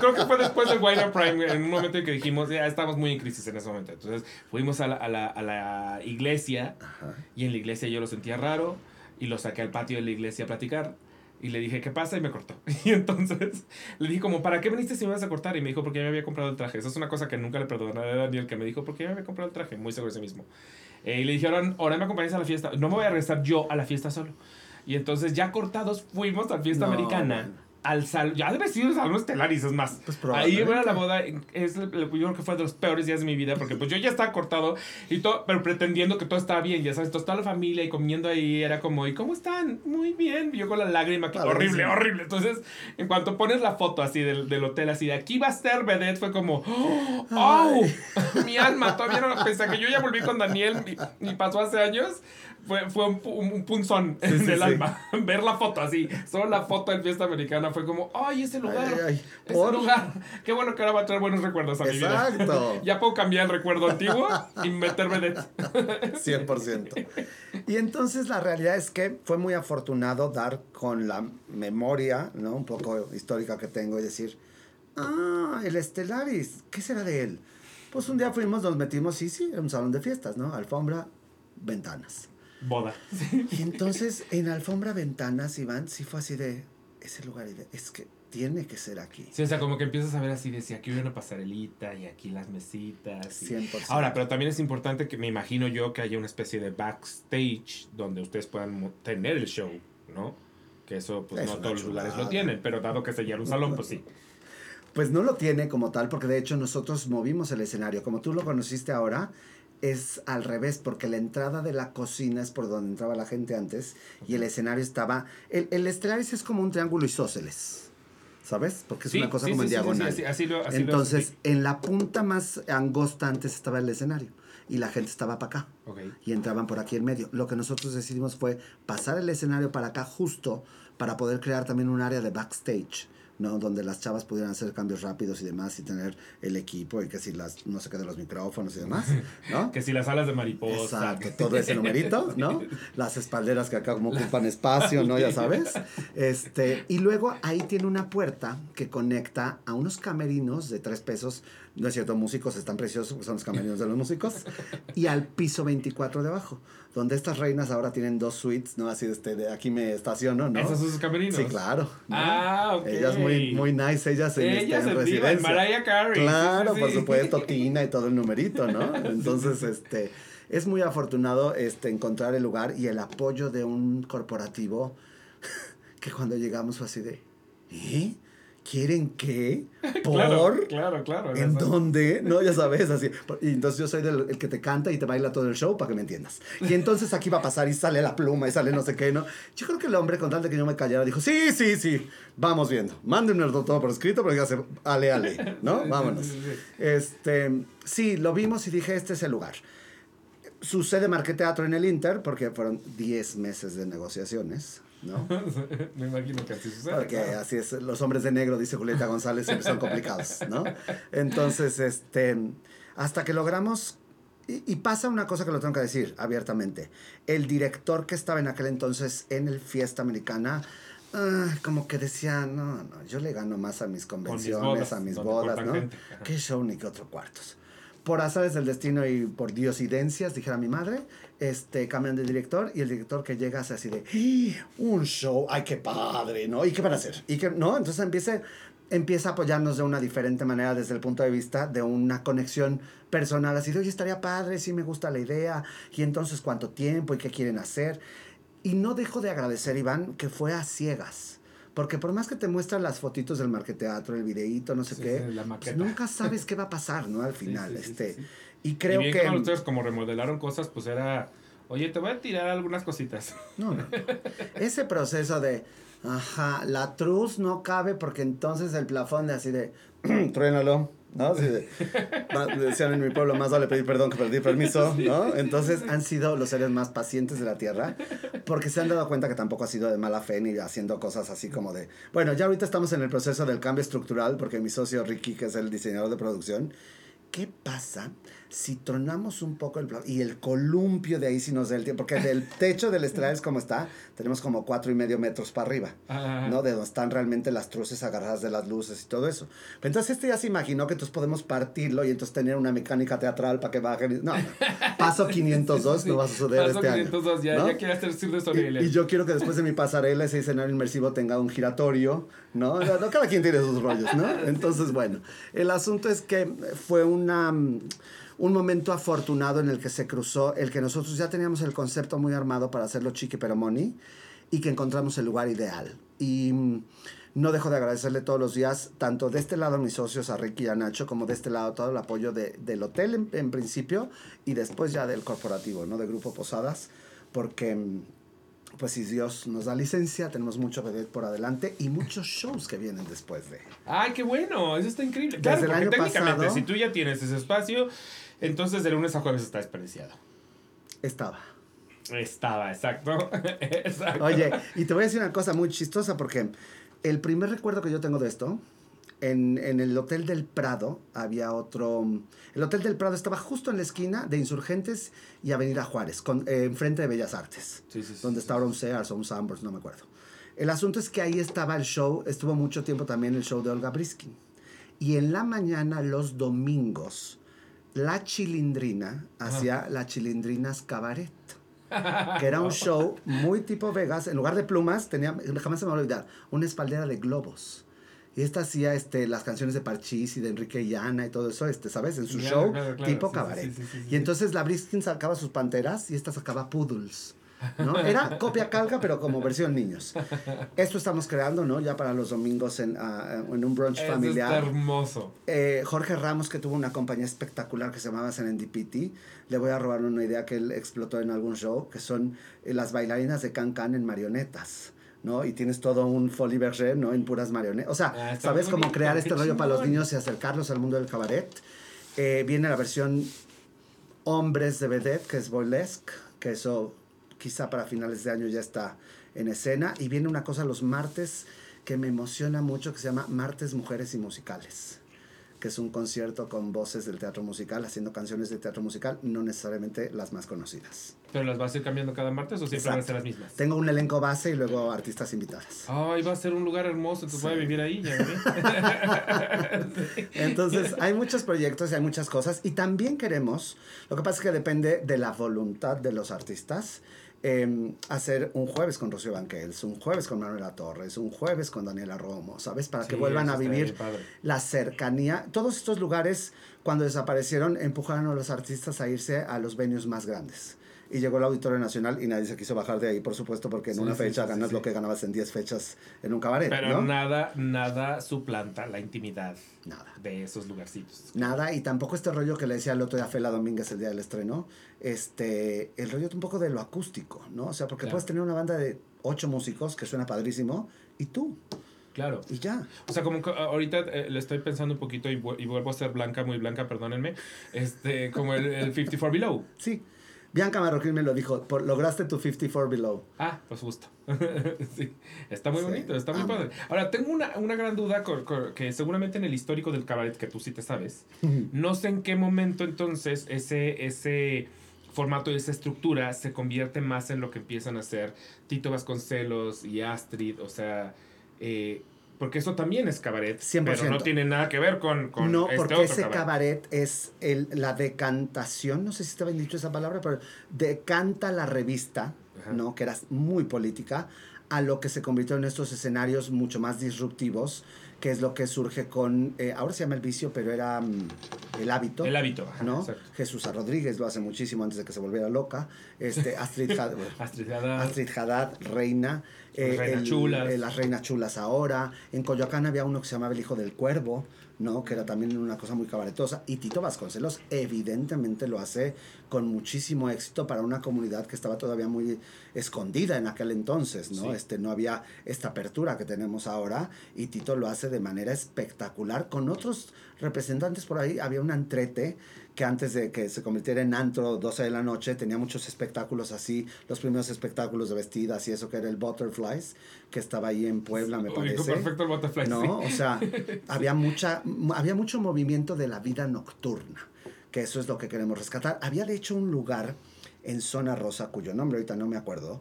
creo que fue después del Wine and Prime, en un momento en que dijimos, ya estábamos muy en crisis en ese momento. Entonces fuimos a la, a la, a la iglesia y en la iglesia yo lo sentía raro y lo saqué al patio de la iglesia a platicar. Y le dije, ¿qué pasa? Y me cortó. Y entonces le dije, como, ¿para qué viniste si me vas a cortar? Y me dijo, porque ya me había comprado el traje. Esa es una cosa que nunca le perdoné a Daniel, que me dijo, porque ya me había comprado el traje. Muy seguro de sí mismo. Eh, y le dije, ahora, ahora me acompañas a la fiesta. No me voy a regresar yo a la fiesta solo. Y entonces ya cortados fuimos a la fiesta americana al salón, ya debe ser el salón Estelaris, es más. Pues ahí era la boda, es, yo creo que fue de los peores días de mi vida, porque pues yo ya estaba cortado, y todo, pero pretendiendo que todo estaba bien, ya sabes, toda la familia y comiendo ahí, era como, ¿y cómo están? Muy bien, yo con la lágrima, aquí, horrible, horrible. Entonces, en cuanto pones la foto así del, del hotel, así de aquí va a ser Vedette, fue como, ¡oh! mi alma, todavía no, pese a que yo ya volví con Daniel, y pasó hace años, fue, fue un, un, punzón en el alma. Ver la foto así, solo la foto del fiesta americana fue como, ay, ese lugar, ese lugar. Qué bueno que ahora va a traer buenos recuerdos a mi vida. Exacto. ya puedo cambiar el recuerdo antiguo y meterme de... 100%. Y entonces la realidad es que fue muy afortunado dar con la memoria, ¿no? Un poco histórica que tengo y decir, ah, el Estelaris, ¿qué será de él? Pues un día fuimos, nos metimos, sí, sí, en un salón de fiestas, ¿no? Alfombra, ventanas boda. Y entonces en Alfombra Ventanas, Iván, sí fue así de ese lugar. Es que tiene que ser aquí. Sí, o sea, como que empiezas a ver así de si aquí hay una pasarelita y aquí las mesitas. 100%. Ahora, pero también es importante que me imagino yo que haya una especie de backstage donde ustedes puedan tener el show, ¿no? Que eso, pues no todos los lugares lo tienen, pero dado que se llena un salón, pues sí. Pues no lo tiene como tal, porque de hecho nosotros movimos el escenario. Como tú lo conociste ahora, es al revés, porque la entrada de la cocina es por donde entraba la gente antes y el escenario estaba... El, el es como un triángulo isósceles, ¿sabes? Porque es una cosa como en diagonal. Entonces, en la punta más angosta antes estaba el escenario y la gente estaba para acá. Y entraban por aquí en medio. Lo que nosotros decidimos fue pasar el escenario para acá justo para poder crear también un área de backstage ¿no? Donde las chavas pudieran hacer cambios rápidos y demás y tener el equipo y que si las, no sé qué de los micrófonos y demás, ¿no? que si las alas de mariposa. Exacto, todo ese numerito, ¿no? Las espalderas que acá como ocupan espacio, ¿no? Ya sabes. Este, y luego ahí tiene una puerta que conecta a unos camerinos de tres pesos no es cierto, músicos están preciosos, son los camerinos de los músicos, y al piso 24 de abajo, donde estas reinas ahora tienen dos suites, ¿no? Así este, de aquí me estaciono, ¿no? ¿Esos son sus camerinos? Sí, claro. Ah, ok. Ellas muy, muy nice, ellas en, este, en, residencia. Mariah Carey. Claro, por supuesto, Tina y todo el numerito, ¿no? Entonces, este, es muy afortunado este, encontrar el lugar y el apoyo de un corporativo que cuando llegamos fue así de, ¿eh? ¿Quieren qué? ¿Por? claro, claro, claro. ¿En dónde? No, ya sabes, así. Y entonces yo soy el que te canta y te baila todo el show para que me entiendas. Y entonces aquí va a pasar y sale la pluma y sale no sé qué, ¿no? Yo creo que el hombre, con tal de que yo me callara, dijo, sí, sí, sí, vamos viendo. Mándenme todo por escrito, pero hace ale, ale, ¿no? Vámonos. Este, sí, lo vimos y dije, este es el lugar. Sucede Marqueteatro en el Inter, porque fueron 10 meses de negociaciones ¿no? Me imagino que así sucede. Porque así es, los hombres de negro, dice Julieta González, siempre son complicados, ¿no? Entonces, este, hasta que logramos, y, pasa una cosa que lo tengo que decir abiertamente, el director que estaba en aquel entonces en el Fiesta Americana, ah, como que decía, no, no, yo le gano más a mis convenciones, a mis bodas, ¿no? ¿Qué show ni qué otro cuartos? Por azares del destino y por diosidencias, dijera mi madre, este, cambian de director y el director que llega hace así de, ¡Ah! un show, ay, qué padre, ¿no? ¿Y qué van a hacer? ¿Y qué, no? Entonces empieza, empieza a apoyarnos de una diferente manera desde el punto de vista de una conexión personal, así de, oye, estaría padre, sí me gusta la idea, y entonces cuánto tiempo y qué quieren hacer. Y no dejo de agradecer, Iván, que fue a ciegas porque por más que te muestran las fotitos del marqueteatro, el videíto, no sé qué, pues nunca sabes qué va a pasar, ¿no? Al final, este. Y creo y que. ustedes como remodelaron cosas, pues era. Oye, te voy a tirar algunas cositas. No, no. Ese proceso de. Ajá, la truz no cabe porque entonces el plafón de así de. truénalo, ¿no? decían en mi pueblo, más vale pedir perdón que pedir permiso, ¿no? Entonces han sido los seres más pacientes de la Tierra porque se han dado cuenta que tampoco ha sido de mala fe ni haciendo cosas así como de... Bueno, ya ahorita estamos en el proceso del cambio estructural porque mi socio Ricky, que es el diseñador de producción, ¿qué pasa si tronamos un poco el y el columpio de ahí si nos da el tiempo? Porque del techo del estrella es como está, tenemos como cuatro y medio metros para arriba, ¿no? De donde están realmente las truces agarradas de las luces y todo eso. Pero entonces este ya se imaginó que entonces podemos partirlo y entonces tener una mecánica teatral para que bajen. No, paso 502 no va a suceder paso este 502, año. Ya, ya quiere hacer Y, y yo quiero que después de mi pasarela ese escenario inmersivo tenga un giratorio, ¿no? No, cada quien tiene sus rollos, ¿no? Entonces, bueno, el asunto es que fue una un momento afortunado en el que se cruzó el que nosotros ya teníamos el concepto muy armado para hacerlo chiqui pero money y que encontramos el lugar ideal. Y mm, no dejo de agradecerle todos los días, tanto de este lado a mis socios, a Ricky y a Nacho, como de este lado todo el apoyo de, del hotel en, principio y después ya del corporativo, ¿no? De Grupo Posadas, porque mm, pues si Dios nos da licencia, tenemos mucho ver por adelante y muchos shows que vienen después de. ¡Ay, qué bueno! Eso está increíble. Claro, porque técnicamente, si tú ya tienes ese espacio, entonces de lunes a jueves está desperdiciado. Estaba. Estaba, exacto. exacto. Oye, y te voy a decir una cosa muy chistosa porque el primer recuerdo que yo tengo de esto, en, el Hotel del Prado había otro... El Hotel del Prado estaba justo en la esquina de Insurgentes y Avenida Juárez, con, eh, enfrente de Bellas Artes, sí, sí, donde estaba un Sears o un Sambors, no me acuerdo. El asunto es que ahí estaba el show, estuvo mucho tiempo también el show de Olga Briskin. Y en la mañana, los domingos, la Chilindrina hacía la Chilindrinas Cabaret. Que era un show muy tipo Vegas. En lugar de plumas, tenía, jamás se me va a olvidar, una espaldera de globos. Y esta hacía este, las canciones de Parchís y de Enrique y Ana y todo eso, este, ¿sabes? En su show tipo cabaret. y entonces la Briskin sacaba sus panteras y esta sacaba poodles. ¿No? Era copia calca, pero como versión niños. Esto estamos creando, ¿no? Ya para los domingos en, uh, en un brunch Eso familiar. Está hermoso. Eh, Jorge Ramos, que tuvo una compañía espectacular que se llamaba Serendipity, le voy a robar una idea que él explotó en algún show, que son eh, las bailarinas de Can Can en marionetas. ¿no? Y tienes todo un folie berger, ¿no? En puras marionetas. O sea, ah, ¿sabes cómo crear este rollo para los niños y acercarlos al mundo del cabaret? Eh, viene la versión hombres de vedette, que es burlesque, que eso quizá para finales de año ya está en escena. Y viene una cosa los martes que me emociona mucho, que se llama Martes Mujeres y Musicales que es un concierto con voces del teatro musical, haciendo canciones de teatro musical, no necesariamente las más conocidas. ¿Pero las vas a ir cambiando cada martes o siempre van a ser las mismas? Tengo un elenco base y luego artistas invitadas. Ay, va a ser un lugar hermoso, tú puedes vivir ahí, ya Entonces, hay muchos proyectos y hay muchas cosas y también queremos, lo que pasa es que depende de la voluntad de los artistas Em, hacer un jueves con Rocío Banquels, un jueves con Manuela Torres, un jueves con Daniela Romo, ¿sabes? Para que vuelvan a vivir la cercanía. Todos estos lugares, cuando desaparecieron, empujaron a los artistas a irse a los venues más grandes y llegó el Auditorio Nacional y nadie se quiso bajar de ahí, por supuesto, porque en una fecha ganas lo que ganabas en 10 fechas en un cabaret. Pero nada, nada suplanta la intimidad nada. de esos lugarcitos. Nada, y tampoco este rollo que le decía el otro día a Fela Domínguez el día del estreno, este, el rollo un poco de lo acústico, ¿no? O sea, porque puedes tener una banda de ocho músicos que suena padrísimo y tú. Claro. Y ya. O sea, como ahorita eh, le estoy pensando un poquito y, vuelvo a ser blanca, muy blanca, perdónenme, este, como el, el 54 Below. Sí. Bianca Marroquín me lo dijo, por, lograste tu 54 below. Ah, pues justo. sí, está muy bonito, está muy padre. Ahora, tengo una, una gran duda que seguramente en el histórico del cabaret, que tú sí te sabes, no sé en qué momento entonces ese, ese formato y esa estructura se convierte más en lo que empiezan a hacer Tito Vasconcelos y Astrid, o sea... Eh, porque eso también es cabaret. 100%. Pero no tiene nada que ver con, con No, este porque ese cabaret. es el, la decantación, no sé si estaba bien dicho esa palabra, pero decanta la revista, ¿no? Que era muy política, a lo que se convirtió en estos escenarios mucho más disruptivos que es lo que surge con, eh, ahora se llama el vicio, pero era mm, el hábito. El hábito, ¿no? Jesús Rodríguez lo hace muchísimo antes de que se volviera loca. Este, Astrid, Haddad, Astrid Haddad. Reina. Eh, chulas. Eh, las Reinas Chulas ahora. En Coyoacán había uno que se llamaba El Hijo del Cuervo, ¿no? Que era también una cosa muy cabaretosa. Y Tito Vasconcelos evidentemente lo hace con muchísimo éxito para una comunidad que estaba todavía muy escondida en aquel entonces, ¿no? Este, no había esta apertura que tenemos ahora y Tito lo hace de manera espectacular con otros representantes por ahí. Había un antrete que antes de que se convirtiera en antro 12 de la noche tenía muchos espectáculos así, los primeros espectáculos de vestidas y eso que era el Butterflies, que estaba ahí en Puebla, me parece. perfecto el Butterflies. No, o sea, había mucha había mucho movimiento de la vida nocturna, que eso es lo que queremos rescatar. Había de hecho un lugar en Zona Rosa cuyo nombre ahorita no me acuerdo,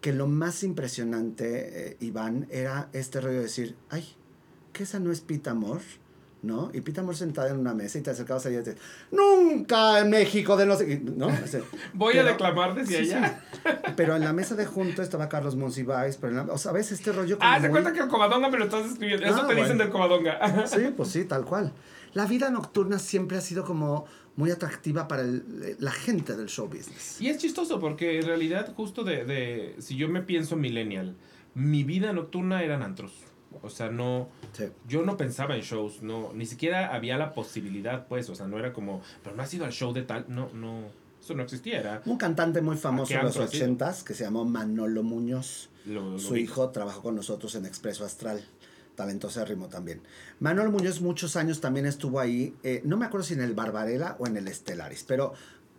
que lo más impresionante, eh, Iván, era este rollo de decir, ay, que esa no es Pita Amor ¿no? Y Pita Amor sentada en una mesa y te acercabas allá y te nunca en México de los... ¿no? Voy a declamar desde allá. Pero en la mesa de junto estaba Carlos Monsiváis, pero o sea, ¿ves este rollo Ah, se cuenta que el Covadonga me lo estás escribiendo. Eso ah, te dicen del Covadonga. sí, pues sí, tal cual. La vida nocturna siempre ha sido como muy atractiva para la gente del show business. Y es chistoso porque en realidad justo de, de si yo me pienso millennial, mi vida nocturna eran antros. O sea, no. Yo no pensaba en shows, no. Ni siquiera había la posibilidad, pues. O sea, no era como. Pero no ha sido al show de tal. No, no. Eso no existía. Un cantante muy famoso en los ochentas que se llamó Manolo Muñoz. Su hijo trabajó con nosotros en Expreso Astral. Talentosérrimo también. Manolo Muñoz muchos años también estuvo ahí. Eh, no me acuerdo si en el Barbarella o en el Estelaris, pero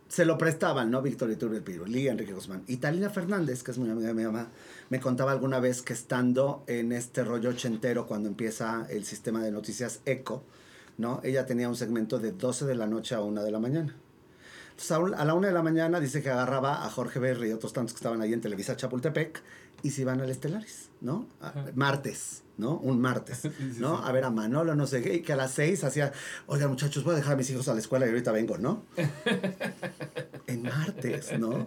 se lo prestaban, ¿no? Víctor Iturbe Pirulí, Enrique Guzmán. Y Talina Fernández, que es muy amiga de mi mamá, me contaba alguna vez que estando en este rollo ochentero, cuando empieza el sistema de noticias ECO, ¿no? Ella tenía un segmento de 12 de la noche a 1 de la mañana. Entonces, a la 1 de la mañana dice que agarraba a Jorge Berry y otros tantos que estaban ahí en Televisa Chapultepec y se iban al Estelaris, ¿no? martes, ¿no? Un martes, ¿no? A ver a Manolo, no sé qué, y que a las seis hacía, oigan muchachos, voy a dejar a mis hijos a la escuela y ahorita vengo, ¿no? en martes, ¿no?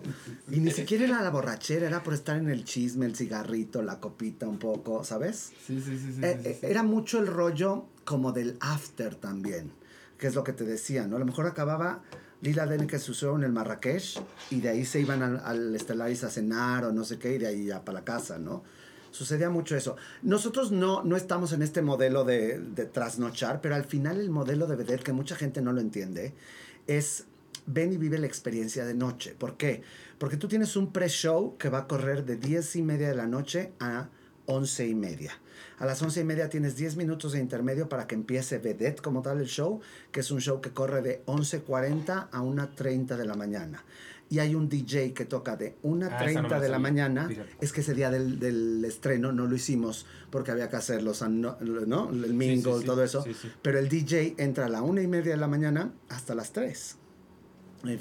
Y ni siquiera era la borrachera, era por estar en el chisme, el cigarrito, la copita un poco, ¿sabes? Sí, sí, sí. sí, eh, eh, era mucho el rollo como del after también, que es lo que te decía, ¿no? A lo mejor acababa Lila Dene que sucedió en el Marrakech y de ahí se iban al, al Stellaris a cenar o no sé qué y de ahí ya para la casa, ¿no? Sucedía mucho eso. Nosotros no, no estamos en este modelo de, de trasnochar, pero al final el modelo de vedette, que mucha gente no lo entiende, es ven y vive la experiencia de noche. ¿Por qué? Porque tú tienes un pre-show que va a correr de 10 y media de la noche a 11 y media. A las once y media tienes 10 minutos de intermedio para que empiece Vedette como tal el show, que es un show que corre de 11.40 a 1.30 de la mañana. Y hay un DJ que toca de 1.30 ah, de la mañana. Es que ese día del, estreno no lo hicimos porque había que hacerlo, ¿no? El mingle, todo eso. Pero el DJ entra a la una y media de la mañana hasta las 3.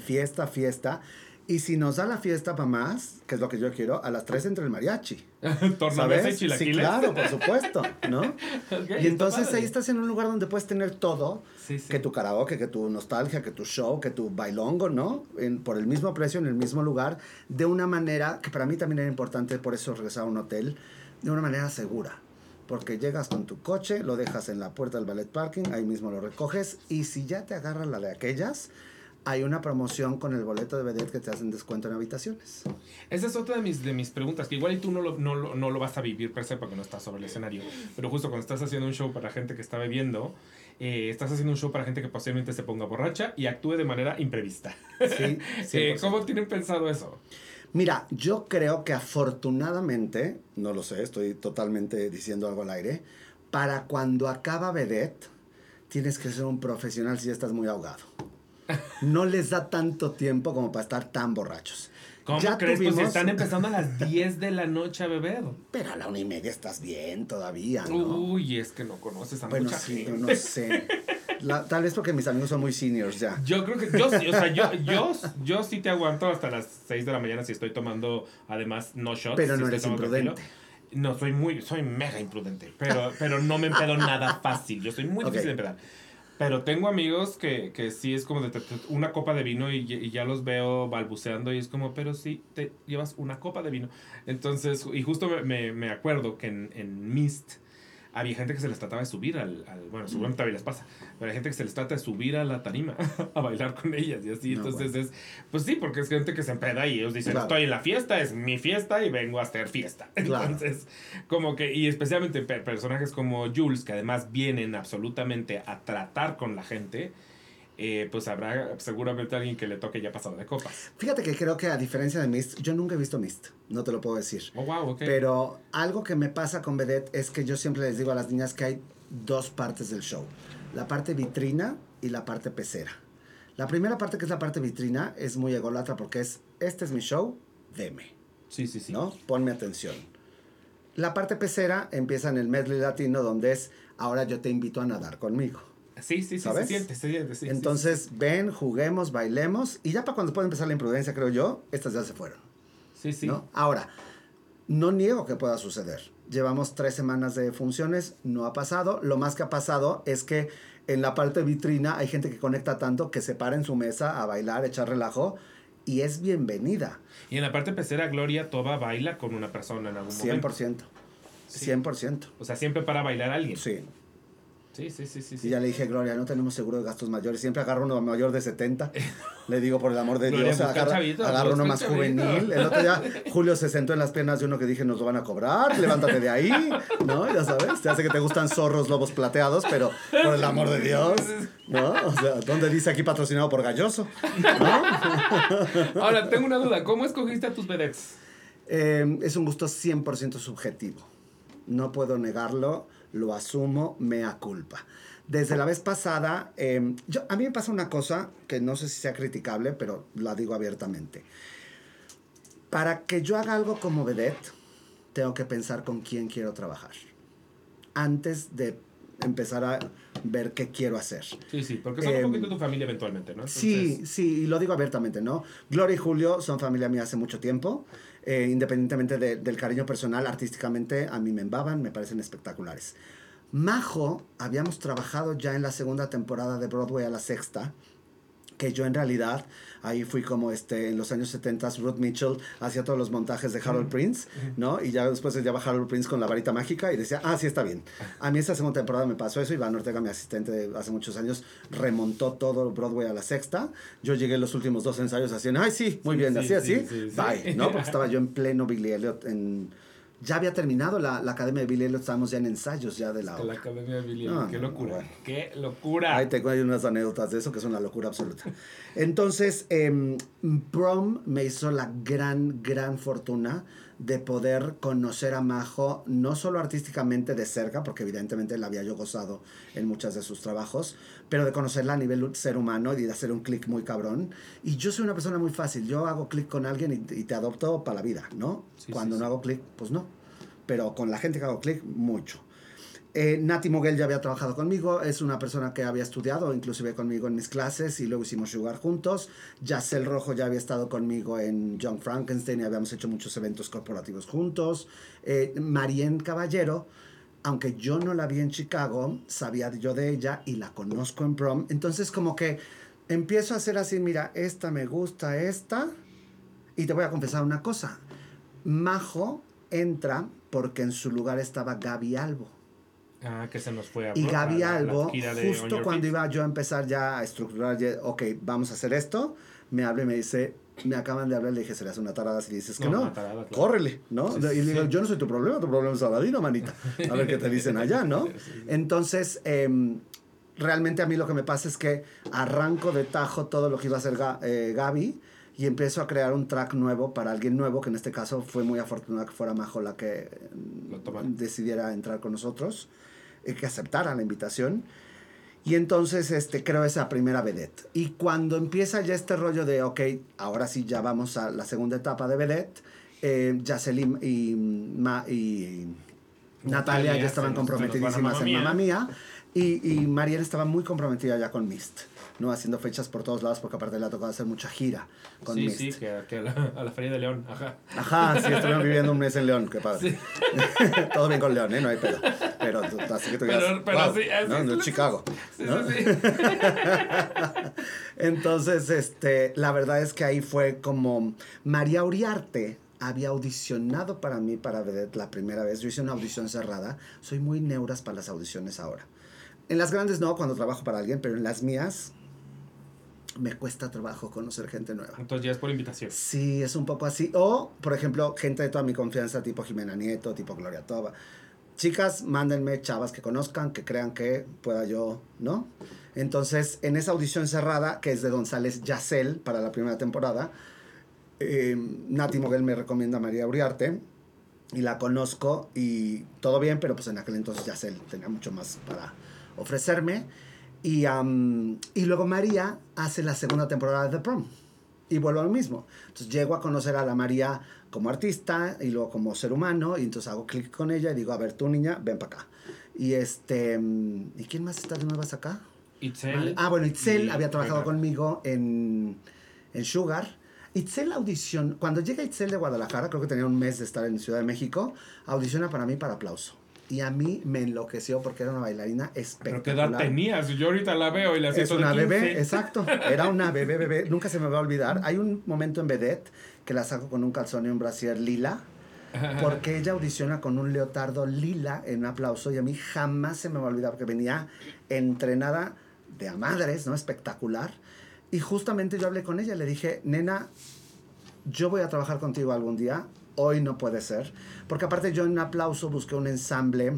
Fiesta, fiesta. Y si nos da la fiesta para más, que es lo que yo quiero, a las 3 entra el mariachi. ¿Sabes? y Sí, claro, por supuesto, ¿no? y entonces ahí estás en un lugar donde puedes tener todo, que tu karaoke, que tu nostalgia, que tu show, que tu bailongo, ¿no? En, por el mismo precio, en el mismo lugar, de una manera que para mí también era importante, por eso regresar a un hotel, de una manera segura. Porque llegas con tu coche, lo dejas en la puerta del ballet parking, ahí mismo lo recoges, y si ya te agarra la de aquellas, hay una promoción con el boleto de vedette que te hacen descuento en habitaciones. Esa es otra de mis, de mis preguntas, que igual y tú no lo, no, no lo vas a vivir per se porque no estás sobre el escenario, pero justo cuando estás haciendo un show para gente que está bebiendo, eh, estás haciendo un show para gente que posiblemente se ponga borracha y actúe de manera imprevista. Sí, eh, ¿Cómo tienen pensado eso? Mira, yo creo que afortunadamente, no lo sé, estoy totalmente diciendo algo al aire, para cuando acaba vedette, tienes que ser un profesional si ya estás muy ahogado no les da tanto tiempo como para estar tan borrachos. ¿Cómo crees? Pues están empezando a las 10 de la noche a beber. Pero a la una y media estás bien todavía, ¿no? Uy, es que no conoces a bueno, mucha sí, no sé. tal vez porque mis amigos son muy seniors ya. Yo creo que, yo sí, o sea, yo, yo, yo sí te aguanto hasta las 6 de la mañana si estoy tomando, además, no shots. Pero no eres imprudente. No, soy muy, soy mega imprudente, pero, pero no me empedo nada fácil. Yo soy muy difícil de empedar. Pero tengo amigos que, que sí es como de una copa de vino y, ya los veo balbuceando y es como, pero sí, te llevas una copa de vino. Entonces, y justo me, me acuerdo que en, en Mist había gente que se les trataba de subir al, bueno, seguramente todavía les pasa, pero hay gente que se les trata de subir a la tarima a bailar con ellas y así, entonces es, pues sí, porque es gente que se empeda y ellos dicen, estoy en la fiesta, es mi fiesta y vengo a hacer fiesta. Entonces, como que, y especialmente personajes como Jules, que además vienen absolutamente a tratar con la gente, eh, pues habrá seguramente alguien que le toque ya pasado de copas. Fíjate que creo que a diferencia de Mist, yo nunca he visto Mist, no te lo puedo decir. Oh, wow, okay. Pero algo que me pasa con Vedette es que yo siempre les digo a las niñas que hay dos partes del show. La parte vitrina y la parte pecera. La primera parte, que es la parte vitrina, es muy egolatra porque es, este es mi show, deme. Sí, sí, sí. ¿No? Ponme atención. La parte pecera empieza en el medley latino donde es, ahora yo te invito a nadar conmigo. Sí, sí, sí, se siente, se siente. Sí, Entonces, ven, juguemos, bailemos. Y ya para cuando pueda empezar la imprudencia, creo yo, estas ya se fueron. Sí, sí. Ahora, no niego que pueda suceder. Llevamos tres semanas de funciones, no ha pasado. Lo más que ha pasado es que en la parte vitrina hay gente que conecta tanto que se para en su mesa a bailar, echar relajo y es bienvenida. Y en la parte pecera, Gloria Toba baila con una persona en algún momento. 100%. 100%. O sea, siempre para bailar a alguien. Sí. Sí, sí, sí, sí. Y ya le dije, Gloria, no tenemos seguro de gastos mayores. Siempre agarro uno mayor de 70. le digo, por el amor de Dios, agarra, agarro uno más juvenil. El otro día, Julio se sentó en las piernas de uno que dije, nos lo van a cobrar, levántate de ahí. ¿No? Ya sabes, te hace que te gustan zorros, lobos plateados, pero por el amor de Dios. ¿No? O sea, ¿dónde dice aquí patrocinado por Galloso? Ahora, tengo una duda. ¿Cómo escogiste a tus vedettes? Eh, es un gusto 100% subjetivo. No puedo negarlo lo asumo, mea culpa. Desde la vez pasada, em, yo, a mí me pasa una cosa que no sé si sea criticable, pero la digo abiertamente. Para que yo haga algo como vedette, tengo que pensar con quién quiero trabajar. Antes de empezar a ver qué quiero hacer. Sí, sí, porque son un em, poquito tu familia eventualmente, ¿no? Sí, sí, y lo digo abiertamente, ¿no? Gloria y Julio son familia mía hace mucho tiempo. Eh, independientemente del cariño personal, artísticamente a mí me embaban, me parecen espectaculares. Majo, habíamos trabajado ya en la segunda temporada de Broadway a la sexta, que yo en realidad ahí fui como este en los años 70 Ruth Mitchell hacía todos los montajes de Harold Prince, ¿no? Y ya después llevaba Harold Prince con la varita mágica y decía, "Ah, sí está bien." A mí esa segunda temporada me pasó eso, Iván Ortega, mi asistente de hace muchos años, remontó todo Broadway a la sexta. Yo llegué los últimos dos ensayos así, "Ay, sí, muy bien, así así." Bye, ¿no? Porque estaba yo en pleno Billy Elliot en ya había terminado la, la Academia de Billy Elliot, estábamos ya en ensayos ya de la obra. La Academia de Billy Elliot, qué locura, qué locura. Ahí tengo hay unas anécdotas de eso que es una locura absoluta. Entonces, eh, Prom me hizo la gran, gran fortuna de poder conocer a Majo, no solo artísticamente de cerca, porque evidentemente la había yo gozado en muchas de sus trabajos, pero de conocerla a nivel ser humano y de hacer un clic muy cabrón. Y yo soy una persona muy fácil, yo hago clic con alguien y, te adopto para la vida, ¿no? Cuando no hago clic, pues no. Pero con la gente que hago clic, mucho. Eh, Nati Moguel ya había trabajado conmigo, es una persona que había estudiado inclusive conmigo en mis clases y luego hicimos jugar juntos. Yacel Rojo ya había estado conmigo en John Frankenstein y habíamos hecho muchos eventos corporativos juntos. Eh, Marianne Caballero, aunque yo no la vi en Chicago, sabía yo de ella y la conozco en prom. Entonces como que empiezo a hacer así, mira, esta me gusta, esta. Y te voy a confesar una cosa. Majo entra porque en su lugar estaba Gaby Albo. Ah, que se nos fue a Y Gaby Albo, justo cuando iba yo a empezar ya a estructurar, ok, vamos a hacer esto, me habla y me dice, me acaban de hablar, le dije, se le hace una tarada si dices que no, córrele, ¿no? y le digo, yo no soy tu problema, tu problema es Aladino, manita. A ver qué te dicen allá, ¿no? Entonces, em, realmente a mí lo que me pasa es que arranco de tajo todo lo que iba a hacer eh, Gaby y empiezo a crear un track nuevo para alguien nuevo, que en este caso fue muy afortunado que fuera Majo la que decidiera entrar con nosotros que aceptara la invitación. Y entonces este, creo esa primera vedette. Y cuando empieza ya este rollo de, ok, ahora sí ya vamos a la segunda etapa de vedette, eh, y, Ma, y Natalia, ya estaban comprometidísimas en Mamá Mía. Y, y Mariela estaba muy comprometida ya con Mist. ¿No? Haciendo fechas por todos lados, porque aparte le ha tocado hacer mucha gira con Sí, sí, que, a, la, Feria de León, ajá. Ajá, sí, estuvieron viviendo un mes en León, qué padre. Todo bien con León, ¿eh? No hay pedo. Pero así que tú. Pero, pero sí, ¿no? En Chicago, ¿no? Sí, Entonces, este, la verdad es que ahí fue como María Uriarte había audicionado para mí para Vedette la primera vez. Yo hice una audición cerrada. Soy muy neuras para las audiciones ahora. En las grandes no, cuando trabajo para alguien, pero en las mías me cuesta trabajo conocer gente nueva. Entonces ya es por invitación. Sí, es un poco así. O, por ejemplo, gente de toda mi confianza, tipo Jimena Nieto, tipo Gloria Toba. Chicas, mándenme chavas que conozcan, que crean que pueda yo, ¿no? Entonces, en esa audición cerrada, que es de González Yacel para la primera temporada, eh, Nati Moguel me recomienda a María Uriarte y la conozco y todo bien, pero pues en aquel entonces Yacel tenía mucho más para ofrecerme. Y, y luego María hace la segunda temporada de The Prom y vuelvo a lo mismo. Entonces llego a conocer a la María como artista y luego como ser humano y entonces hago clic con ella y digo, a ver, tú niña, ven para acá. Y este, ¿y quién más está de nuevas acá? Itzel. Ah, bueno, Itzel había trabajado conmigo en, en Sugar Itzel audición, cuando llega Itzel de Guadalajara, creo que tenía un mes de estar en Ciudad de México, audiciona para mí para aplauso. Y a mí me enloqueció porque era una bailarina espectacular. ¿Pero qué edad tenías? Yo ahorita la veo y la siento Es una bebé, exacto. Era una bebé, bebé. Nunca se me va a olvidar. Hay un momento en Vedette que la saco con un calzón y un brasier lila. Porque ella audiciona con un leotardo lila en un aplauso y a mí jamás se me va a olvidar porque venía entrenada de a madres, ¿no? Espectacular. Y justamente yo hablé con ella, le dije, nena, yo voy a trabajar contigo algún día, hoy no puede ser, porque aparte yo en un aplauso busqué un ensamble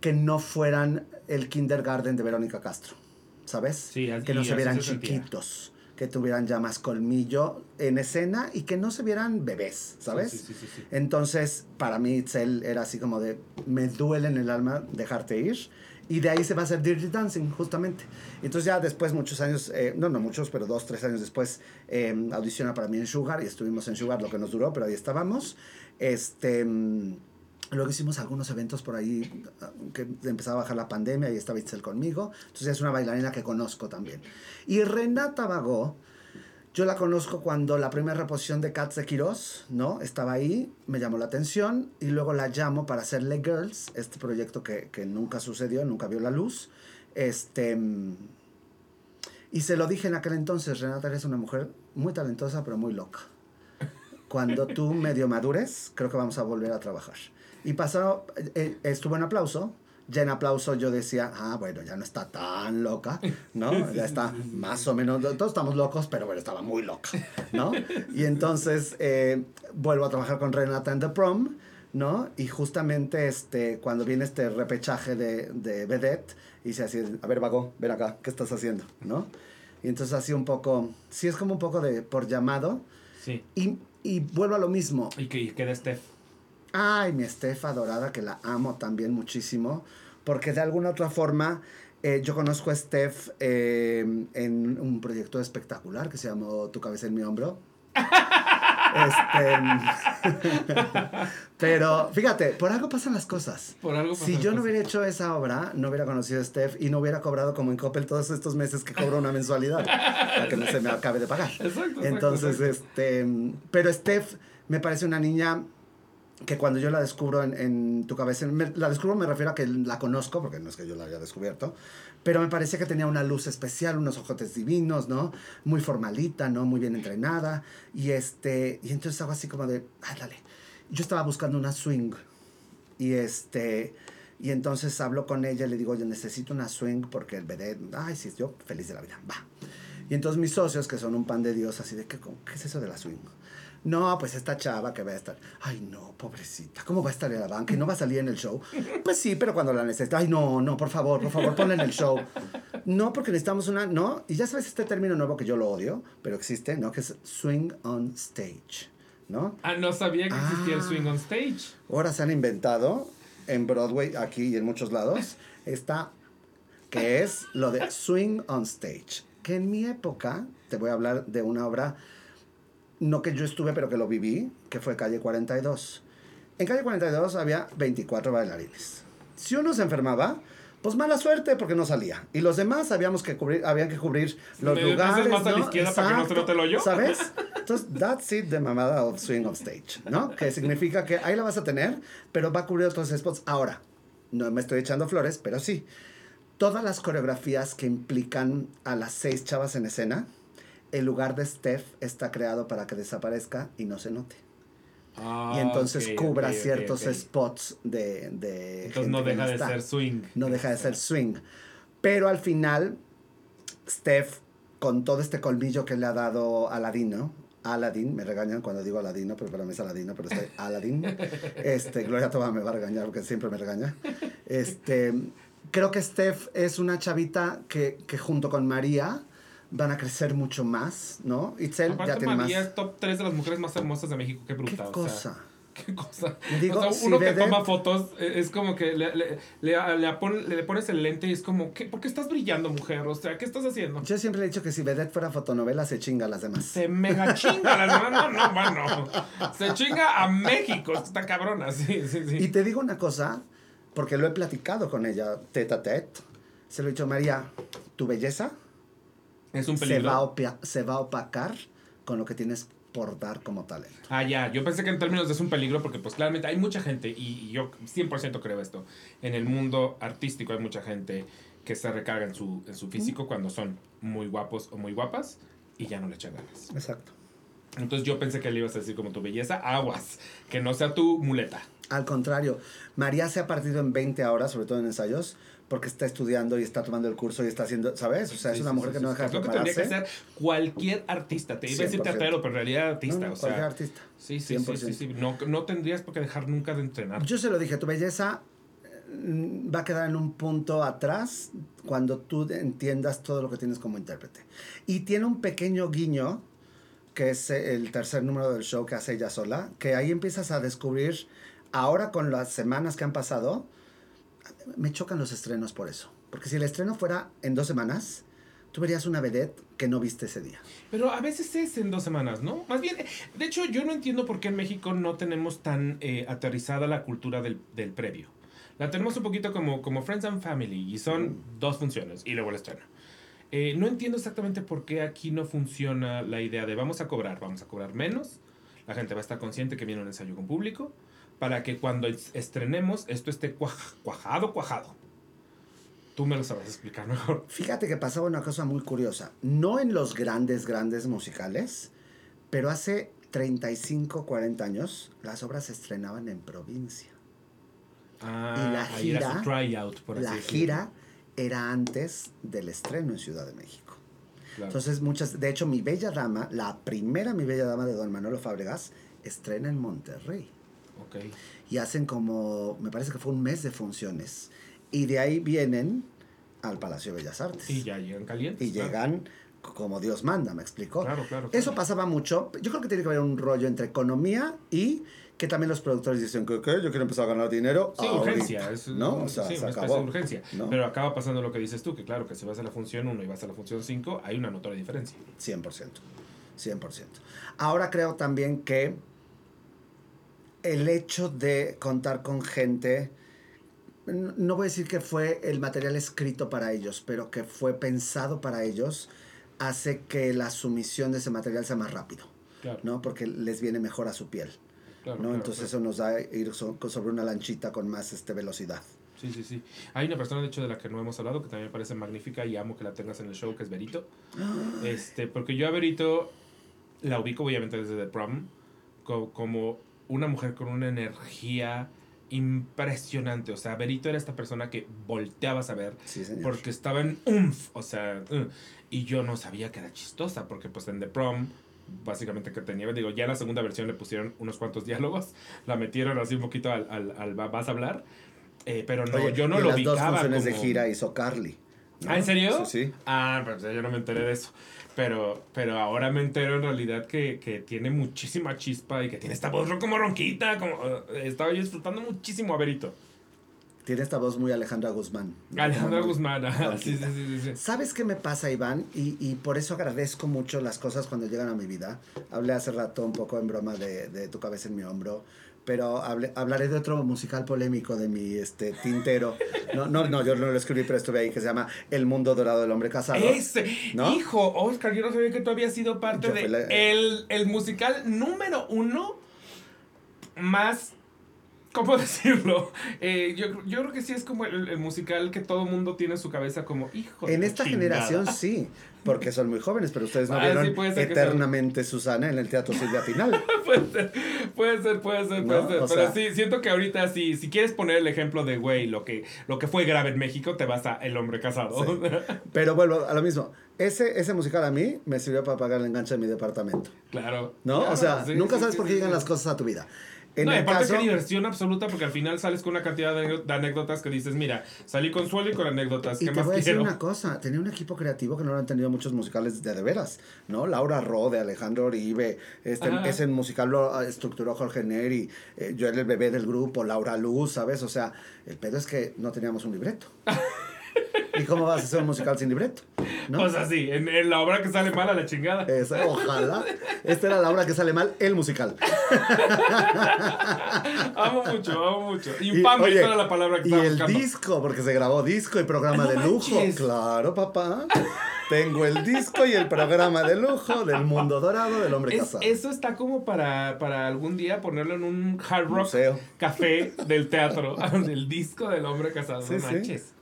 que no fueran el kindergarten de Verónica Castro, ¿sabes? Sí, que no se vieran chiquitos, que tuvieran ya más colmillo en escena y que no se vieran bebés, ¿sabes? Sí, sí, Entonces, para mí, Itzel era así como de, me duele en el alma dejarte ir y de ahí se va a hacer Dirty Dancing, justamente. Entonces ya después, muchos años, eh, no, no muchos, pero dos, tres años después, eh, audiciona para mí en Sugar y estuvimos en Sugar lo que nos duró, pero ahí estábamos. Este, mm, luego hicimos algunos eventos por ahí que empezaba a bajar la pandemia y estaba Itzel conmigo. Entonces es una bailarina que conozco también. Y Renata Bagó yo la conozco cuando la primera reposición de Cats de ¿no? Estaba ahí, me llamó la atención y luego la llamo para hacerle Girls, este proyecto que, que nunca sucedió, nunca vio la luz. Este, y se lo dije en aquel entonces, Renata eres una mujer muy talentosa pero muy loca. Cuando tú medio madures, creo que vamos a volver a trabajar. Y pasó, eh, eh, estuvo en aplauso, ya en aplauso yo decía, ah, bueno, ya no está tan loca, ¿no? Ya está más o menos, todos estamos locos, pero bueno, estaba muy loca, ¿no? Y entonces eh, vuelvo a trabajar con Renata en The Prom, ¿no? Y justamente este, cuando viene este repechaje de, de Vedette, dice así, a ver, vago, ven acá, ¿qué estás haciendo? ¿No? Y entonces así un poco, sí es como un poco de por llamado. Sí. Y, y vuelvo a lo mismo. ¿Y qué queda Steph? Ay, mi Estefa adorada, que la amo también muchísimo, porque de alguna otra forma eh, yo conozco a Steph eh, en un proyecto espectacular que se llamó Tu cabeza en mi hombro. este, pero fíjate, por algo pasan las cosas. Por algo si yo no hubiera hecho esa obra, no hubiera conocido a Steph y no hubiera cobrado como en Coppel todos estos meses que cobro una mensualidad para que no se me acabe de pagar. Exacto, Entonces, este, pero Steph me parece una niña que cuando yo la descubro en, tu cabeza, la descubro me refiero a que la conozco, porque no es que yo la haya descubierto, pero me parecía que tenía una luz especial, unos ojotes divinos, ¿no? Muy formalita, ¿no? Muy bien entrenada, y este, y entonces hago así como de, ah, dale. Yo estaba buscando una swing, y este, y entonces hablo con ella le digo, yo necesito una swing porque el bebé, ay, sí, yo feliz de la vida, va. Y entonces mis socios, que son un pan de Dios, así de, ¿qué, qué es eso de la swing? No, pues esta chava que va a estar. Ay, no, pobrecita. ¿Cómo va a estar en la banca y no va a salir en el show? Pues sí, pero cuando la necesita. Ay, no, no, por favor, por favor, ponla en el show. No, porque necesitamos una. No, y ya sabes este término nuevo que yo lo odio, pero existe, ¿no? Que es swing on stage, ¿no? Ah, no sabía que existía el swing on stage. Ahora se han inventado en Broadway, aquí y en muchos lados, esta que es lo de swing on stage. Que en mi época, te voy a hablar de una obra no que yo estuve, pero que lo viví, que fue Calle 42. En Calle 42 había 24 bailarines. Si uno se enfermaba, pues mala suerte porque no salía. Y los demás habíamos que cubrir, habían que cubrir los lugares. más a la izquierda para que no lo yo. ¿Sabes? Entonces, that's it de mamada of swing of stage, ¿no? Que significa que ahí la vas a tener, pero va a cubrir otros spots. Ahora, no me estoy echando flores, pero sí. Todas las coreografías que implican a las seis chavas en escena, el lugar de Steph está creado para que desaparezca y no se note. y entonces cubra ciertos spots de, de entonces no deja de ser swing. No deja de ser swing. Pero al final Steph con todo este colmillo que le ha dado Aladino Aladdin, me regañan cuando digo Aladino, pero para mí es Aladino, pero soy Aladdin. Este, Gloria Toba me va a regañar porque siempre me regaña. Este, creo que Steph es una chavita que, que junto con María van a crecer mucho más, ¿no? Itzel ya tiene María es top 3 de las mujeres más hermosas de México, qué brutal. ¿Qué cosa? ¿Qué cosa? Digo, uno que toma fotos e, es como que le, le, le, le, pones el lente y es como, ¿qué, ¿por qué estás brillando, mujer? O sea, ¿qué estás haciendo? Yo siempre he dicho que si Vedette fuera fotonovela, se chinga a las demás. Se mega chinga a las demás. No, no, bueno. Se chinga a México. Está cabrona, sí, sí, sí. Y te digo una cosa, porque lo he platicado con ella, tete a tete. Se lo he dicho, María, tu belleza es un peligro. Se va, a se va a opacar con lo que tienes por dar como talento. Ah, ya, yo pensé que en términos de es un peligro porque pues claramente hay mucha gente, y, yo 100% creo esto, en el mundo artístico hay mucha gente que se recarga en su, en su físico cuando son muy guapos o muy guapas y ya no le echan ganas. Exacto. Entonces yo pensé que le ibas a decir como tu belleza, aguas, que no sea tu muleta. Al contrario, María se ha partido en 20 horas, sobre todo en ensayos, porque está estudiando y está tomando el curso y está haciendo, ¿sabes? O sea, es una mujer que no deja de prepararse. Es lo que tendría que ser cualquier artista. Te iba a decir teatero, pero en realidad artista. o sea, cualquier artista. Sí, sí, sí, sí, No, no tendrías por qué dejar nunca de entrenar. Yo se lo dije, tu belleza mm, va a quedar en un punto atrás cuando tú entiendas todo lo que tienes como intérprete. Y tiene un pequeño guiño, que es el tercer número del show que hace ella sola, que ahí empiezas a descubrir, ahora con las semanas que han pasado, me chocan los estrenos por eso. Porque si el estreno fuera en dos semanas, tú verías una vedette que no viste ese día. Pero a veces es en dos semanas, ¿no? Más bien, de hecho, yo no entiendo por qué en México no tenemos tan eh, aterrizada la cultura del, del, previo. La tenemos un poquito como, como Friends and Family y son mm. dos funciones y luego el estreno. Eh, no entiendo exactamente por qué aquí no funciona la idea de vamos a cobrar, vamos a cobrar menos, la gente va a estar consciente que viene un ensayo con público para que cuando estrenemos esto esté cuajado, cuajado. Tú me lo sabes explicar mejor. Fíjate que pasaba una cosa muy curiosa. No en los grandes, grandes musicales, pero hace 35, 40 años las obras se estrenaban en provincia. Ah, y la gira, por la gira era antes del estreno en Ciudad de México. Entonces, muchas, de hecho, mi Bella Dama, la primera Mi Bella Dama de Don Manolo Fábregas, estrena en Monterrey. Y hacen como, me parece que fue un mes de funciones. Y de ahí vienen al Palacio de Bellas Artes. Y ya llegan calientes. Y llegan como Dios manda, me explicó. Claro, claro, Eso pasaba mucho. Yo creo que tiene que haber un rollo entre economía y que también los productores dicen que yo quiero empezar a ganar dinero. Sí, urgencia. ¿no? O sea, sí, una especie de urgencia. Pero acaba pasando lo que dices tú, que claro, que si vas a la función 1 y vas a la función 5, hay una notoria diferencia. 100%. 100%. Ahora creo también que el hecho de contar con gente, no voy a decir que fue el material escrito para ellos, pero que fue pensado para ellos, hace que la sumisión de ese material sea más rápido, ¿no? Porque les viene mejor a su piel, ¿no? Entonces eso nos da ir sobre una lanchita con más este, velocidad. Sí, sí, sí. Hay una persona, de hecho, de la que no hemos hablado, que también me parece magnífica y amo que la tengas en el show, que es Berito. Este, porque yo a Berito la ubico, obviamente, desde The Prom, como una mujer con una energía impresionante. O sea, Berito era esta persona que volteabas a ver porque estaba en umf. O sea, uh, y yo no sabía que era chistosa porque pues en The Prom básicamente que tenía, digo, ya en la segunda versión le pusieron unos cuantos diálogos, la metieron así un poquito al, al, vas a hablar, eh, pero no, yo no lo vi las dos funciones de gira hizo Carly. ¿Ah, en serio? Sí, sí. Ah, pero yo no me enteré de eso. Pero, pero ahora me entero en realidad que, que tiene muchísima chispa y que tiene esta voz como ronquita. Como, eh, estaba yo disfrutando muchísimo a Berito. Tiene esta voz muy Alejandra Guzmán. Alejandra Guzmán, sí, sí, sí, sí, ¿Sabes qué me pasa, Iván? Y, y, por eso agradezco mucho las cosas cuando llegan a mi vida. Hablé hace rato un poco en broma de, de tu cabeza en mi hombro pero hablaré de otro musical polémico de mi este, tintero. No, no, no, yo no lo escribí, pero estuve ahí, que se llama El Mundo Dorado del Hombre Casado. Ese, hijo, Oscar, yo no sabía que tú habías sido parte de el, el musical número uno más ¿Cómo decirlo? Eh, yo, yo, creo que sí es como el, musical que todo mundo tiene en su cabeza como hijo. En esta generación sí, porque son muy jóvenes, pero ustedes no ah, vieron eternamente Susana en el Teatro Silvia Pinal. puede ser, puede ser, puede ser, puede ser. Pero sí, siento que ahorita sí, si quieres poner el ejemplo de, güey, lo que, lo que fue grave en México, te vas a El Hombre Casado. Pero vuelvo a lo mismo. Ese, ese musical a mí me sirvió para pagar el enganche de mi departamento. Claro. ¿No? o sea, nunca sabes por qué llegan las cosas a tu vida. En no, aparte caso, que diversión absoluta porque al final sales con una cantidad de, anécdotas que dices, mira, salí con suelo y con anécdotas. Y te voy a decir una cosa, tenía un equipo creativo que no lo han tenido muchos musicales de de veras, ¿no? Laura Ro, de Alejandro Oribe, este, ese musical lo ah, estructuró Jorge Neri, eh, yo era el bebé del grupo, Laura Luz, ¿sabes? O sea, el pedo es que no teníamos un libreto. ¿Y cómo vas a hacer un musical sin libreto? ¿no? Pues así, en, en, la obra que sale mal a la chingada. Esa, ojalá. Esta era la obra que sale mal, el musical. amo mucho, amo mucho. Infame, y, era la palabra que Y el disco, porque se grabó disco y programa de lujo. Claro, papá. Tengo el disco y el programa de lujo del mundo dorado del hombre casado. Eso está como para, para algún día ponerlo en un hard rock café del teatro. el disco del hombre casado. no manches.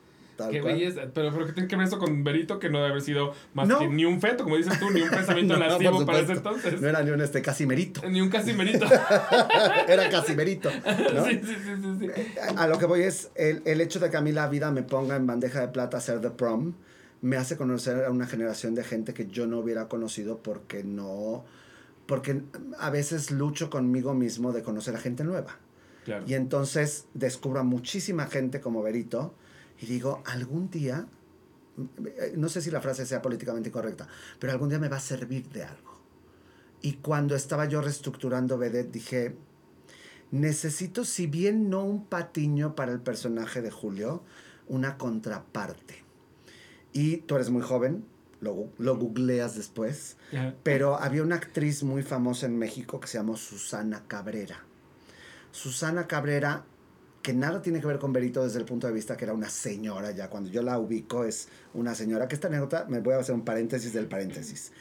Qué belleza. Pero, pero ¿qué tiene que ver eso con Berito? Que no debe haber sido más que ni un feto, como dices tú, ni un pensamiento no, lascivo para ese entonces. No era ni un este casimerito. Ni un casimerito. era casimerito. ¿no? Sí, sí, sí, sí, A lo que voy es el, el hecho de que a mí la vida me ponga en bandeja de plata a hacer The Prom me hace conocer a una generación de gente que yo no hubiera conocido porque no. Porque a veces lucho conmigo mismo de conocer a gente nueva. Claro. Y entonces descubro a muchísima gente como Berito y digo, algún día, no sé si la frase sea políticamente correcta, pero algún día me va a servir de algo. Y cuando estaba yo reestructurando Vedette, dije, necesito, si bien no un patiño para el personaje de Julio, una contraparte. Y tú eres muy joven, lo, lo googleas después, pero había una actriz muy famosa en México que se llamó Susana Cabrera. Susana Cabrera que nada tiene que ver con Berito desde el punto de vista que era una señora ya. Cuando yo la ubico es una señora. Que esta anécdota, me voy a hacer un paréntesis del paréntesis.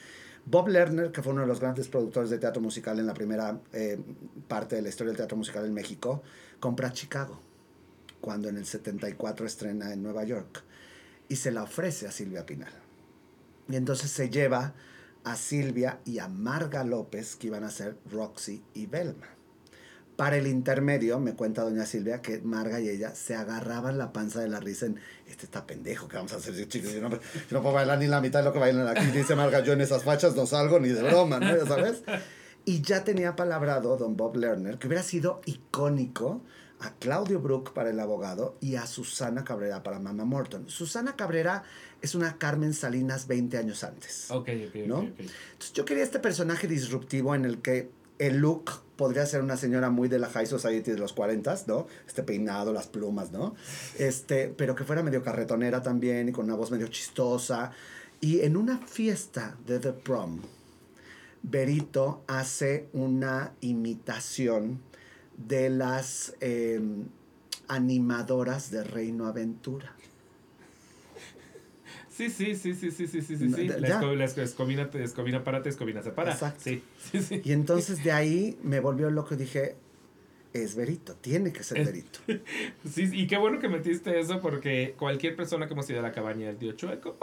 Bob Lerner, que fue uno de los grandes productores de teatro musical en la primera eh, parte de la historia del teatro musical en México, compra Chicago, cuando en el 74 estrena en Nueva York, y se la ofrece a Silvia Pinal. Y entonces se lleva a Silvia y a Marga López, que iban a ser Roxy y Velma. Para el intermedio, me cuenta doña Silvia que Marga y ella se agarraban la panza de la risa en, este está pendejo, ¿qué vamos a hacer, chicos? Yo no, no puedo bailar ni la mitad de lo que bailan aquí. Dice Marga, yo en esas fachas no salgo ni de broma, ¿no? ¿Ya sabes? Y ya tenía palabrado don Bob Lerner que hubiera sido icónico a Claudio Brook para el abogado y a Susana Cabrera para Mama Morton. Susana Cabrera es una Carmen Salinas 20 años antes. Ok, ok, ¿no? Entonces yo quería este personaje disruptivo en el que el look podría ser una señora muy de la high society de los 40, ¿no? Este peinado, las plumas, ¿no? Este, pero que fuera medio carretonera también y con una voz medio chistosa. Y en una fiesta de The Prom, Berito hace una imitación de las em, animadoras de Reino Aventura. Sí, sí, sí, sí, sí, sí, sí, sí. sí. La, escobina, escobina, escobina para, te escobina separa. Exacto. Sí, sí, sí. Y entonces de ahí me volvió loco y dije, es Verito, tiene que ser Verito. sí, y qué bueno que metiste eso porque cualquier persona que hemos ido a la cabaña del tío Chueco,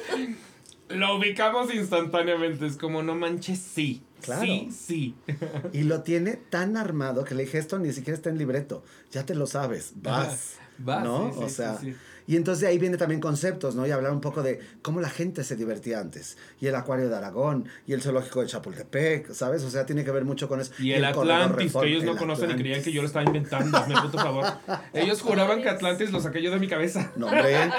lo ubicamos instantáneamente. Es como, no manches, sí. Claro. Sí, sí. y lo tiene tan armado que le dije, esto ni siquiera está en libreto. Ya te lo sabes, vas. vas. ¿No? o sea, y entonces ahí viene también conceptos, ¿no? Y hablar un poco de cómo la gente se divertía antes. Y el acuario de Aragón, y el zoológico de Chapultepec, ¿sabes? O sea, tiene que ver mucho con eso. Y el, Atlantis, que ellos no conocen y creían que yo lo estaba inventando. Me puto favor. Ellos juraban que Atlantis lo saqué yo de mi cabeza. No, hombre.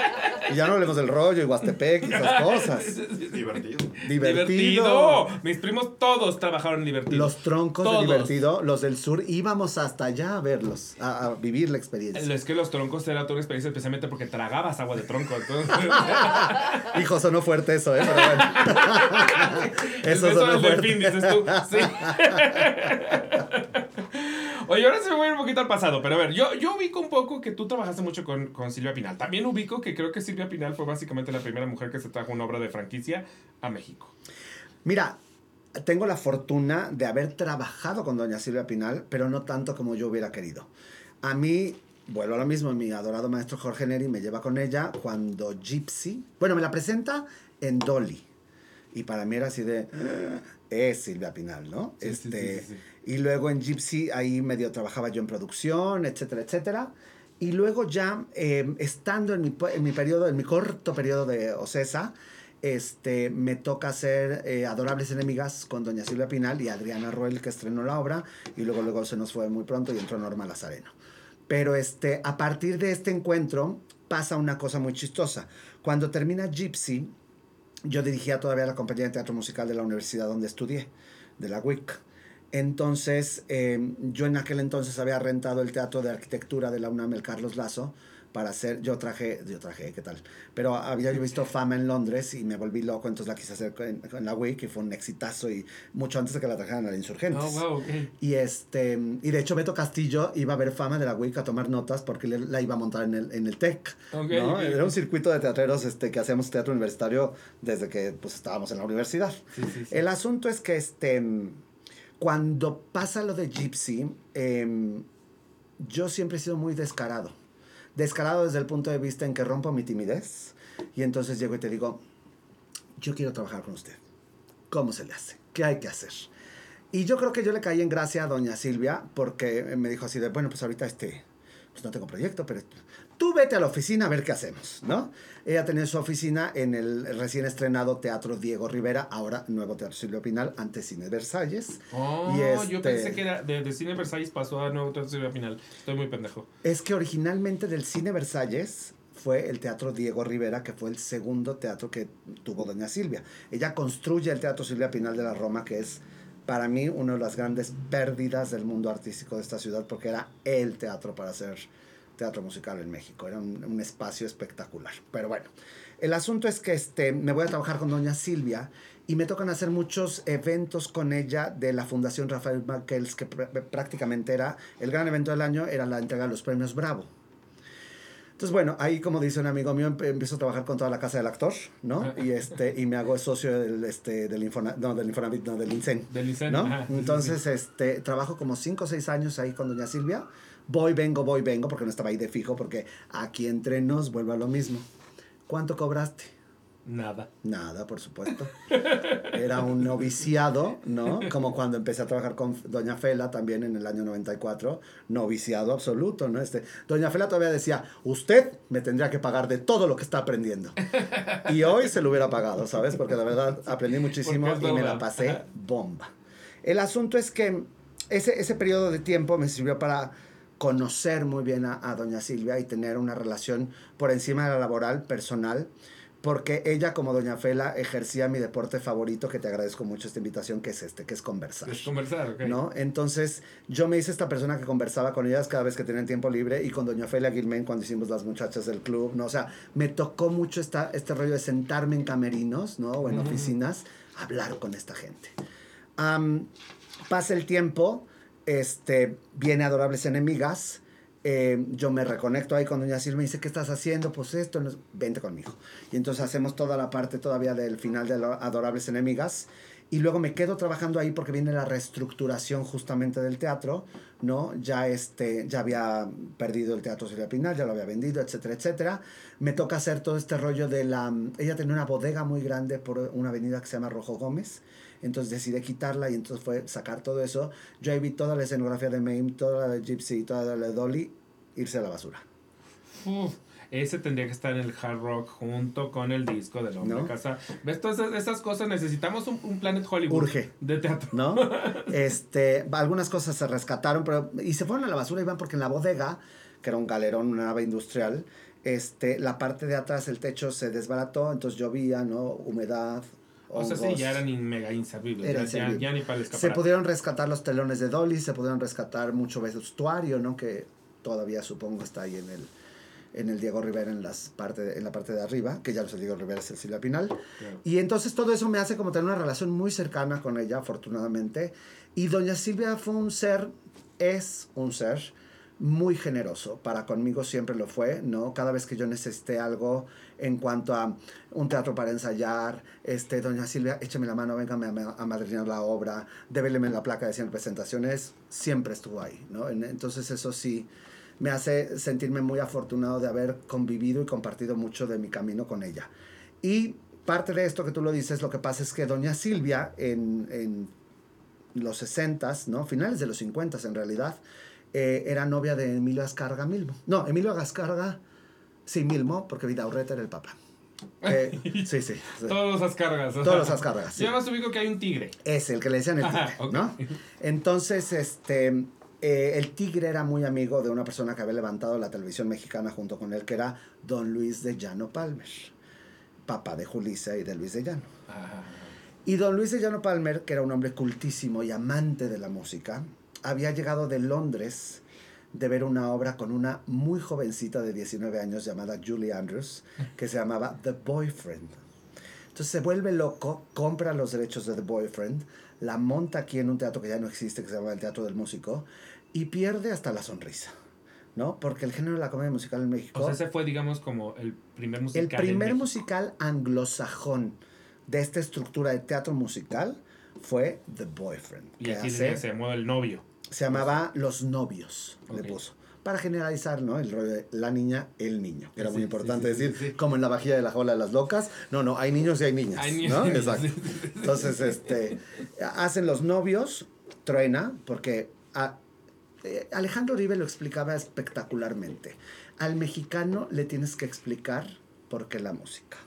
Y ya no hablemos del rollo y Huastepec y esas cosas. Divertido. Divertido. Mis primos todos trabajaron en divertido. Los troncos de divertido, los del sur, íbamos hasta allá a verlos, a, vivir la experiencia. Es que los troncos era toda una experiencia especialmente porque tragabas agua de tronco. Entonces... Hijo, sonó fuerte eso, ¿eh? Pero bueno. eso sonó fuerte. Delfín, dices tú. Sí. Oye, ahora se me voy a ir un poquito al pasado, pero a ver, yo, yo ubico un poco que tú trabajaste mucho con, con, Silvia Pinal. También ubico que creo que Silvia Pinal fue básicamente la primera mujer que se trajo una obra de franquicia a México. Mira, tengo la fortuna de haber trabajado con doña Silvia Pinal, pero no tanto como yo hubiera querido. A mí, vuelvo a lo mismo, mi adorado maestro Jorge Neri me lleva con ella cuando Gypsy, bueno, me la presenta en Dolly. Y para mí era así de, ah, es Silvia Pinal, ¿no? este, y luego en Gypsy ahí medio trabajaba yo en producción, etcétera, etcétera. Y luego ya, em, estando en mi, en mi periodo, en mi corto periodo de Ocesa, este, me toca hacer eh, Adorables Enemigas con Doña Silvia Pinal y Adriana Roel, que estrenó la obra, y luego, luego se nos fue muy pronto y entró Norma Lazareno. Pero este, a partir de este encuentro pasa una cosa muy chistosa. Cuando termina Gypsy, yo dirigía todavía la compañía de teatro musical de la universidad donde estudié, de la WIC. Entonces, em, yo en aquel entonces había rentado el teatro de arquitectura de la UNAM, el Carlos Lazo, para hacer, yo traje, yo traje, ¿qué tal? Pero había yo visto Fama en Londres y me volví loco, entonces la quise hacer en, la WIC y fue un exitazo y mucho antes de que la trajeran a la Insurgentes. Oh, y, este, y de hecho Beto Castillo iba a ver Fama de la WIC a tomar notas porque la iba a montar en el, en el TEC. Era un circuito de teatreros este, que hacíamos teatro universitario desde que pues, estábamos en la universidad. el asunto es que este, cuando pasa lo de Gypsy, em, yo siempre he sido muy descarado descarado desde el punto de vista en que rompo mi timidez y entonces llego y te digo, yo quiero trabajar con usted. ¿Cómo se le hace? ¿Qué hay que hacer? Y yo creo que yo le caí en gracia a doña Silvia porque me dijo así de, bueno, pues ahorita este, pues no tengo proyecto, pero tú vete a la oficina a ver qué hacemos, ¿no? Ella tenía su oficina en el recién estrenado Teatro Diego Rivera, ahora nuevo Teatro Silvio Pinal, antes Cine Versalles. Oh, yo este pensé que era de, Cine Versalles pasó a nuevo Teatro Silvio Pinal. Estoy muy pendejo. Es que originalmente del Cine Versalles fue el Teatro Diego Rivera, que fue el segundo teatro que tuvo doña Silvia. Ella construye el Teatro Silvia Pinal de la Roma, que es para mí una de las grandes pérdidas del mundo artístico de esta ciudad, porque era el teatro para hacer teatro musical en México. Era un, espacio espectacular. Pero bueno, el asunto es que este, me voy a trabajar con doña Silvia y me tocan hacer muchos eventos con ella de la Fundación Rafael Marquels, que prácticamente era el gran evento del año, era la entrega de los premios Bravo. Entonces, bueno, ahí como dice un amigo mío, empiezo a trabajar con toda la casa del actor, ¿no? Y este y me hago socio del este del Infona, no, del Infonavit, no, del INSEN. Del INSEN, ¿no? Entonces, este trabajo como 5 o 6 años ahí con doña Silvia voy, vengo, voy, vengo, porque no estaba ahí de fijo, porque aquí entre nos vuelve a lo mismo. ¿Cuánto cobraste? Nada. Nada, por supuesto. Era un noviciado, ¿no? Como cuando empecé a trabajar con Doña Fela también en el año 94, noviciado absoluto, ¿no? Este, Doña Fela todavía decía, usted me tendría que pagar de todo lo que está aprendiendo. Y hoy se lo hubiera pagado, ¿sabes? Porque la verdad aprendí muchísimo y me la pasé bomba. El asunto es que ese, ese periodo de tiempo me sirvió para conocer muy bien a, doña Silvia y tener una relación por encima de la laboral, personal, porque ella como doña Fela ejercía mi deporte favorito, que te agradezco mucho esta invitación, que es este, que es conversar. Es conversar, ok. ¿no? Entonces yo me hice esta persona que conversaba con ellas cada vez que tenían tiempo libre y con doña Fela Guilmén cuando hicimos las muchachas del club, ¿no? O sea, me tocó mucho esta, este rollo de sentarme en camerinos, ¿no? O en oficinas, hablar con esta gente. pasa el tiempo este, viene Adorables Enemigas. Eh, yo me reconecto ahí con Doña Silvia me dice, ¿qué estás haciendo? Pues esto, vente conmigo. Y entonces hacemos toda la parte todavía del final de Adorables Enemigas. Y luego me quedo trabajando ahí porque viene la reestructuración justamente del teatro, ¿no? Ya, este, ya había perdido el Teatro Silvia Pinal, ya lo había vendido, etcétera, etcétera. Me toca hacer todo este rollo de la... Ella tenía una bodega muy grande por una avenida que se llama Rojo Gómez entonces decidí quitarla y entonces fue sacar todo eso. Yo ahí vi toda la escenografía de Mame, toda la de Gypsy, toda la de Dolly, irse a la basura. ese tendría que estar en el hard rock junto con el disco del hombre casa. ¿Ves? Todas esas, cosas necesitamos un, un, Planet Hollywood. Urge. De teatro. ¿No? este, algunas cosas se rescataron, pero. Y se fueron a la basura, iban porque en la bodega, que era un galerón, una nave industrial, este, la parte de atrás, el techo se desbarató, entonces llovía, ¿no? Humedad, o sea, sí, ya eran mega inservibles. Ya, ya, ni para Se pudieron rescatar los telones de Dolly, se pudieron rescatar mucho vestuario, ¿no? Que todavía supongo está ahí en el, en el Diego Rivera en, las parte, en la parte de arriba, que ya es el Diego Rivera, es el Silvia Pinal. Y entonces todo eso me hace como tener una relación muy cercana con ella, afortunadamente. Y doña Silvia fue un ser, es un ser muy generoso. Para conmigo siempre lo fue, ¿no? Cada vez que yo necesité algo, en cuanto a un teatro para ensayar, este, doña Silvia, échame la mano, véngame a, a madrinar la obra, débeleme la placa de 100 presentaciones, siempre estuvo ahí. Entonces eso sí me hace sentirme muy afortunado de haber convivido y compartido mucho de mi camino con ella. Y parte de esto que tú lo dices, lo que pasa es que doña Silvia en, los 60, ¿no? Finales de los 50 en realidad, eh, era novia de Emilio Ascarga Milmo. No, Emilio Ascarga, sí, Milmo, porque Vidaurreta era el papá. Eh, sí, sí, Todos los ascargas. Todos los ascargas. Sí. Yo más ubico que hay un tigre. Es el que le decían el tigre, ¿no? Entonces, este, eh, el tigre era muy amigo de una persona que había levantado la televisión mexicana junto con él, que era don Luis de Llano Palmer, papá de Julissa y de Luis de Llano. Y don Luis de Llano Palmer, que era un hombre cultísimo y amante de la música, había llegado de Londres de ver una obra con una muy jovencita de 19 años llamada Julie Andrews, que se llamaba The Boyfriend. Entonces se vuelve loco, compra los derechos de The Boyfriend, la monta aquí en un teatro que ya no existe, que se llama el Teatro del Músico, y pierde hasta la sonrisa. ¿no? Porque el género de la comedia musical en México... O sea, ese fue, digamos, como el primer musical. El primer musical anglosajón de esta estructura de teatro musical fue The Boyfriend. Y aquí se llamó El Novio. Se llamaba Los Novios, le puso. Para generalizar, ¿no? El rollo de la niña, el niño. Era muy importante decir, como en la vajilla de la jola de las locas. No, no, hay niños y hay niñas. Hay niños, ¿no? Exacto. Entonces, este, hacen los novios, truena, porque eh, Alejandro Uribe lo explicaba espectacularmente. Al mexicano le tienes que explicar por qué la música.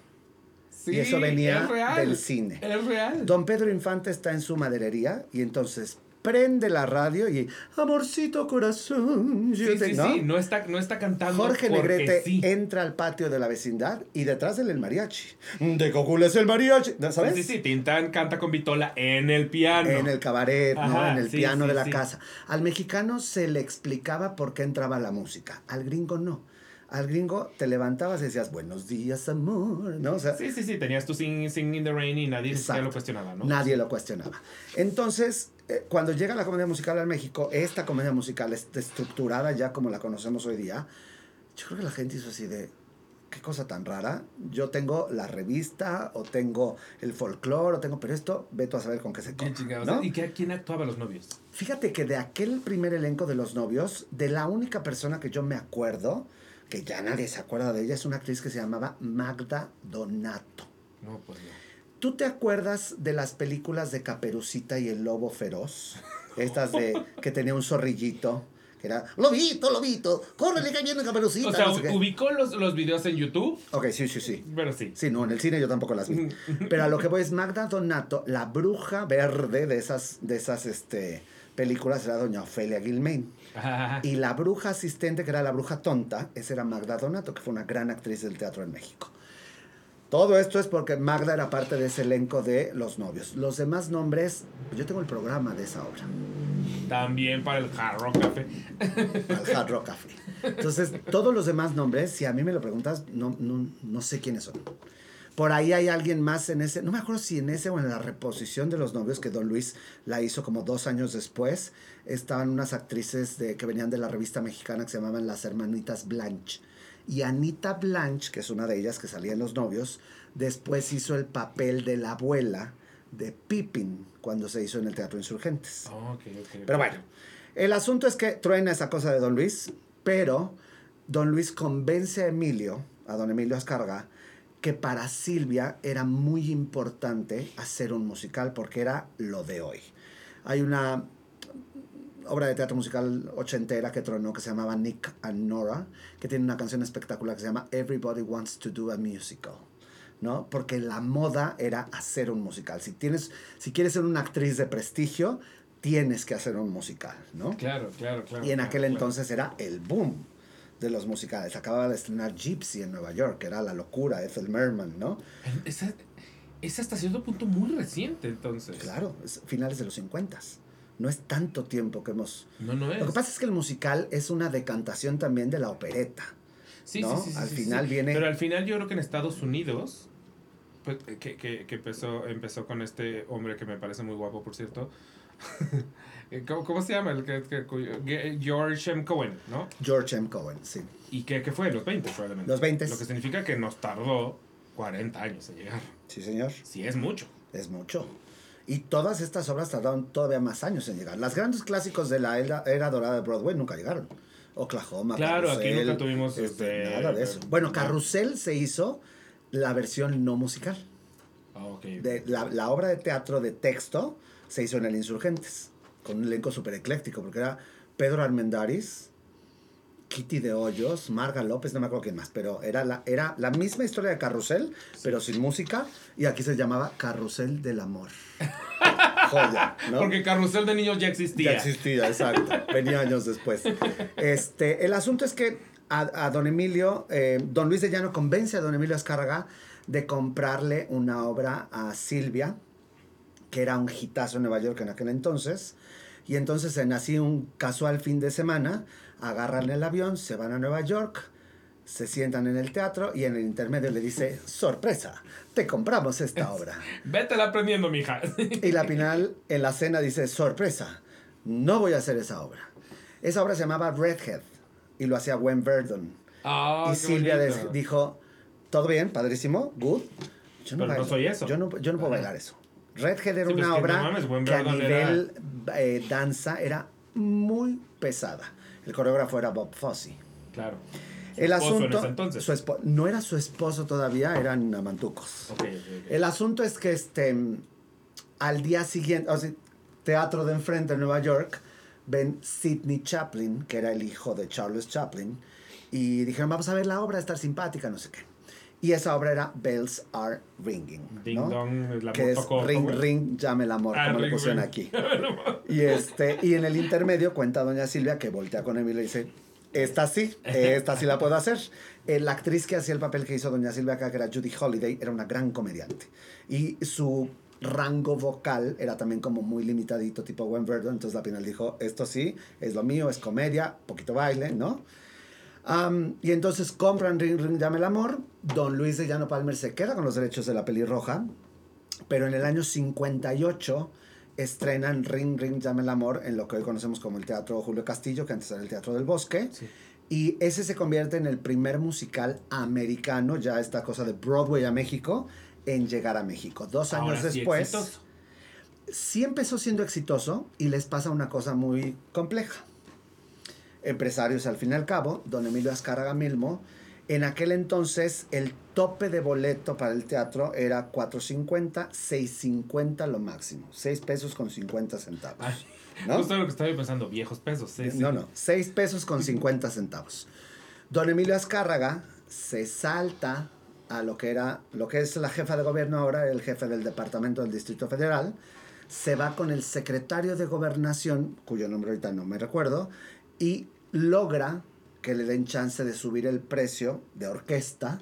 y eso venía del cine. Es real. Don Pedro Infante está en su maderería y entonces prende la radio y amorcito corazón. Sí, sí, ¿no? sí, no está, no está cantando. Jorge Negrete entra al patio de la vecindad y detrás del el mariachi. De Cocula es el mariachi, ¿sabes? Sí, sí, Tintán canta con Vitola en el piano. En el cabaret, ¿no? En el piano de la casa. Al mexicano se le explicaba por qué entraba la música, al gringo no al gringo te levantabas y decías, buenos días, amor, ¿no? sí, sí, sí, tenías tu sing, in the Rain y nadie lo cuestionaba, ¿no? Nadie lo cuestionaba. Entonces, eh, cuando llega la comedia musical al México, esta comedia musical está estructurada ya como la conocemos hoy día, yo creo que la gente hizo así de, qué cosa tan rara. Yo tengo la revista, o tengo el folclore, o tengo, pero esto, veto a saber con qué se come. ¿Y quién actuaba los novios? Fíjate que de aquel primer elenco de los novios, de la única persona que yo me acuerdo, que ya nadie se acuerda de ella, es una actriz que se llamaba Magda Donato. No, pues no. ¿Tú te acuerdas de las películas de Caperucita y el Lobo Feroz? Estas de que tenía un zorrillito. Que era, lobito, lobito, córrele que viene Caperucita. O sea, ¿ubicó los, los videos en YouTube? Ok, sí, sí, sí. Pero sí. Sí, no, en el cine yo tampoco las vi. Pero a lo que voy es Magda Donato, la bruja verde de esas, de esas, este películas era doña Ofelia Gilmain. Y la bruja asistente, que era la bruja tonta, esa era Magda Donato, que fue una gran actriz del teatro en México. Todo esto es porque Magda era parte de ese elenco de Los Novios. Los demás nombres, yo tengo el programa de esa obra. También para el Hard Rock Café. Para el Hard Rock Café. Entonces, todos los demás nombres, si a mí me lo preguntas, no, no, no sé quiénes son. Por ahí hay alguien más en ese, no me acuerdo si en ese o en la reposición de los novios que Don Luis la hizo como dos años después. Estaban unas actrices de, que venían de la revista mexicana que se llamaban las hermanitas Blanche. Y Anita Blanche, que es una de ellas que salía en los novios, después hizo el papel de la abuela de Pippin cuando se hizo en el Teatro Insurgentes. Oh, pero bueno, el asunto es que truena esa cosa de Don Luis, pero Don Luis convence a Emilio, a don Emilio Ascarga, que para Silvia era muy importante hacer un musical porque era lo de hoy. Hay una obra de teatro musical ochentera que tronó que se llamaba Nick and Nora, que tiene una canción espectacular que se llama Everybody Wants to Do a Musical. ¿no? Porque la moda era hacer un musical. Si, tienes, si quieres ser una actriz de prestigio, tienes que hacer un musical, ¿no? Claro, claro, claro. Y en aquel entonces era el boom de los musicales. Acababa de estrenar Gypsy en Nueva York, que era la locura, Ethel Merman, ¿no? Esa, es hasta cierto punto muy reciente, entonces. Claro, es finales de los 50. No es tanto tiempo que hemos... No, no es. Lo que pasa es que el musical es una decantación también de la opereta. Sí, sí, sí, Al final viene... Pero al final yo creo que en Estados Unidos Pues, que, que, que empezó, empezó con este hombre que me parece muy guapo, por cierto. ¿Cómo, ¿Cómo, se llama? El que, que, George M. Cohen, ¿no? George M. Cohen, sí. ¿Y qué, qué fue? Los 20 probablemente. Los 20. Lo que significa que nos tardó 40 años en llegar. Sí, señor. Sí, es mucho. Es mucho. Y todas estas obras tardaron todavía más años en llegar. Las grandes clásicos de la era, era dorada de Broadway nunca llegaron. Oklahoma, Claro, aquí nunca tuvimos este, nada de eso. Bueno, Carrusel se hizo la versión no musical. Ah, okay. De, la, la, obra de teatro de texto se hizo en el Insurgentes, con un elenco súper ecléctico, porque era Pedro Armendáriz, Kitty de Hoyos, Marga López, no me acuerdo quién más, pero era la, era la misma historia de Carrusel, pero sin música, y aquí se llamaba Carrusel del Amor. Joya, ¿no? Porque Carrusel de Niños ya existía. Ya existía, exacto. Venía años después. Este, el asunto es que a, don Emilio, eh, don Luis de Llano convence a don Emilio Azcárraga de comprarle una obra a Silvia, que era un hitazo en Nueva York en aquel entonces. Y entonces en así un casual fin de semana, agarran el avión, se van a Nueva York, se sientan en el teatro y en el intermedio le dice, sorpresa, te compramos esta obra. Vétela aprendiendo, mija. y la final, en la cena, dice, sorpresa, no voy a hacer esa obra. Esa obra se llamaba Redhead y lo hacía Gwen Verdon. Ah, y Silvia dijo, todo bien, padrísimo, good. Yo no, Pero no soy eso. Yo no, yo no puedo bailar eso. Redhead era una obra que, a nivel eh, danza era muy pesada. El coreógrafo era Bob Fosse. Claro. El asunto, no era su esposo todavía, eran amantucos. El asunto es que este, al día siguiente, o sea, teatro de enfrente en Nueva York, ven Sidney Chaplin, que era el hijo de Charles Chaplin, y dijeron, vamos a ver la obra, estar simpática, no sé qué. Y esa obra era Bells Are Ringing. Ding dong, que es Ring Ring, llame el amor, ah, como le pusieron aquí. y, este, y en el intermedio cuenta doña Silvia que voltea con Emilio y dice, esta sí, esta sí la puedo hacer. Eh, la actriz que hacía el papel que hizo doña Silvia acá, que era Judy Holiday, era una gran comediante. Y su rango vocal era también como muy limitadito, tipo Gwen Verdon. Entonces la final dijo, esto sí, es lo mío, es comedia, poquito baile, ¿no? Y entonces compran Ring Ring Llame el Amor. Don Luis de Llano Palmer se queda con los derechos de la pelirroja. Pero en el año 58 estrenan Ring Ring Llame el Amor en lo que hoy conocemos como el Teatro Julio Castillo, que antes era el Teatro del Bosque. Y ese se convierte en el primer musical americano, ya esta cosa de Broadway a México, en llegar a México. Dos años después. sí empezó siendo exitoso y les pasa una cosa muy compleja empresarios al fin y al cabo, don Emilio Azcárraga Milmo. En aquel entonces el tope de boleto para el teatro era 4.50, 6.50 lo máximo. 6 pesos con 50 centavos. ¿no? Justo lo que estaba pensando, viejos pesos. no, no, 6 pesos con 50 centavos. Don Emilio Azcárraga se salta a lo que era, lo que es la jefa de gobierno ahora, el jefe del departamento del Distrito Federal, se va con el secretario de gobernación, cuyo nombre ahorita no me recuerdo, y logra que le den chance de subir el precio de orquesta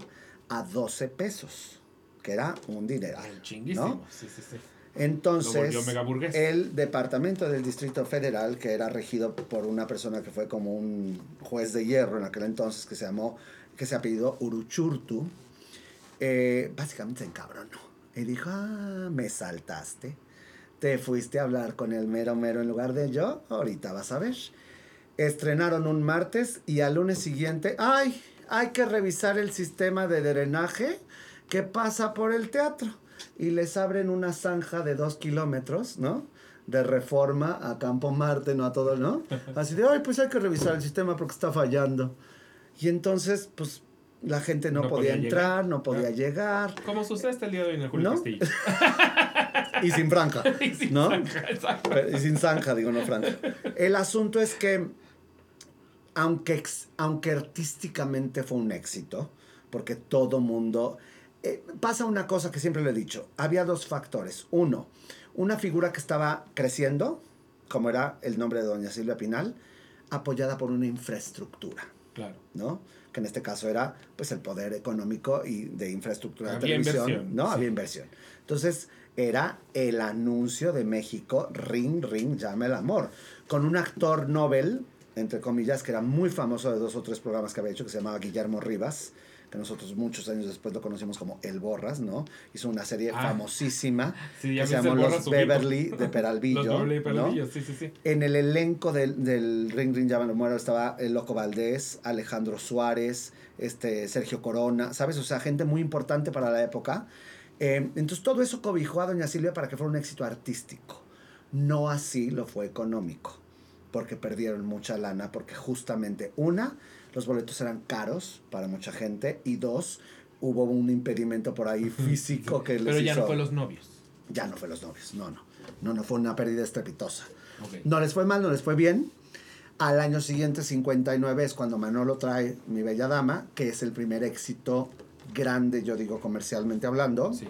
a 12 pesos, que era un dineral. ¿no? Sí, sí, sí. Entonces, el departamento del Distrito Federal, que era regido por una persona que fue como un juez de hierro en aquel entonces, que se llamó, que se apellidó Uruchurtu, eh, básicamente se encabronó. Y dijo, ah, me saltaste. Te fuiste a hablar con el mero mero en lugar de yo. Ahorita vas a ver estrenaron un martes y al lunes siguiente, ay, hay que revisar el sistema de drenaje que pasa por el teatro. Y les abren una zanja de dos kilómetros, ¿no? De reforma a Campo Marte, no a todo, ¿no? Así de, ay, pues hay que revisar el sistema porque está fallando. Y entonces, pues la gente no, podía, entrar, no podía ah. llegar. Como sucede este el día de hoy en el Julio Castillo. y sin franja. y sin ¿no? y sin zanja, digo, no franja. El asunto es que aunque, aunque artísticamente fue un éxito, porque todo mundo... Eh, pasa una cosa que siempre le he dicho, había dos factores. Uno, una figura que estaba creciendo, como era el nombre de doña Silvia Pinal, apoyada por una infraestructura. Claro. ¿No? Que en este caso era pues el poder económico y de infraestructura de televisión. ¿No? Había inversión. Entonces, era el anuncio de México, Ring, Ring, llame el amor, con un actor Nobel entre comillas, que era muy famoso de dos o tres programas que había hecho, que se llamaba Guillermo Rivas, que nosotros muchos años después lo conocimos como El Borras, ¿no? Hizo una serie ah. famosísima que se llamó Los Beverly de Peralvillo. Los Beverly de Peralvillo, sí, sí, sí. En el elenco del, del Ring Ring Llama Muero estaba el Loco Valdés, Alejandro Suárez, este, Sergio Corona, ¿sabes? O sea, gente muy importante para la época. Eh, entonces todo eso cobijó a Doña Silvia para que fuera un éxito artístico. No así lo fue económico, porque perdieron mucha lana, porque justamente una, los boletos eran caros para mucha gente y dos, hubo un impedimento por ahí físico que les Pero ya no fue los novios. Ya no fue los novios, no, no. No, no fue una pérdida estrepitosa. No les fue mal, no les fue bien. Al año siguiente, 59, es cuando Manolo trae Mi Bella Dama, que es el primer éxito grande, yo digo comercialmente hablando. Sí.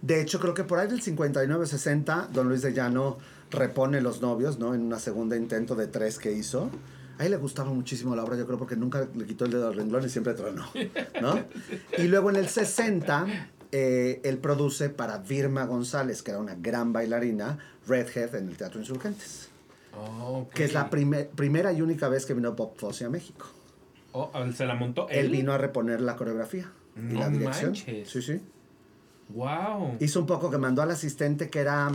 De hecho, creo que por ahí del 59-60, don Luis de Llano repone Los Novios, ¿no? En una segunda intento de tres que hizo. A él le gustaba muchísimo la obra, yo creo, porque nunca le quitó el dedo al renglón y siempre tronó, ¿no? Y luego en el 60, eh, él produce para Virma González, que era una gran bailarina, Redhead en el Teatro Insurgentes. Oh, Que es la primera y única vez que vino Bob Fosse a México. Oh, ¿se la montó él? Él vino a reponer la coreografía y la dirección. Sí, sí. Wow. Hizo un poco que mandó al asistente que era.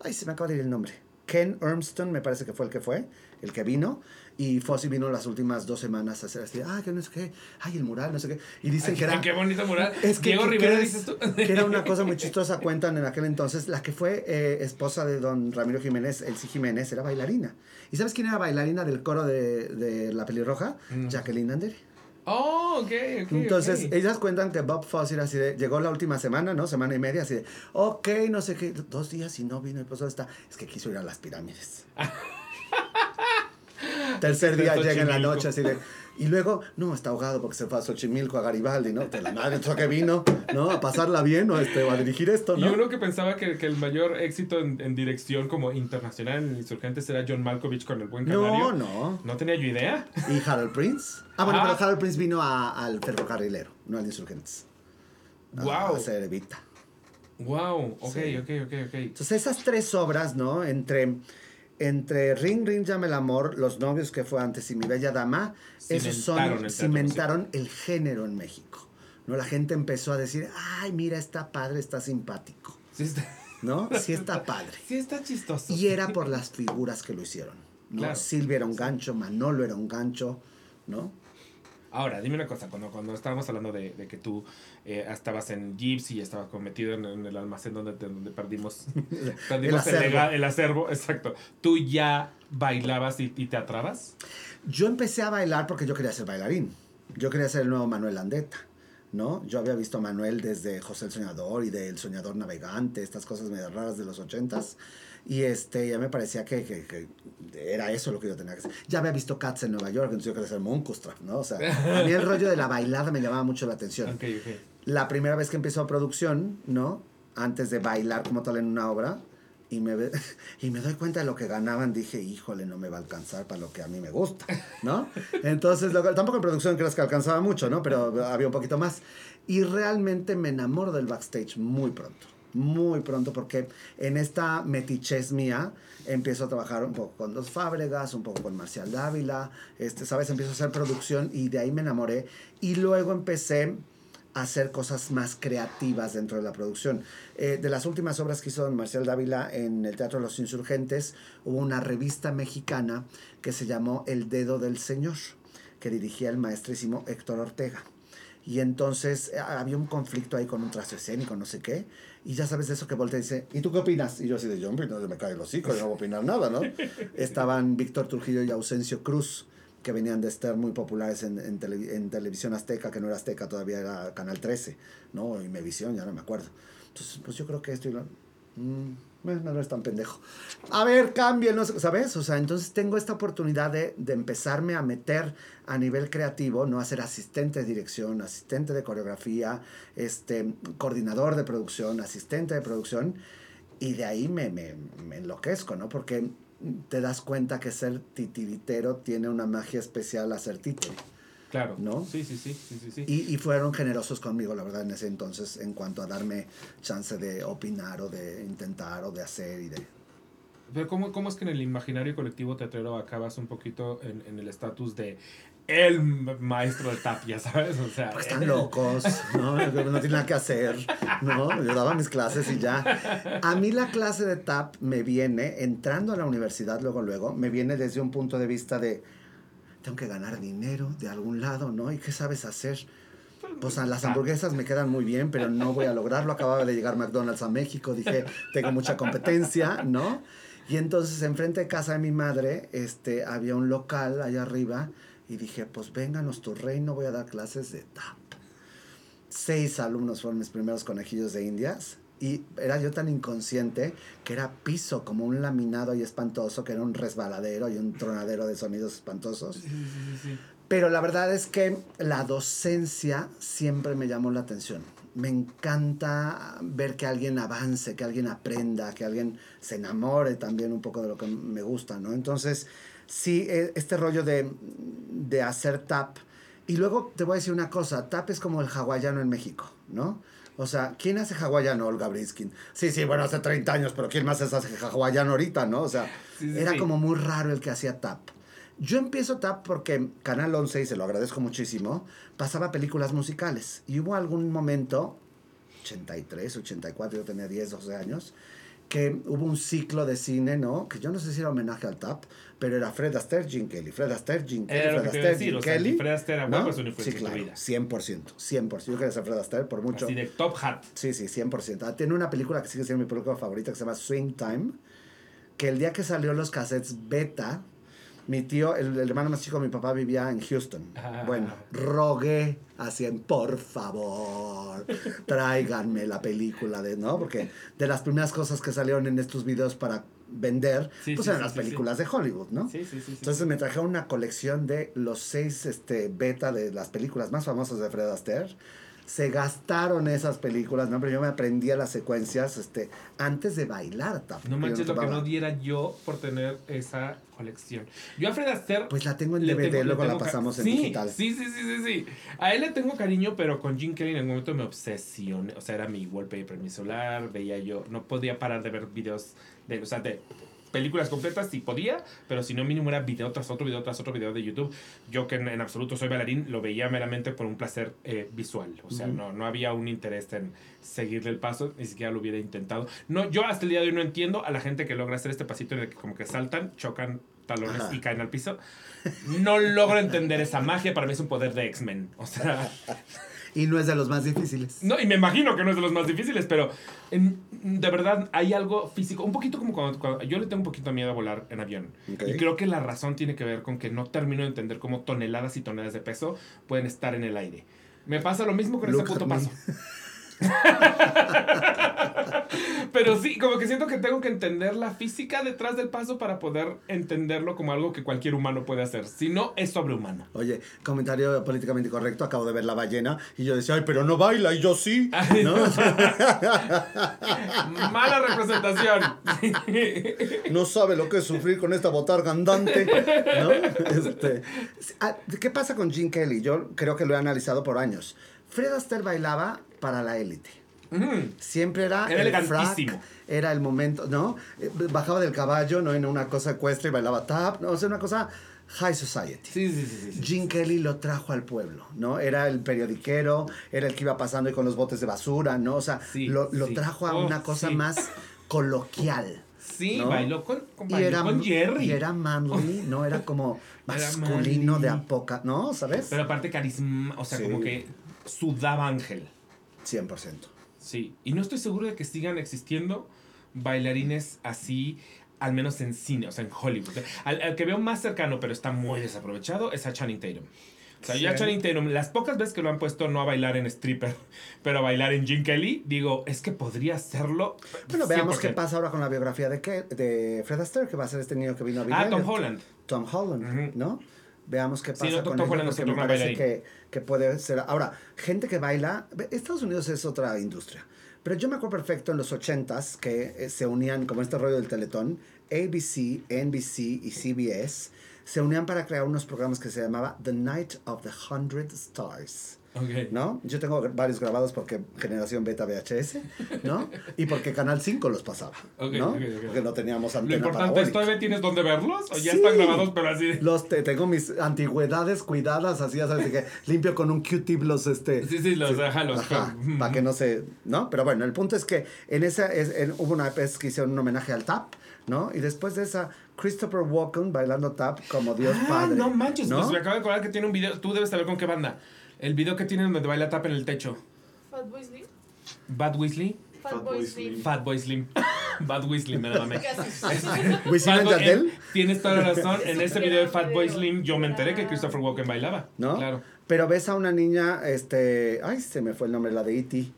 Ay, se me acaba de ir el nombre. Ken Ermston, me parece que fue el que fue, el que vino. Y Fossi vino las últimas dos semanas a hacer así, ah, que no sé qué, ay, el mural, no sé qué. Y dicen que era. Qué bonito mural. Es que, Diego Rivera, dices tú. Que era una cosa muy chistosa, cuentan en aquel entonces. La que fue eh, esposa de don Ramiro Jiménez, Elsie Jiménez, era bailarina. ¿Y sabes quién era bailarina del coro de, de La Pelirroja? Jacqueline Andere. Oh, ok, ok. Entonces, ellas cuentan que Bob Fosse así de, llegó la última semana, ¿no? Semana y media, así de, ok, no sé qué, dos días y no vino, y pues ¿dónde está? Es que quiso ir a las pirámides. Tercer día llega en la noche, así de, y luego, no, está ahogado porque se fue a Xochimilco, a Garibaldi, ¿no? De la madre, esto que vino, ¿no? A pasarla bien, ¿no? Este, o a dirigir esto, ¿no? Y uno que pensaba que, que el mayor éxito en, en, dirección como internacional en Insurgentes era John Malkovich con El Buen Canario. No, no. ¿No tenía yo idea? ¿Y Harold Prince? Ah, bueno, pero. Harold Prince vino a, al ferrocarrilero, no al Insurgentes. Wow. A Evita. Wow, ok, ok, ok, ok. Entonces esas tres obras, ¿no? Entre entre Ring Ring Llama el Amor, Los Novios que fue antes y Mi Bella Dama, esos son, el cimentaron el género en México. ¿no? La gente empezó a decir, ay, mira, está padre, está simpático. Sí está. ¿No? Sí está padre. Sí está chistoso. Y era por las figuras que lo hicieron. ¿no? Silvia era un gancho, Manolo era un gancho, ¿no? Ahora, dime una cosa, cuando, cuando estábamos hablando de, de que tú eh, estabas en Gypsy y estabas cometido en, el almacén donde, donde perdimos, perdimos el, acervo. El, acervo, exacto, ¿tú ya bailabas y, y teatrabas? Yo empecé a bailar porque yo quería ser bailarín. Yo quería ser el nuevo Manuel Landeta. ¿no? Yo había visto a Manuel desde José el Soñador y del Soñador Navegante, estas cosas medio raras de los ochentas. Y este, ya me parecía que, que, que, era eso lo que yo tenía que hacer. Ya había visto Cats en Nueva York, entonces yo quería ser Monkustraf, ¿no? O sea, a mí el rollo de la bailada me llamaba mucho la atención. Okay, okay. La primera vez que empezó producción, ¿no? Antes de bailar como tal en una obra, y me, y me doy cuenta de lo que ganaban, dije, híjole, no me va a alcanzar para lo que a mí me gusta, ¿no? Entonces, tampoco en producción creas que alcanzaba mucho, ¿no? Pero había un poquito más. Y realmente me enamoro del backstage muy pronto, muy pronto, porque en esta metichez mía empiezo a trabajar un poco con Dos Fábregas, un poco con Marcial Dávila, este, ¿sabes? Empiezo a hacer producción y de ahí me enamoré. Y luego empecé hacer cosas más creativas dentro de la producción. Eh, de las últimas obras que hizo Marcial Dávila en el Teatro de los Insurgentes, hubo una revista mexicana que se llamó El Dedo del Señor, que dirigía el maestrísimo Héctor Ortega. Y entonces eh, había un conflicto ahí con un trazo escénico, no sé qué. Y ya sabes de eso que voltea y dice, ¿y tú qué opinas? Y yo así de, yo no me cae el hocico, yo no voy a opinar nada, ¿no? Estaban Víctor Trujillo y Ausencio Cruz que venían de estar muy populares en, en, televisión azteca, que no era azteca, todavía era Canal 13, ¿no? Y Mevisión, ya no me acuerdo. Entonces, pues yo creo que esto... Mmm, bueno, no es tan pendejo. A ver, cambien, ¿no? ¿sabes? O sea, entonces tengo esta oportunidad de, de, empezarme a meter a nivel creativo, ¿no? A ser asistente de dirección, asistente de coreografía, este, coordinador de producción, asistente de producción, y de ahí me, me, me enloquezco, ¿no? Porque te das cuenta que ser titiritero tiene una magia especial a ser títere. Claro. ¿No? Sí, sí, sí. sí, sí. Y, y, fueron generosos conmigo, la verdad, en ese entonces, en cuanto a darme chance de opinar o de intentar o de hacer y de... Pero ¿cómo, cómo es que en el imaginario colectivo teatrero acabas un poquito en, en el estatus de el maestro de tap, ya sabes, o sea. están locos, ¿no? No tienen nada que hacer, ¿no? Yo daba mis clases y ya. A mí la clase de tap me viene, entrando a la universidad luego, luego, me viene desde un punto de vista de, tengo que ganar dinero de algún lado, ¿no? ¿Y qué sabes hacer? Pues las hamburguesas me quedan muy bien, pero no voy a lograrlo. Acababa de llegar McDonald's a México, dije, tengo mucha competencia, ¿no? Y entonces enfrente de casa de mi madre, este, había un local allá arriba y dije, pues vénganos tu reino, voy a dar clases de tap. Seis alumnos fueron mis primeros conejillos de indias. Y era yo tan inconsciente que era piso, como un laminado y espantoso, que era un resbaladero y un tronadero de sonidos espantosos. Pero la verdad es que la docencia siempre me llamó la atención. Me encanta ver que alguien avance, que alguien aprenda, que alguien se enamore también un poco de lo que me gusta, ¿no? Entonces, sí, e, este rollo de, de hacer tap. Y luego te voy a decir una cosa, tap es como el hawaiano en México, ¿no? O sea, ¿quién hace hawaiano? Olga Briskin. Sí, sí, bueno, hace 30 años, pero ¿quién más hace hawaiano ahorita, no? O sea, era como muy raro el que hacía tap. Yo empiezo tap porque Canal 11, y se lo agradezco muchísimo, pasaba películas musicales. Y hubo algún momento, 83, 84, yo tenía 10, 12 años, que hubo un ciclo de cine, ¿no? Que yo no sé si era homenaje al TAP, pero era Fred Astaire, Gene Kelly, Fred Astaire, Gene Kelly, Fred Astaire, Gene Kelly. Fred Astaire ¿no? es un sí, claro, 100%, 100%. Yo quería ser Fred Astaire por mucho. Así de top hat. Sí, sí, 100%. Ah, tiene una película que sigue siendo mi película favorita que se llama Swing Time, que el día que salió los cassettes beta, mi tío, el, hermano más chico de mi papá vivía en Houston. Ah. Bueno, rogué así por favor, tráiganme la película de, ¿no? Porque de las primeras cosas que salieron en estos videos para vender, pues eran las películas de Hollywood, ¿no? Sí, sí, sí. Entonces me trajeron una colección de los seis este, beta de las películas más famosas de Fred Astaire se gastaron esas películas, ¿no? Pero yo me aprendía las secuencias este, antes de bailar. No manches lo que no diera yo por tener esa colección. Yo a Fred Astaire... Pues la tengo en DVD, luego la pasamos en digital. Sí, sí, sí, sí, sí. A él le tengo cariño, pero con Jim Kelly en algún momento me obsesioné. O sea, era mi wallpaper, mi celular, veía yo... No podía parar de ver videos de... O sea, de películas completas si podía, pero si no mínimo era video tras otro video tras otro video de YouTube. Yo que en, absoluto soy bailarín, lo veía meramente por un placer eh, visual. O sea, no, no había un interés en seguirle el paso, ni siquiera lo hubiera intentado. No, yo hasta el día de hoy no entiendo a la gente que logra hacer este pasito en el que como que saltan, chocan talones y caen al piso. No logro entender esa magia, para mí es un poder de X-Men. O sea... Y no es de los más difíciles. No, y me imagino que no es de los más difíciles, pero de verdad hay algo físico, un poquito como cuando, yo le tengo un poquito miedo a volar en avión. Y creo que la razón tiene que ver con que no termino de entender cómo toneladas y toneladas de peso pueden estar en el aire. Me pasa lo mismo con ese puto paso. Pero sí, como que siento que tengo que entender la física detrás del paso para poder entenderlo como algo que cualquier humano puede hacer. Si no, es sobrehumano. Oye, comentario políticamente correcto, acabo de ver la ballena y yo decía, ay, pero no baila y yo sí. ¿No? Mala representación. no sabe lo que es sufrir con esta botarga andante. ¿no? Este, ah, ¿Qué pasa con Gene Kelly? Yo creo que lo he analizado por años. Fred Astaire bailaba para la élite. Siempre era, era el frac, era el momento, ¿no? Eh, bajaba del caballo, ¿no? En una cosa ecuestre y bailaba tap, ¿no? O sea, una cosa high society. Sí, sí, sí, sí, Gene Kelly lo trajo al pueblo, ¿no? Era el periodiquero, era el que iba pasando y con los botes de basura, ¿no? O sea, lo, lo, trajo a una cosa más coloquial. Sí, bailó con, con, Jerry. Y era manly, ¿no? Era como masculino de apoca, ¿no? ¿Sabes? Pero aparte carisma, o sea, como que sudaba ángel. 100%. Sí, y no estoy seguro de que sigan existiendo bailarines así, al menos en cine, o sea, en Hollywood. Al, que veo más cercano, pero está muy desaprovechado, es a Channing Tatum. O sea, yo a Channing Tatum, las pocas veces que lo han puesto no a bailar en stripper, pero a bailar en Jim Kelly, digo, es que podría hacerlo. Bueno, veamos qué pasa ahora con la biografía de, de Fred Astaire, que va a ser este niño que vino a vivir. Ah, Tom Holland. Tom Holland, ¿no? Veamos qué pasa con él, porque me parece que, que, puede ser... Ahora, gente que baila... Estados Unidos es otra industria. Pero yo me acuerdo perfecto en los 80s que eh, se unían, como este rollo del Teletón, ABC, NBC y CBS se unían para crear unos programas que se llamaba The Night of the Hundred Stars. ¿No? Yo tengo varios grabados porque generación beta VHS, ¿no? Y porque Canal 5 los pasaba, ¿no? porque no teníamos antena Lo importante es, ¿todavía tienes dónde verlos? ¿O ya están grabados, pero así? Los tengo mis antigüedades cuidadas, así, ya sabes, que limpio con un Q-tip los, este... Sí, sí, los, ajá, los... para que no se, ¿no? Pero bueno, el punto es que en esa, hubo una vez que hicieron un homenaje al TAP, ¿no? Y después de esa, Christopher Walken bailando tap como Dios ah, Padre. No manches, ¿no? pues me acabo de acordar que tiene un video. Tú debes saber con qué banda. El video que tiene donde baila tap en el techo. Fat Boy Slim. Bad Weasley. Fat Boy Slim. Fat Boy Slim. Bad Weasley, me da Slim Tienes toda la razón. En ese video de Fat Boy Slim, yo me enteré que Christopher Walken bailaba. ¿No? Claro. Pero ves a una niña, este. Ay, se me fue el nombre, la de E.T.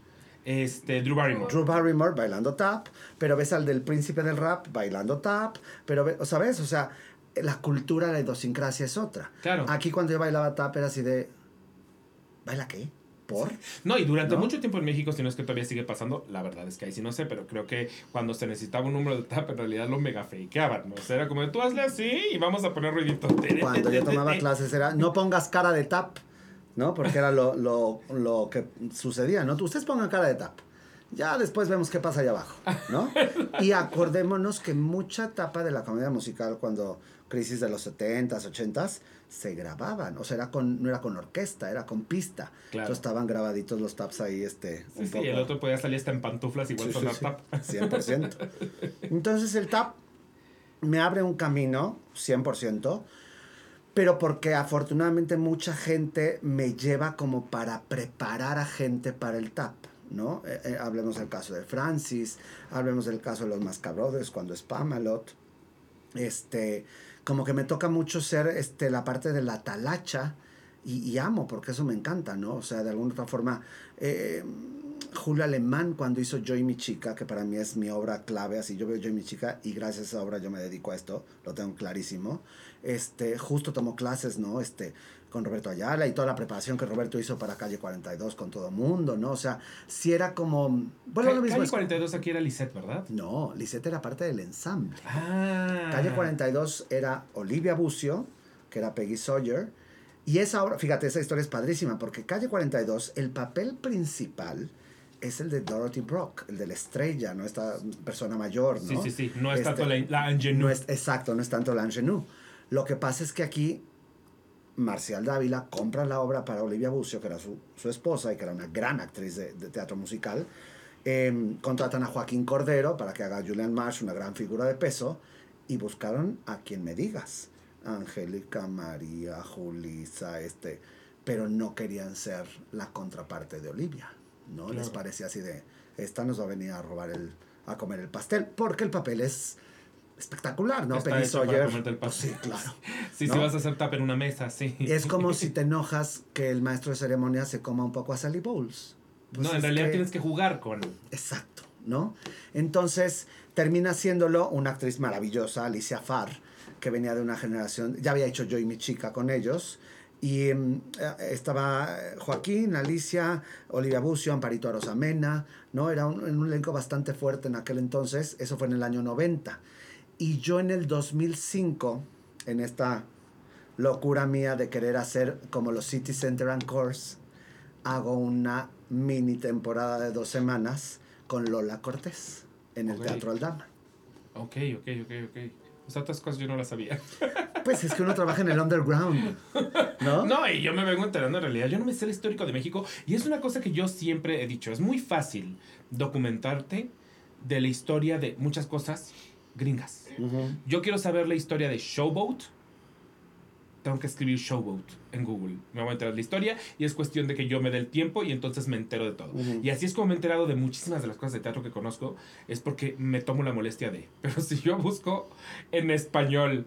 Este, Drew Barrymore. Drew Barrymore bailando tap, pero ves al del príncipe del rap bailando tap, pero, o ¿sabes? O sea, la cultura, la idiosincrasia es otra. Claro. Aquí cuando yo bailaba tap era así de, ¿baila qué? ¿Por? No, y durante mucho tiempo en México, si no es que todavía sigue pasando, la verdad es que ahí sí no sé, pero creo que cuando se necesitaba un número de tap, en realidad lo mega fakeaban, ¿no? O sea, era como, tú hazle así y vamos a poner ruidito. Cuando yo tomaba clases era, no pongas cara de tap. ¿no? Porque era lo, lo, lo, que sucedía, ¿no? Ustedes pongan cara de tap. Ya después vemos qué pasa allá abajo, ¿no? Y acordémonos que mucha tapa de la comedia musical cuando crisis de los 70s, 80s se grababan, o sea, era con, no era con orquesta, era con pista. Entonces estaban grabaditos los taps ahí, este, un sí, poco. Sí, el otro podía salir hasta en pantuflas igual con la tap. 100%. Entonces el tap me abre un camino, 100%, pero porque afortunadamente mucha gente me lleva como para preparar a gente para el tap, ¿no? Eh, eh, hablemos del caso de Francis, hablemos del caso de los Mascabrothers cuando es Pamalot, este, como que me toca mucho ser este, la parte de la talacha y, amo, porque eso me encanta, ¿no? O sea, de alguna otra forma, eh, Julio Alemán cuando hizo Yo y mi chica, que para mí es mi obra clave, así yo veo Yo y mi chica y gracias a esa obra yo me dedico a esto, lo tengo clarísimo. Este, justo tomó clases, ¿no? Este, con Roberto Ayala y toda la preparación que Roberto hizo para Calle 42 con todo mundo, ¿no? O sea, si era como... Bueno, lo mismo Calle 42 aquí era Lisette, ¿verdad? No, Lisette era parte del ensamble. Ah. Calle 42 era Olivia Bucio, que era Peggy Sawyer, y esa obra, fíjate, esa historia es padrísima, porque Calle 42, el papel principal es el de Dorothy Brock, el de la estrella, no esta persona mayor, ¿no? Sí, sí, sí, no es tanto la, la ingenue. No es, exacto, no es tanto la ingenue. Lo que pasa es que aquí Marcial Dávila compra la obra para Olivia Bucio, que era su, esposa y que era una gran actriz de, teatro musical. Em, contratan a Joaquín Cordero para que haga Julian Marsh, una gran figura de peso, y buscaron a quien me digas. Angélica, María, Julisa, este, pero no querían ser la contraparte de Olivia. ¿no? Les parecía así de, esta nos va a venir a robar el, a comer el pastel, porque el papel es espectacular, ¿no? Penny Sawyer. Pues sí, claro. Sí, si vas a hacer tap en una mesa, sí. Es como si te enojas que el maestro de ceremonia se coma un poco a Sally Bowles. Pues no, en realidad tienes que jugar con. Exacto, ¿no? Entonces termina siéndolo una actriz maravillosa, Alicia Farr, que venía de una generación, ya había hecho yo y mi chica con ellos, y em, eh, estaba Joaquín, Alicia, Olivia Bucio, Amparito Arosamena, ¿no? Era un, un, elenco bastante fuerte en aquel entonces, eso fue en el año 90. Y yo en el 2005, en esta locura mía de querer hacer como los City Center and Course, hago una mini temporada de dos semanas con Lola Cortés en el Teatro Aldama. Ok, ok, ok, ok. O sea, otras cosas yo no las sabía. Pues es que uno trabaja en el underground, ¿no? No, y yo me vengo enterando en realidad. Yo no me sé el histórico de México. Y es una cosa que yo siempre he dicho. Es muy fácil documentarte de la historia de muchas cosas gringas. Yo quiero saber la historia de Showboat. Tengo que escribir Showboat en Google. Me voy a enterar de la historia y es cuestión de que yo me dé el tiempo y entonces me entero de todo. Y así es como me he enterado de muchísimas de las cosas de teatro que conozco. Es porque me tomo la molestia de. Pero si yo busco en español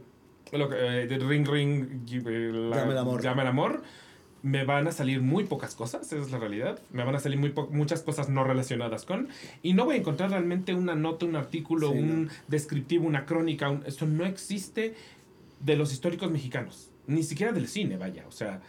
lo que, eh, Ring Ring, Llame el amor. Llame el amor me van a salir muy pocas cosas, esa es la realidad. Me van a salir muy muchas cosas no relacionadas con. Y no voy a encontrar realmente una nota, un artículo, un descriptivo, una crónica. Un, eso no existe de los históricos mexicanos. Ni siquiera del cine, vaya. O sea,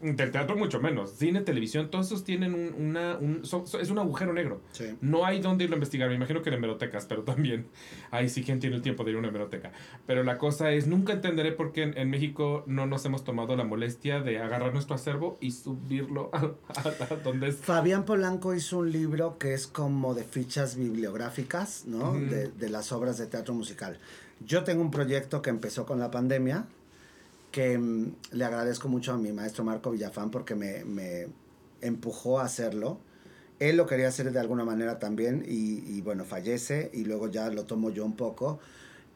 Del teatro mucho menos. Cine, televisión, todos esos tienen un, una... Un, es un agujero negro. No hay dónde irlo a investigar. Me imagino que en hemerotecas, pero también. Ahí sí, ¿quién tiene el tiempo de ir a una hemeroteca? Pero la cosa es, nunca entenderé por qué en, México no nos hemos tomado la molestia de agarrar nuestro acervo y subirlo a, donde es. Fabián Polanco hizo un libro que es como de fichas bibliográficas, ¿no? de, de las obras de teatro musical. Yo tengo un proyecto que empezó con la pandemia que mm, le agradezco mucho a mi maestro Marco Villafán porque me, me, empujó a hacerlo. Él lo quería hacer de alguna manera también y, y bueno, fallece y luego ya lo tomo yo un poco.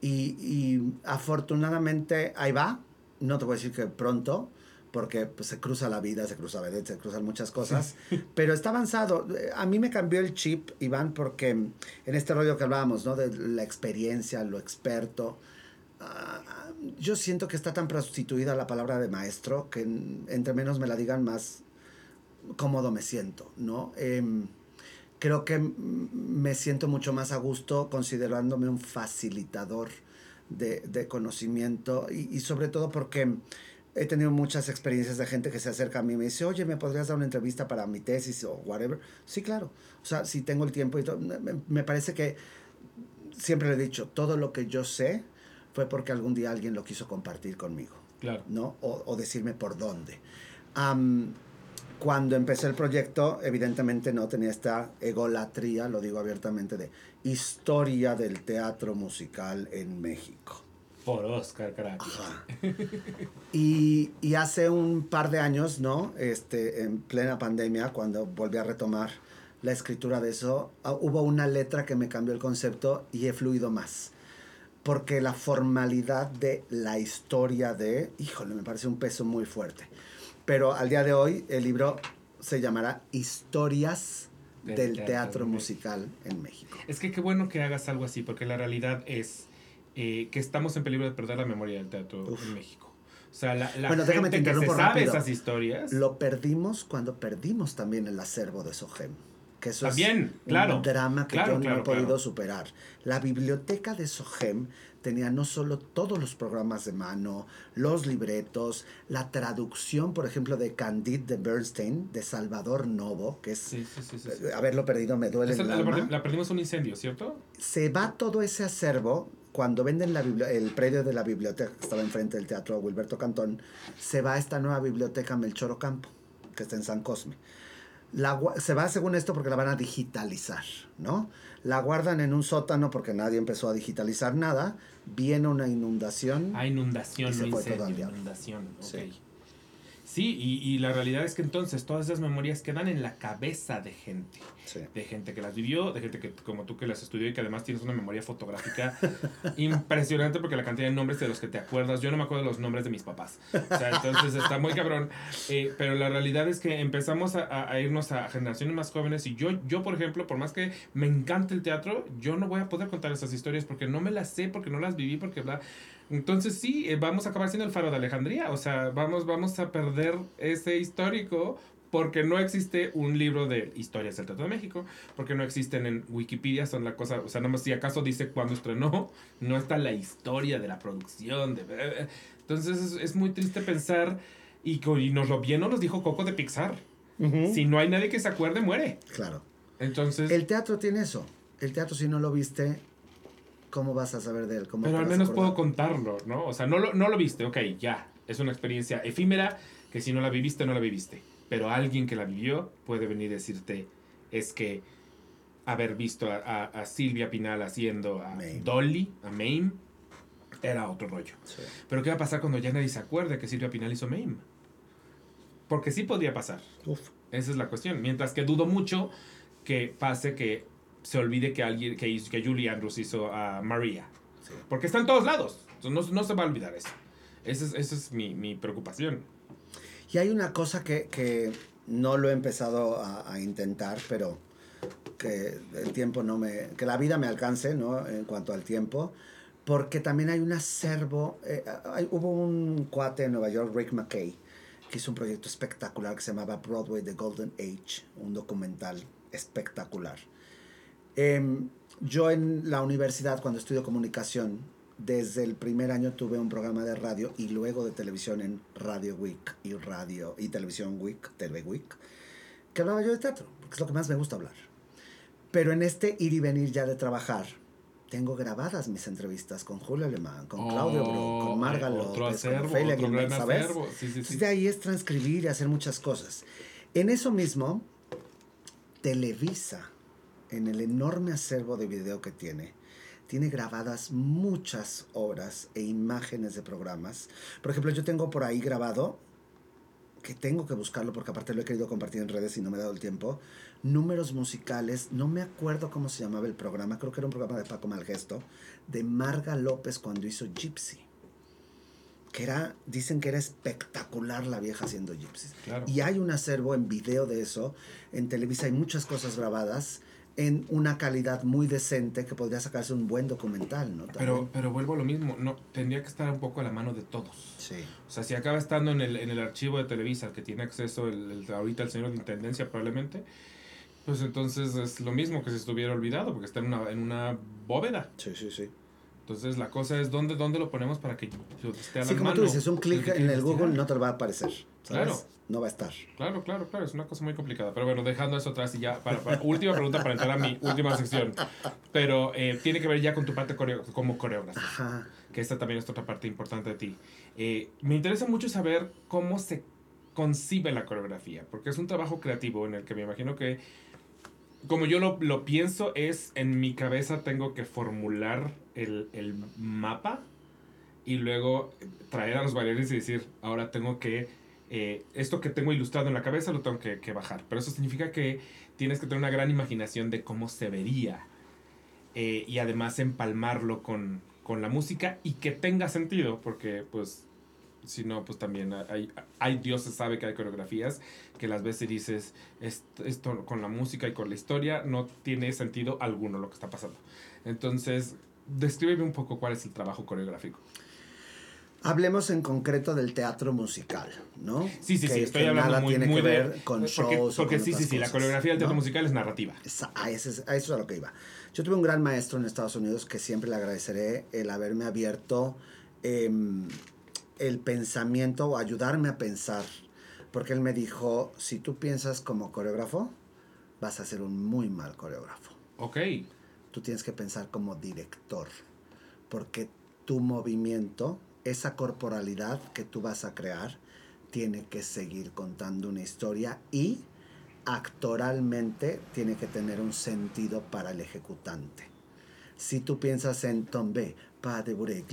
Y, y, afortunadamente ahí va, no te voy a decir que pronto, porque pues, se cruza la vida, se cruza la se cruzan muchas cosas, pero está avanzado. A mí me cambió el chip, Iván, porque en este rollo que hablábamos, ¿no? De la experiencia, lo experto. Yo siento que está tan prostituida la palabra de maestro que entre menos me la digan más cómodo me siento, ¿no? Em, creo que me siento mucho más a gusto considerándome un facilitador de, conocimiento y, sobre todo porque he tenido muchas experiencias de gente que se acerca a mí y me dice, oye, ¿me podrías dar una entrevista para mi tesis o whatever? Sí, claro. O sea, si tengo el tiempo y todo, me parece que siempre le he dicho, todo lo que yo sé, fue porque algún día alguien lo quiso compartir conmigo. Claro. ¿No? O, decirme por dónde. cuando empecé el proyecto, evidentemente no tenía esta egolatría, lo digo abiertamente, de historia del teatro musical en México. Por Oscar, carajo. Y, y, hace un par de años, ¿no? Este, en plena pandemia, cuando volví a retomar la escritura de eso, ah, hubo una letra que me cambió el concepto y he fluido más porque la formalidad de la historia de, híjole, me parece un peso muy fuerte. Pero al día de hoy el libro se llamará Historias del, teatro, musical en México. Es que qué bueno que hagas algo así, porque la realidad es eh, que estamos en peligro de perder la memoria del teatro en México. O sea, la, la bueno, déjame gente que se sabe esas historias. Lo perdimos cuando perdimos también el acervo de Sogem que eso es un drama que yo no he podido superar. La biblioteca de Sogem tenía no solo todos los programas de mano, los libretos, la traducción, por ejemplo, de Candide de Bernstein, de Salvador Novo, que es... Sí, sí, sí, haberlo perdido me duele el alma. La, perdimos un incendio, ¿cierto? Se va todo ese acervo cuando venden la el predio de la biblioteca que estaba enfrente del teatro Wilberto Cantón, se va a esta nueva biblioteca Melchor Ocampo, que está en San Cosme se va según esto porque la van a digitalizar, ¿no? La guardan en un sótano porque nadie empezó a digitalizar nada. Viene una inundación. Ah, inundación, y se fue todo al Inundación, Sí. Sí, y, y, la realidad es que entonces todas esas memorias quedan en la cabeza de gente. De gente que las vivió, de gente que como tú que las estudió y que además tienes una memoria fotográfica impresionante porque la cantidad de nombres de los que te acuerdas, yo no me acuerdo de los nombres de mis papás. O sea, entonces está muy cabrón. Eh, pero la realidad es que empezamos a, a, irnos a generaciones más jóvenes y yo, yo, por ejemplo, por más que me encante el teatro, yo no voy a poder contar esas historias porque no me las sé, porque no las viví, porque bla. Entonces sí, eh, vamos a acabar siendo el faro de Alejandría, o sea, vamos, vamos a perder ese histórico porque no existe un libro de historias del Teatro de México, porque no existen en Wikipedia, son la cosa, o sea, nomás si acaso dice cuándo estrenó, no está la historia de la producción, de... Entonces es, muy triste pensar, y, y, nos lo bien nos dijo Coco de Pixar, si no hay nadie que se acuerde, muere. Claro. Entonces... El teatro tiene eso, el teatro si no lo viste, ¿cómo vas a saber de él? ¿Cómo Pero al menos puedo contarlo, ¿no? O sea, no lo, no lo viste, ok, ya. Es una experiencia efímera que si no la viviste, no la viviste. Pero alguien que la vivió puede venir a decirte, es que haber visto a, Silvia Pinal haciendo a Dolly, a Mame, era otro rollo. Pero ¿qué va a pasar cuando ya nadie se acuerde que Silvia Pinal hizo Mame? Porque sí podría pasar. Esa es la cuestión. Mientras que dudo mucho que pase que se olvide que alguien que, hizo, que Julie Andrews hizo a María. Porque está en todos lados. No, no, se va a olvidar eso. Esa es, esa es mi, mi, preocupación. Y hay una cosa que, que no lo he empezado a, a, intentar, pero que el tiempo no me... que la vida me alcance, ¿no? En cuanto al tiempo. Porque también hay un acervo... Eh, hubo un cuate en Nueva York, Rick McKay, que hizo un proyecto espectacular que se llamaba Broadway The Golden Age, un documental espectacular Em, yo en la universidad, cuando estudio comunicación, desde el primer año tuve un programa de radio y luego de televisión en Radio Week y Radio y Televisión Week, TV Week, que hablaba yo de teatro, porque es lo que más me gusta hablar. Pero en este ir y venir ya de trabajar, tengo grabadas mis entrevistas con Julio Alemán, con Claudio Bro, con Marga Oh, otro López, acervo, con Ofelia gran ¿sabes? Sí, sí, sí. De ahí es transcribir y hacer muchas cosas. En eso mismo, Televisa, en el enorme acervo de video que tiene, tiene grabadas muchas obras e imágenes de programas. Por ejemplo, yo tengo por ahí grabado, que tengo que buscarlo porque aparte lo he querido compartir en redes y no me he dado el tiempo, números musicales, no me acuerdo cómo se llamaba el programa, creo que era un programa de Paco Malgesto, de Marga López cuando hizo Gypsy. Que era, dicen que era espectacular la vieja haciendo gypsies. Claro. Y hay un acervo en video de eso. En Televisa hay muchas cosas grabadas en una calidad muy decente que podría sacarse un buen documental, ¿no? Pero, También. pero vuelvo a lo mismo, no, tendría que estar un poco a la mano de todos. Sí. O sea, si acaba estando en el, en el archivo de Televisa, que tiene acceso el, el- ahorita el señor de Intendencia probablemente, pues entonces es lo mismo que si estuviera olvidado, porque está en una, en una bóveda. Sí, sí, sí. Entonces la cosa es dónde, dónde lo ponemos para que esté a la Sí, como mano. tú dices, un clic en el. Google no te lo va a aparecer. ¿sabes? Claro. No va a estar. Claro, claro, claro, es una cosa muy complicada. Pero bueno, dejando eso atrás y ya, para, para- última pregunta para entrar a mi última sección. Pero eh, tiene que ver ya con tu parte coreo- como coreógrafo, Ajá. que esta también es otra parte importante de ti. Eh, me interesa mucho saber cómo se concibe la coreografía, porque es un trabajo creativo en el que me imagino que, como yo lo, lo pienso, es en mi cabeza tengo que formular el, el mapa y luego traer a los bailarines y decir, ahora tengo que, eh, esto que tengo ilustrado en la cabeza lo tengo que, que bajar. Pero eso significa que tienes que tener una gran imaginación de cómo se vería eh, y además empalmarlo con, con la música y que tenga sentido, porque pues si no, pues también hay, hay Dios se sabe que hay coreografías que las y dices, esto, esto con la música y con la historia no tiene sentido alguno lo que está pasando. Entonces, descríbeme un poco cuál es el trabajo coreográfico. Hablemos en concreto del teatro musical, ¿no? Sí, sí, Que- sí, estoy que hablando nada muy, tiene muy que de... ver con porque, shows. o porque con sí, sí, sí, la coreografía del teatro ¿no? musical es narrativa. Esa- A, ese es- a eso es a lo que iba. Yo tuve un gran maestro en Estados Unidos que siempre le agradeceré el haberme abierto em, el pensamiento o ayudarme a pensar. Porque él me dijo, si tú piensas como coreógrafo, vas a ser un muy mal coreógrafo. Ok, Tú tienes que pensar como director. Porque tu movimiento, esa corporalidad que tú vas a crear, tiene que seguir contando una historia y actoralmente tiene que tener un sentido para el ejecutante. Si tú piensas en tombe, pa de bure,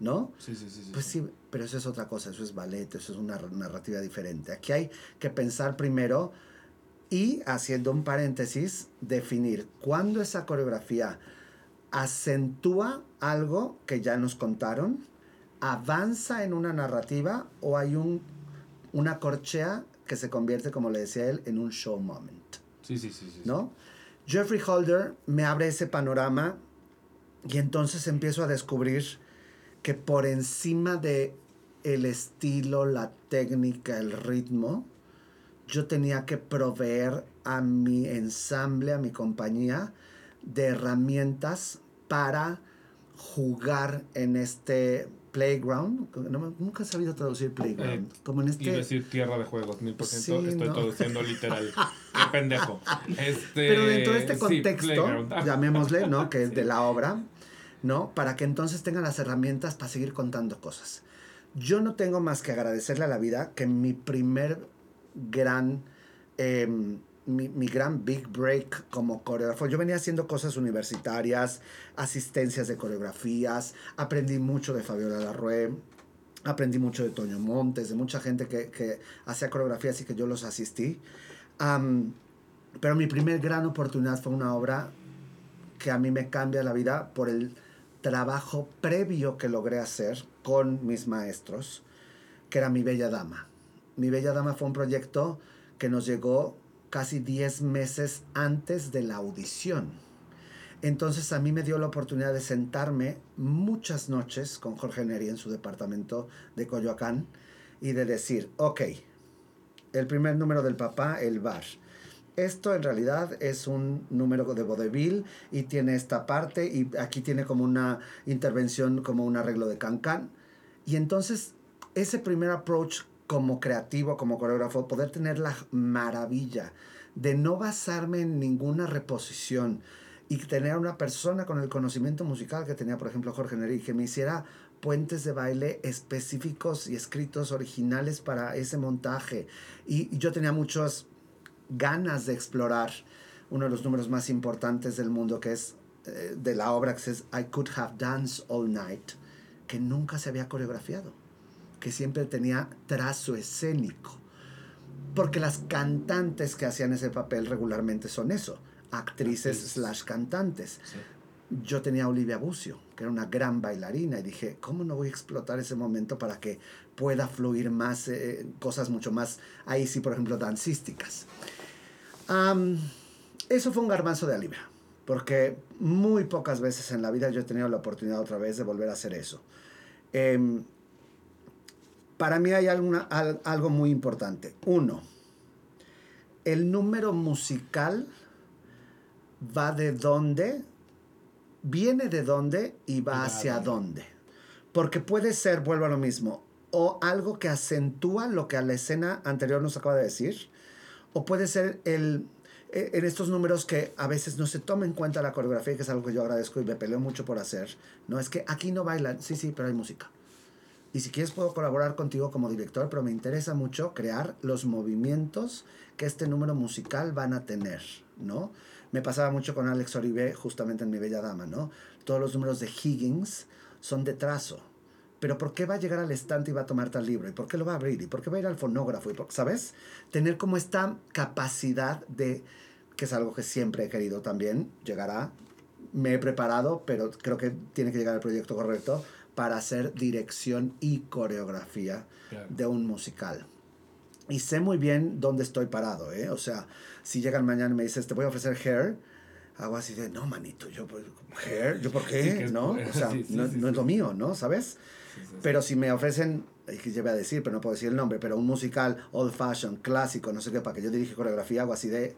¿no? sí, sí, sí. sí, Pues sí. sí, pero eso es otra cosa, eso es ballet, eso es una narrativa diferente. Aquí hay que pensar primero y, haciendo un paréntesis, definir cuándo esa coreografía acentúa algo que ya nos contaron, avanza en una narrativa o hay un, una corchea que se convierte, como le decía él, en un show moment. Sí, sí, sí, sí. ¿no? Jeffrey Holder me abre ese panorama y entonces empiezo a descubrir que por encima de el estilo, la técnica, el ritmo, yo tenía que proveer a mi ensamble, a mi compañía, de herramientas para jugar en este playground. No nunca he sabido traducir playground. Eh, como en Iba a este... decir tierra de juegos, mil por ciento. Sí, Estoy no. traduciendo literal. Qué pendejo. Este, Pero dentro de este contexto, llamémosle, ¿no? Que es de la obra, ¿no? Para que entonces tengan las herramientas para seguir contando cosas. Yo no tengo más que agradecerle a la vida que mi primer gran, eh, mi, gran big break como coreógrafo, yo venía haciendo cosas universitarias, asistencias de coreografías, aprendí mucho de Fabiola Larrué, aprendí mucho de Toño Montes, de mucha gente que, que hacía coreografías y que yo los asistí. Pero mi primer gran oportunidad fue una obra que a mí me cambia la vida por el trabajo previo que logré hacer con mis maestros, que era Mi Bella Dama. Mi Bella Dama fue un proyecto que nos llegó casi 10 meses antes de la audición. Entonces a mí me dio la oportunidad de sentarme muchas noches con Jorge Neri en su departamento de Coyoacán y de decir, ok, el primer número del papá, el bar. esto en realidad es un número de vodevil y tiene esta parte y aquí tiene como una intervención, como un arreglo de cancan. Y entonces ese primer approach como creativo, como coreógrafo, poder tener la maravilla de no basarme en ninguna reposición y tener una persona con el conocimiento musical que tenía, por ejemplo, Jorge Neri, que me hiciera puentes de baile específicos y escritos originales para ese montaje. Y yo tenía muchas ganas de explorar uno de los números más importantes del mundo, que es eh, de la obra que es I Could Have Danced All Night, que nunca se había coreografiado, que siempre tenía trazo escénico. Porque las cantantes que hacían ese papel regularmente son eso, actrices slash cantantes. Yo tenía a Olivia Bucio, que era una gran bailarina, y dije, ¿cómo no voy a explotar ese momento para que pueda fluir más, eh, cosas mucho más, ahí sí, por ejemplo, dancísticas? eso fue un garbanzo de alivio, porque muy pocas veces en la vida yo he tenido la oportunidad otra vez de volver a hacer eso. Em, para mí hay alguna, algo muy importante. Uno, el número musical va de dónde, viene de dónde y va hacia dónde. Porque puede ser, vuelvo a lo mismo, o algo que acentúa lo que a la escena anterior nos acaba de decir, o puede ser el, e, en estos números que a veces no se toma en cuenta la coreografía, que es algo que yo agradezco y me peleo mucho por hacer, no es que aquí no bailan, sí, sí, pero hay música. Y si quieres puedo colaborar contigo como director, pero me interesa mucho crear los movimientos que este número musical van a tener, ¿no? Me pasaba mucho con Alex Oribe, justamente en Mi Bella Dama, ¿no? Todos los números de Higgins son de trazo pero ¿por qué va a llegar al estante y va a tomar tal libro? ¿Y por qué lo va a abrir? ¿Y por qué va a ir al fonógrafo? ¿Y por, ¿Sabes? Tener como esta capacidad de, que es algo que siempre he querido también, llegará, me he preparado, pero creo que tiene que llegar el proyecto correcto para hacer dirección y coreografía de un musical. Y sé muy bien dónde estoy parado, ¿eh? O sea, si llegan mañana y me dices, te voy a ofrecer Hair, hago así de, no, manito, yo, pues, Hair, ¿yo por qué? ¿No? O sea, no, no, es lo mío, ¿no? ¿Sabes? Pero si me ofrecen, es que llevé a decir, pero no puedo decir el nombre, pero un musical old fashion, clásico, no sé qué, para que yo dirige coreografía, hago así de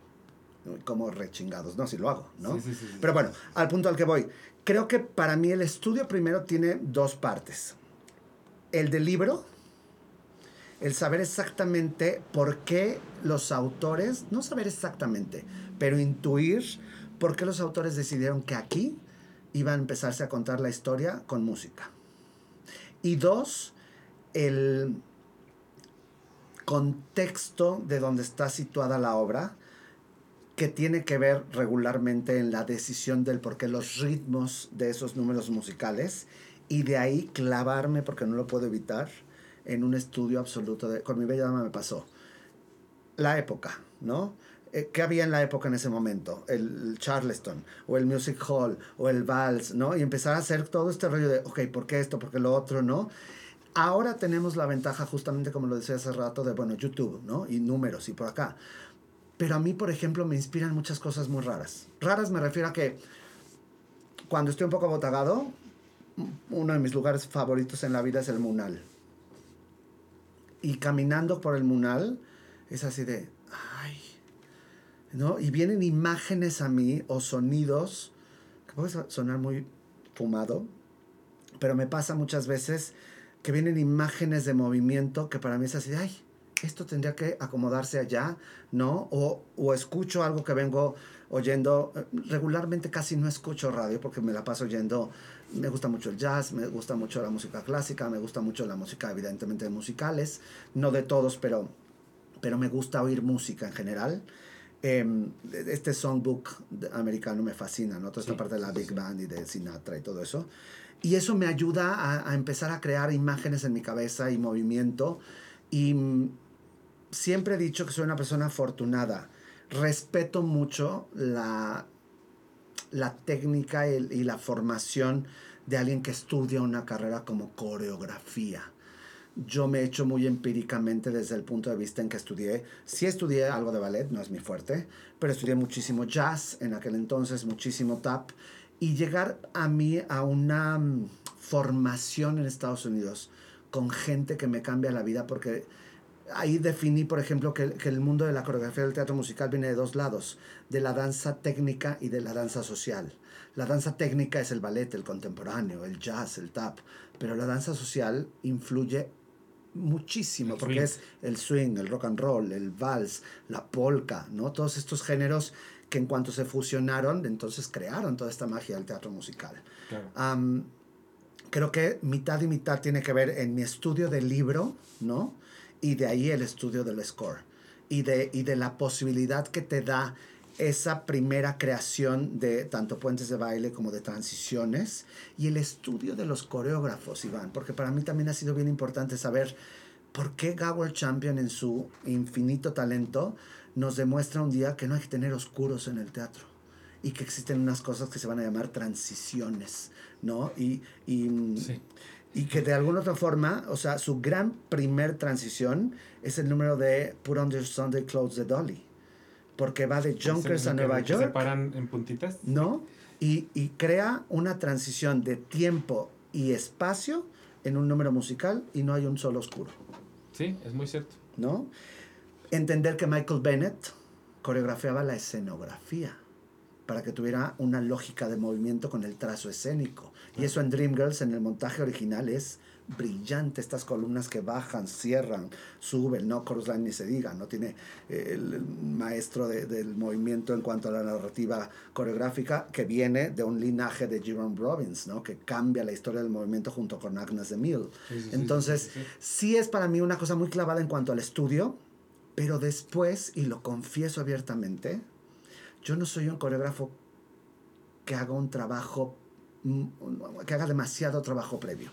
como rechingados, ¿no? Si lo hago, ¿no? Pero bueno, al punto al que voy. Creo que para mí el estudio primero tiene dos partes. El del libro, el saber exactamente por qué los autores, no saber exactamente, pero intuir por qué los autores decidieron que aquí iba a empezarse a contar la historia con música. Y dos, el contexto de donde está situada la obra, que tiene que ver regularmente en la decisión del por qué los ritmos de esos números musicales, y de ahí clavarme, porque no lo puedo evitar, en un estudio absoluto de... Con mi bella dama me pasó. La época, ¿no? Eh, ¿Qué había en la época en ese momento? El, Charleston, o el Music Hall, o el Vals, ¿no? Y empezar a hacer todo este rollo de, ok, ¿por qué esto? ¿Por qué lo otro? ¿No? Ahora tenemos la ventaja, justamente como lo decía hace rato, de, bueno, YouTube, ¿no? Y números, y por acá. Pero a mí, por ejemplo, me inspiran muchas cosas muy raras. Raras me refiero a que cuando estoy un poco botagado, uno de mis lugares favoritos en la vida es el Munal. Y caminando por el Munal, es así de, ¿no? Y vienen imágenes a mí o sonidos, que puede sonar muy fumado, pero me pasa muchas veces que vienen imágenes de movimiento que para mí es así, ay, esto tendría que acomodarse allá, ¿no? O, o escucho algo que vengo oyendo, regularmente casi no escucho radio porque me la paso oyendo, me gusta mucho el jazz, me gusta mucho la música clásica, me gusta mucho la música evidentemente de musicales, no de todos, pero, pero me gusta oír música en general. Em, este songbook americano me fascina, ¿no? Toda esta parte de la Big Band y de Sinatra y todo eso. Y eso me ayuda a, a, empezar a crear imágenes en mi cabeza y movimiento. Y siempre he dicho que soy una persona afortunada. Respeto mucho la, la técnica y, y la formación de alguien que estudia una carrera como coreografía yo me he hecho muy empíricamente desde el punto de vista en que estudié. Sí estudié algo de ballet, no es mi fuerte, pero estudié muchísimo jazz en aquel entonces, muchísimo tap. Y llegar a mí a una mm, formación en Estados Unidos con gente que me cambia la vida porque ahí definí, por ejemplo, que, que, el mundo de la coreografía del teatro musical viene de dos lados, de la danza técnica y de la danza social. La danza técnica es el ballet, el contemporáneo, el jazz, el tap, pero la danza social influye muchísimo, porque es el swing, el rock and roll, el vals, la polka, ¿no? Todos estos géneros que en cuanto se fusionaron, entonces crearon toda esta magia del teatro musical. creo que mitad y mitad tiene que ver en mi estudio del libro, ¿no? Y de ahí el estudio del score. Y de, y de la posibilidad que te da esa primera creación de tanto puentes de baile como de transiciones y el estudio de los coreógrafos, Iván, porque para mí también ha sido bien importante saber por qué Gower Champion en su infinito talento nos demuestra un día que no hay que tener oscuros en el teatro y que existen unas cosas que se van a llamar transiciones, ¿no? Y, y, y que de alguna otra forma, o sea, su gran primer transición es el número de Put on your Sunday Clothes de Dolly porque va de Junkers a Nueva York. ¿Se paran en puntitas? ¿No? Y, y, crea una transición de tiempo y espacio en un número musical y no hay un solo oscuro. Sí, es muy cierto. ¿No? Entender que Michael Bennett coreografiaba la escenografía para que tuviera una lógica de movimiento con el trazo escénico. Y eso en Dreamgirls, en el montaje original, es brillante estas columnas que bajan, cierran, suben, no chorus line ni se diga, no tiene eh, el maestro del movimiento en cuanto a la narrativa coreográfica que viene de un linaje de Jerome Robbins, ¿no? que cambia la historia del movimiento junto con Agnes de Mille. Entonces, sí, es para mí una cosa muy clavada en cuanto al estudio, pero después, y lo confieso abiertamente, yo no soy un coreógrafo que haga un trabajo que haga demasiado trabajo previo.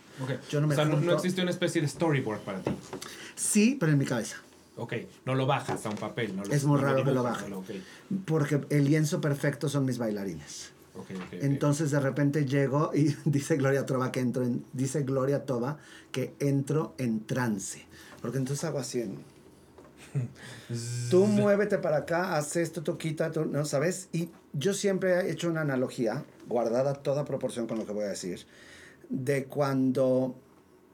Yo no me o sea, no, existe una especie de storyboard para ti. Sí, pero en mi cabeza. Ok, no lo bajas a un papel. No es muy raro que lo baje. Porque el lienzo perfecto son mis bailarines. Entonces de repente llego y dice Gloria Toba que entro en, dice Gloria Toba que entro en trance. Porque entonces hago así en, tú muévete para acá, haz esto, tú quita, tú, ¿no sabes? Y yo siempre he hecho una analogía, guardada toda proporción con lo que voy a decir, de cuando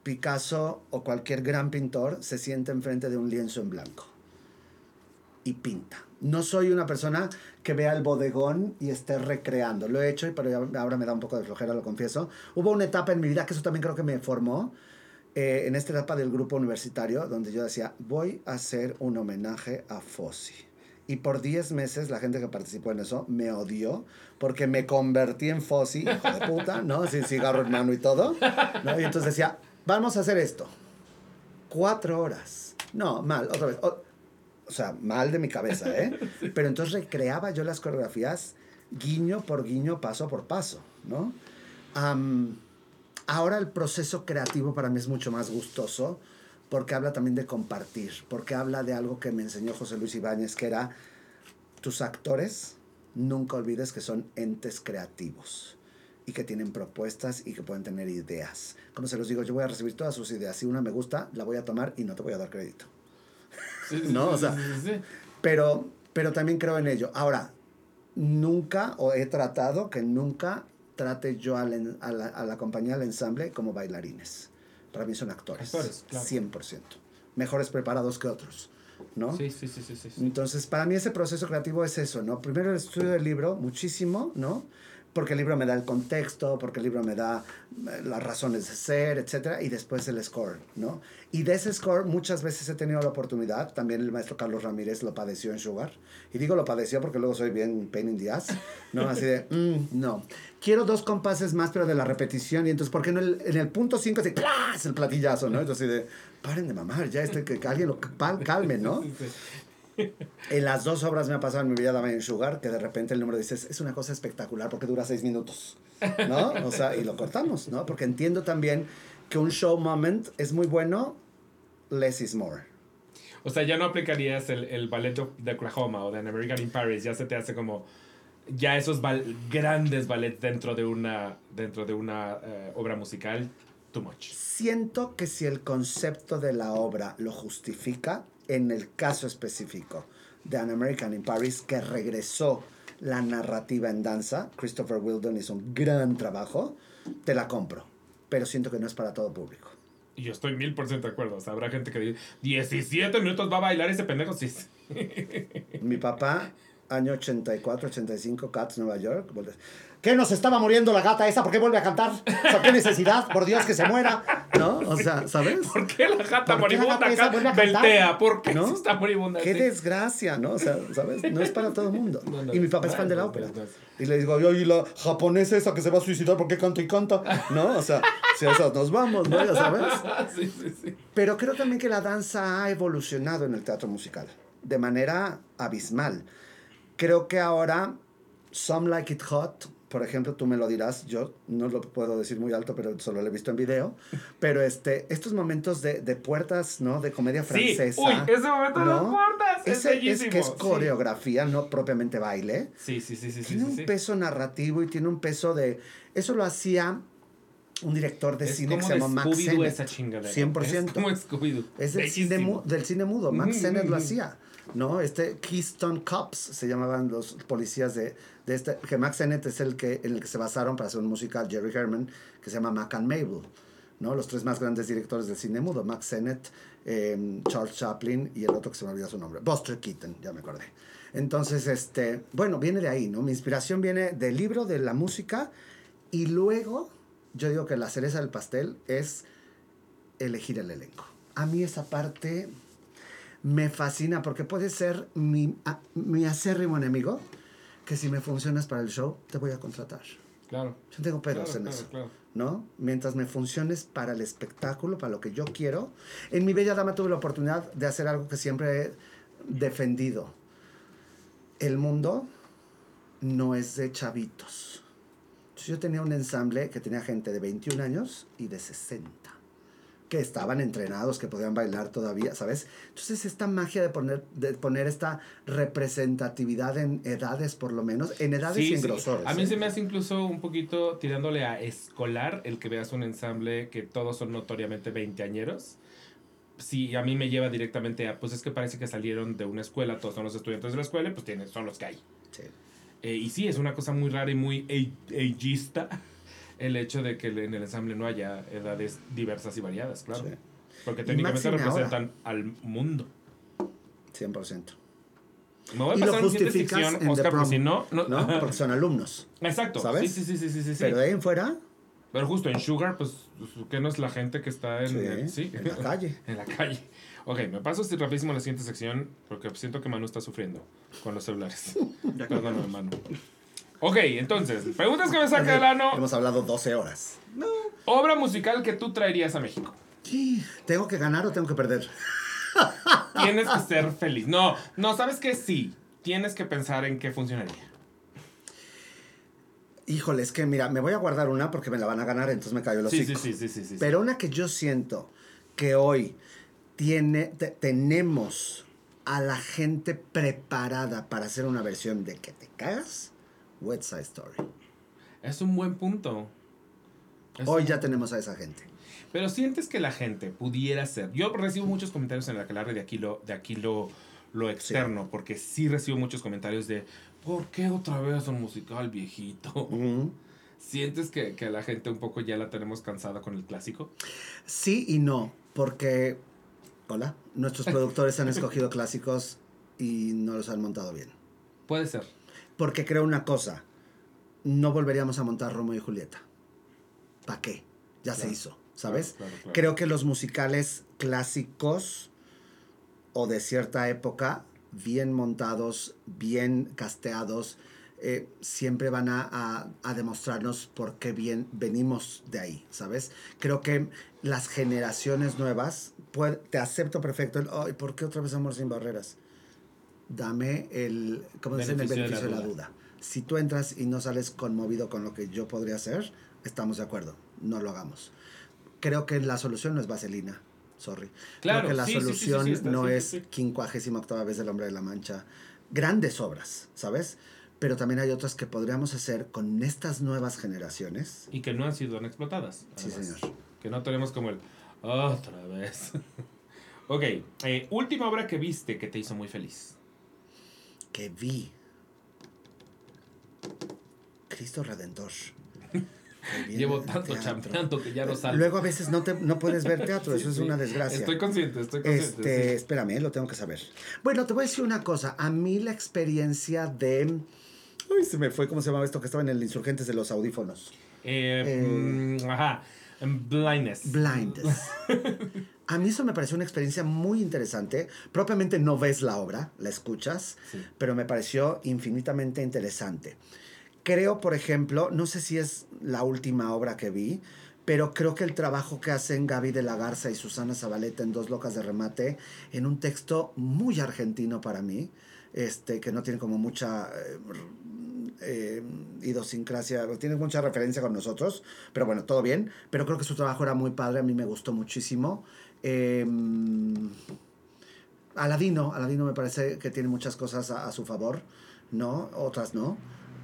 Picasso o cualquier gran pintor se siente enfrente de un lienzo en blanco y pinta. No soy una persona que vea el bodegón y esté recreando. Lo he hecho, pero ahora me da un poco de flojera, lo confieso. Hubo una etapa en mi vida que eso también creo que me formó, eh, en esta etapa del grupo universitario, donde yo decía, voy a hacer un homenaje a Fossi. Y por 10 meses la gente que participó en eso me odió porque me convertí en Fossi, hijo de puta, ¿no? Sin cigarro en mano y todo. ¿no? Y entonces decía, vamos a hacer esto. Cuatro horas. No, mal, otra vez. O, sea, mal de mi cabeza, ¿eh? Pero entonces recreaba yo las coreografías guiño por guiño, paso por paso, ¿no? Ahora el proceso creativo para mí es mucho más gustoso porque habla también de compartir, porque habla de algo que me enseñó José Luis Ibáñez, que era tus actores, nunca olvides que son entes creativos y que tienen propuestas y que pueden tener ideas. Como se los digo, yo voy a recibir todas sus ideas. Si una me gusta, la voy a tomar y no te voy a dar crédito. ¿No? O sea, pero, pero también creo en ello. Ahora, nunca, o he tratado que nunca trate yo a la, a la compañía, al ensamble, como bailarines. Para mí son actores. Actores, claro. 100%. Mejores preparados que otros. ¿no? Sí, sí, sí, sí, sí, Entonces, para mí ese proceso creativo es eso, ¿no? Primero el estudio del libro, muchísimo, ¿no? porque el libro me da el contexto, porque el libro me da eh, las razones de ser, etc. Y después el score, ¿no? Y de ese score muchas veces he tenido la oportunidad, también el maestro Carlos Ramírez lo padeció en Sugar. Y digo lo padeció porque luego soy bien pain in the ass, ¿no? Así de, mm, no. Quiero dos compases más, pero de la repetición. Y entonces, ¿por qué no en el punto 5 así, es el platillazo, ¿no? Entonces, de, paren de mamar, ya este, que, alguien lo calme, ¿no? En las dos obras me ha pasado en mi vida en Sugar que de repente el número dices, es una cosa espectacular porque dura seis minutos, ¿no? O sea, y lo cortamos, ¿no? Porque entiendo también que un show moment es muy bueno, less is more. O sea, ya no aplicarías el, el ballet de Oklahoma o de American in Paris, ya se te hace como ya esos grandes ballets dentro de una, dentro de una eh, obra musical, too much. Siento que si el concepto de la obra lo justifica, en el caso específico de An American in Paris, que regresó la narrativa en danza, Christopher Wildon hizo un gran trabajo, te la compro, pero siento que no es para todo público. Y yo estoy mil por ciento de acuerdo. O sea, habrá gente que dice, 17 minutos va a bailar ese pendejo. Sí. sí. Mi papá, año 84, 85, Cats, Nueva York. ¿Qué nos estaba muriendo la gata esa? ¿Por qué vuelve a cantar? O sea, ¿qué necesidad? Por Dios que se muera. ¿No? O sea, ¿sabes? ¿Por qué la gata ¿Por qué la moribunda gata esa acá vuelve a cantar? veltea? ¿Por qué ¿No? si está moribunda? Qué desgracia, ¿no? O sea, ¿sabes? No es para todo el mundo. No, no, y mi papá es fan de la ópera. Y le digo, yo, y la japonesa esa que se va a suicidar, ¿por qué canta y canta? ¿No? O sea, si a esas nos vamos, ¿no? Ya sabes. sí, sí, sí. Pero creo también que la danza ha evolucionado en el teatro musical de manera abismal. Creo que ahora Some Like It Hot, por ejemplo, tú me lo dirás, yo no lo puedo decir muy alto, pero solo lo he visto en video, pero este, estos momentos de, de puertas, ¿no? De comedia Sí, francesa. uy, ese momento de las ¿no? puertas es Ese es bellísimo. que es sí. coreografía, no propiamente baile. Sí, sí, sí, sí, sí. Tiene sí, un sí. peso narrativo y tiene un peso de... Eso lo hacía un director de Es cine que se llama Max Sennett. esa chingadera. 100%. Es como Scooby-Doo. Es del cine, del cine mudo. Max Ujú, Sennett lo ujú. hacía. ¿No? Este Keystone Cops se llamaban los policías de, de este. Que Max Sennett es el que, en el que se basaron para hacer un musical, Jerry Herman, que se llama Mac and Mabel. ¿no? Los tres más grandes directores del cine mudo: Max Sennett, eh, Charles Chaplin y el otro que se me olvidó su nombre, Buster Keaton, ya me acordé. Entonces, este, bueno, viene de ahí, ¿no? Mi inspiración viene del libro, de la música, y luego yo digo que la cereza del pastel es elegir el elenco. A mí esa parte me fascina porque puede ser mi, a- mi acérrimo enemigo que si me funcionas para el show, te voy a contratar. Claro. Yo tengo pedos Claro, en claro, eso. claro. ¿no? Mientras me funciones para el espectáculo, para lo que yo quiero. En mi Bella Dama tuve la oportunidad de hacer algo que siempre he defendido. El mundo no es de chavitos. Yo tenía un ensamble que tenía gente de 21 años y de 60 que estaban entrenados, que podían bailar todavía, ¿sabes? Entonces esta magia de poner, de poner esta representatividad en edades por lo menos, en edades y Sí, en sí. grosores. A mí ¿eh? se me hace incluso un poquito tirándole a escolar el que veas un ensamble que todos son notoriamente veinteañeros. Sí, a mí me lleva directamente a, pues es que parece que salieron de una escuela, todos son los estudiantes de la escuela, y pues tienen, son los que hay. Sí. Eh, y sí, es una cosa muy rara y muy ageista el hecho de que en el ensamble no haya edades diversas y variadas, claro. Sí. Porque Y técnicamente ahora. representan al mundo. 100%. Me voy a Y lo pasar a mi siguiente justificas sección, en The Oscar, Prom, porque si no, no, ¿no? Porque son alumnos. Exacto. ¿Sabes? Sí, sí, sí, sí, sí, sí. Pero de ahí en fuera, Pero justo en Sugar, pues, ¿qué no es la gente que está en, sí, en- sí? en la calle. en la calle. Ok, me paso así rapidísimo a la siguiente sección porque siento que Manu está sufriendo con los celulares. Perdóname, Manu. Ok, entonces, preguntas que me saca el ano. Hemos hablado 12 horas. Obra musical que tú traerías a México. Sí. ¿Tengo que ganar o tengo que perder? Tienes que ser feliz. No, no, ¿sabes qué? Sí. Tienes que pensar en qué funcionaría. Híjole, es que mira, me voy a guardar una porque me la van a ganar, entonces me cayó los Sí, sí, sí, sí, sí, sí. Pero una que yo siento que hoy tiene, te- tenemos a la gente preparada para hacer una versión de que te cagas, West Side Story. Es un buen punto. Es Hoy un- ya tenemos a esa gente. Pero sientes que la gente pudiera ser. Yo recibo muchos comentarios en la que de aquí lo, de aquí lo, lo externo, porque sí recibo muchos comentarios de ¿por qué otra vez un musical viejito? ¿Sientes que, que la gente un poco ya la tenemos cansada con el clásico? Sí y no, porque, hola, nuestros productores han escogido clásicos y no los han montado bien. Puede ser. Porque creo una cosa, no volveríamos a montar Romeo y Julieta. ¿Para qué? Ya se hizo, ¿sabes? Claro, claro, claro. Creo que los musicales clásicos o de cierta época, bien montados, bien casteados, eh, siempre van a, a- a demostrarnos por qué bien venimos de ahí, ¿sabes? Creo que las generaciones nuevas, puede- te acepto perfecto el, ay, ¿por qué otra vez Amor sin Barreras? Dame el, como dicen, el Beneficio de la de la duda. duda. Si tú entras y no sales conmovido con lo que yo podría hacer, estamos de acuerdo, no lo hagamos. Creo que la solución no es vaselina, sorry. Claro, Creo que la sí, sí, sí, sí, solución sí, no sí, sí, es sí. quincuagésima octava vez del Hombre de la Mancha. Grandes obras, ¿sabes? Pero también hay otras que podríamos hacer con estas nuevas generaciones. Y que no han sido explotadas. Sí, además. señor. Que no tenemos como el otra vez. ok, eh, última obra que viste que te hizo muy feliz. Que vi. Cristo Redentor. Llevo tanto teatro. chambeando que ya no salgo. Luego a veces no, te, no puedes ver teatro, eso es Sí, una desgracia. Estoy consciente, estoy consciente. Este, sí. espérame, lo tengo que saber. Bueno, te voy a decir una cosa. A mí la experiencia de. Uy, se me fue, ¿cómo se llamaba esto? Que estaba en el Insurgentes de los audífonos. Eh, eh, mm, ajá. Blindness. Blindness. A mí eso me pareció una experiencia muy interesante. Propiamente no ves la obra, la escuchas, Sí. pero me pareció infinitamente interesante. Creo, por ejemplo, no sé si es la última obra que vi, pero creo que el trabajo que hacen Gaby de la Garza y Susana Zabaleta en Dos Locas de Remate, en un texto muy argentino para mí, este, que no tiene como mucha eh, eh, idiosincrasia, tiene mucha referencia con nosotros, pero bueno, todo bien, pero creo que su trabajo era muy padre, a mí me gustó muchísimo. Eh, Aladino, Aladino me parece que tiene muchas cosas a, a su favor, ¿no? Otras no,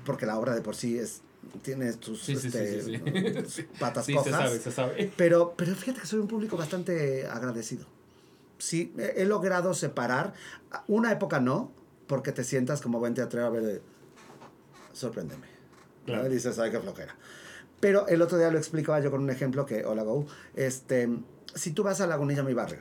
porque la obra de por sí es tiene sus Sí, este, sí. ¿no? Patas Sí, se cojas. sabe, se sabe. Pero, pero fíjate que soy un público bastante agradecido. Sí, he he logrado separar. Una época no, porque te sientas como buen teatrero a ver de... Sorpréndeme. ¿no? Claro. Y dices, ay, qué flojera. Pero el otro día lo explicaba yo con un ejemplo que, hola, go. Este, si tú vas a Lagunilla, mi barrio,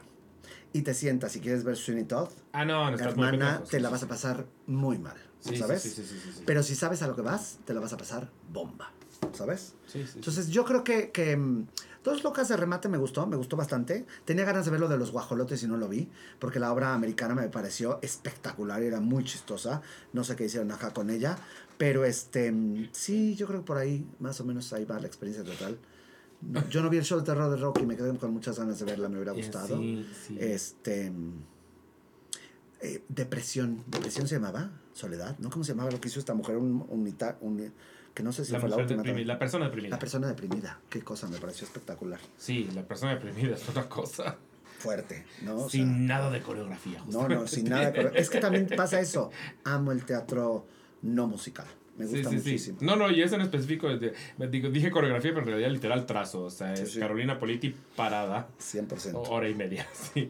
y te sientas y quieres ver Sweeney Todd, Ah, no, hermana, te la vas a pasar muy mal, Sí, ¿sabes? Sí, sí. Pero si sabes a lo que vas, te la vas a pasar bomba, ¿sabes? Sí, sí, sí. Entonces yo creo que, que mm, Dos Locas de Remate me gustó, me gustó bastante. Tenía ganas de ver lo de los guajolotes y no lo vi, porque la obra americana me pareció espectacular era muy chistosa. No sé qué hicieron acá con ella, pero este mm, sí, yo creo que por ahí más o menos ahí va la experiencia total. No, yo no vi el show de terror de Rocky, me quedé con muchas ganas de verla, me hubiera Eh, gustado. Sí, sí. Este. eh, depresión. ¿Depresión se llamaba? Soledad. ¿No? ¿Cómo se llamaba lo que hizo esta mujer? Un, que no sé si la, fue la última. la persona deprimida. La persona deprimida. Qué cosa, me pareció espectacular. Sí, la persona deprimida es una cosa. Fuerte, ¿no? O sin sea, nada de coreografía. no, no, sin nada. de coro- Es que también pasa eso. Amo el teatro no musical. Me Sí, gusta sí, sí. muchísimo. No, no, y es en específico. de- digo, dije coreografía, pero en realidad literal trazo. O sea, Sí, es sí. Carolina Politi parada. 100%. o- Hora y media. Sí.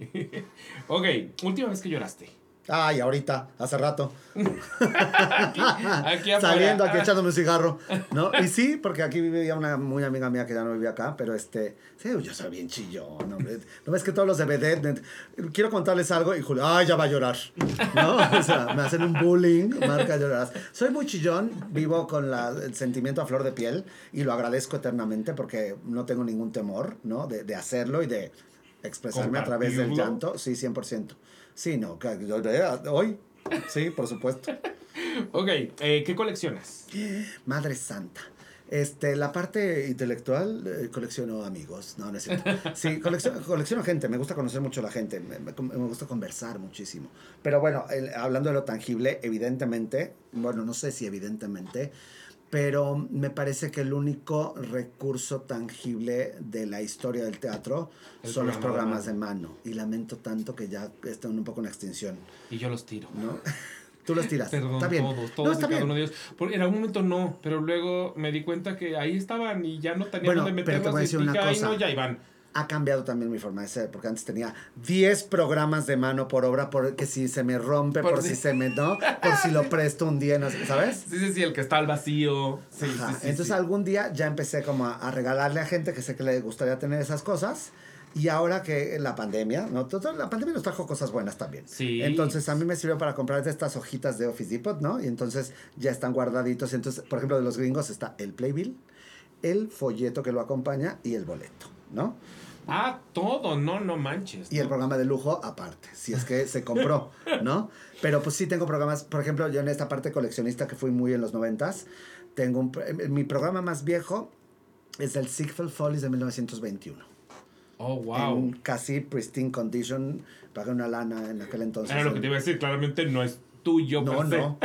ok, última vez que lloraste. Ay, ahorita, hace rato. Aquí, aquí. Saliendo aquí echándome un cigarro, ¿no? Y sí, porque aquí vivía una muy amiga mía que ya no vivía acá, pero este, sí, yo soy bien chillón, ¿no? ¿No ves que todos los de vedette, quiero contarles algo y Julio, ay, ya va a llorar, ¿no? O sea, me hacen un bullying, marca llorar. Soy muy chillón, vivo con la- el sentimiento a flor de piel y lo agradezco eternamente porque no tengo ningún temor, ¿no? De, de hacerlo y de expresarme a través del llanto, sí, 100%. Sí, no, hoy, sí, por supuesto. Ok, eh, ¿qué coleccionas? Madre santa. Este, la parte intelectual, eh, colecciono amigos. No, no es cierto. Sí, colecciono, colecciono gente. Me gusta conocer mucho a la gente. Me, me- me gusta conversar muchísimo. Pero bueno, el- hablando de lo tangible, evidentemente, bueno, no sé si evidentemente, pero me parece que el único recurso tangible de la historia del teatro El son los de programas de mano. Y lamento tanto que ya están un poco en extinción, Y yo los tiro. ¿no? Tú los tiras. Perdón, está bien. todos, todos no, está bien. uno de ellos. Porque en algún momento no, pero luego me di cuenta que ahí estaban y ya no tenía Bueno, dónde pero te meterlos. voy a y decir una dije, "Ay, cosa. no, ya iban. Ha cambiado también mi forma de ser, porque antes tenía 10 programas de mano por obra, porque si se me rompe, por, Por si si- se me, ¿no? Por si lo presto un día, no sé, ¿sabes? Sí, sí, sí, el que está al vacío. Sí, Ajá. sí, sí, Entonces sí. algún día ya empecé como a, a regalarle a gente que sé que le gustaría tener esas cosas. Y ahora que la pandemia, ¿no? La pandemia nos trajo cosas buenas también. Sí. Entonces a mí me sirvió para comprar estas hojitas de Office Depot, ¿no? Y entonces ya están guardaditos. Entonces, por ejemplo, de los gringos está el playbill, el folleto que lo acompaña y el boleto, ¿no? Ah, todo, no, no manches. Y el programa de lujo aparte, si es que se compró, ¿no? Pero pues sí tengo programas, por ejemplo, yo en esta parte coleccionista que fui muy en los noventas, tengo un, eh, mi programa más viejo es el Ziegfeld Follies de 1921. Oh, wow. En casi pristine condition, pagué una lana en aquel entonces. Era lo que te iba a decir, claramente no es tuyo. No, no.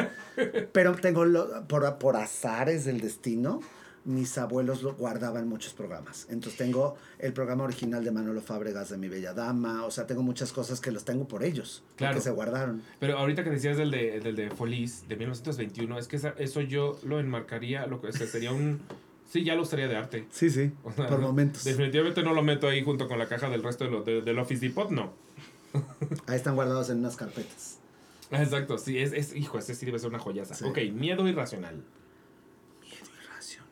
Pero tengo, lo- por, por azares del destino, mis abuelos lo guardaban muchos programas. Entonces tengo el programa original de Manolo Fábregas de Mi Bella Dama. O sea, tengo muchas cosas que los tengo por ellos. Claro. Que se guardaron. Pero ahorita que decías del de, del de Folies de 1921, es que esa- eso yo lo enmarcaría, lo que o sea, sería un... Sí, ya lo usaría de arte. Sí, sí. O sea, Por momentos. Definitivamente no lo meto ahí junto con la caja del resto de lo, de- del Office Depot, no. Ahí están guardados en unas carpetas. Exacto, sí, es, es hijo, ese sí debe ser una joyaza. Sí. Ok, miedo irracional. Miedo irracional.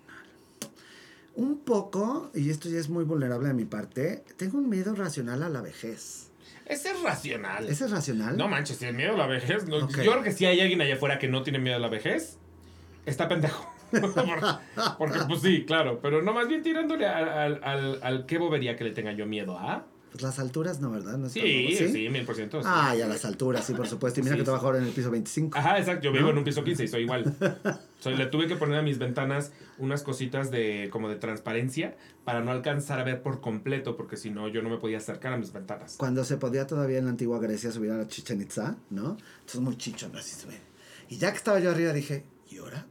Un poco, y esto ya es muy vulnerable de mi parte, tengo un miedo racional a la vejez. Ese es racional. ¿Ese es racional? No manches, si el miedo a la vejez. no- Ok. Yo creo que si hay alguien allá afuera que no tiene miedo a la vejez, está pendejo. porque, pues sí, claro. Pero no, más bien tirándole al, al, al, al qué bobería que le tenga yo miedo a. Pues las alturas no, ¿verdad? No está- Sí, sí, mil por ciento. sí. Ay, a las alturas, sí, por supuesto. Y mira Sí, que sí. trabajo ahora en el piso 25. Ajá, exacto. Yo vivo ¿No? en un piso 15 y soy igual. Soy, le tuve que poner a mis ventanas unas cositas de como de transparencia para no alcanzar a ver por completo, porque si no, yo no me podía acercar a mis ventanas. Cuando se podía todavía en la antigua Grecia subir a la Chichen Itza, ¿no? Entonces muy chichón, así se ve. Y ya que estaba yo arriba dije, ¿y ahora?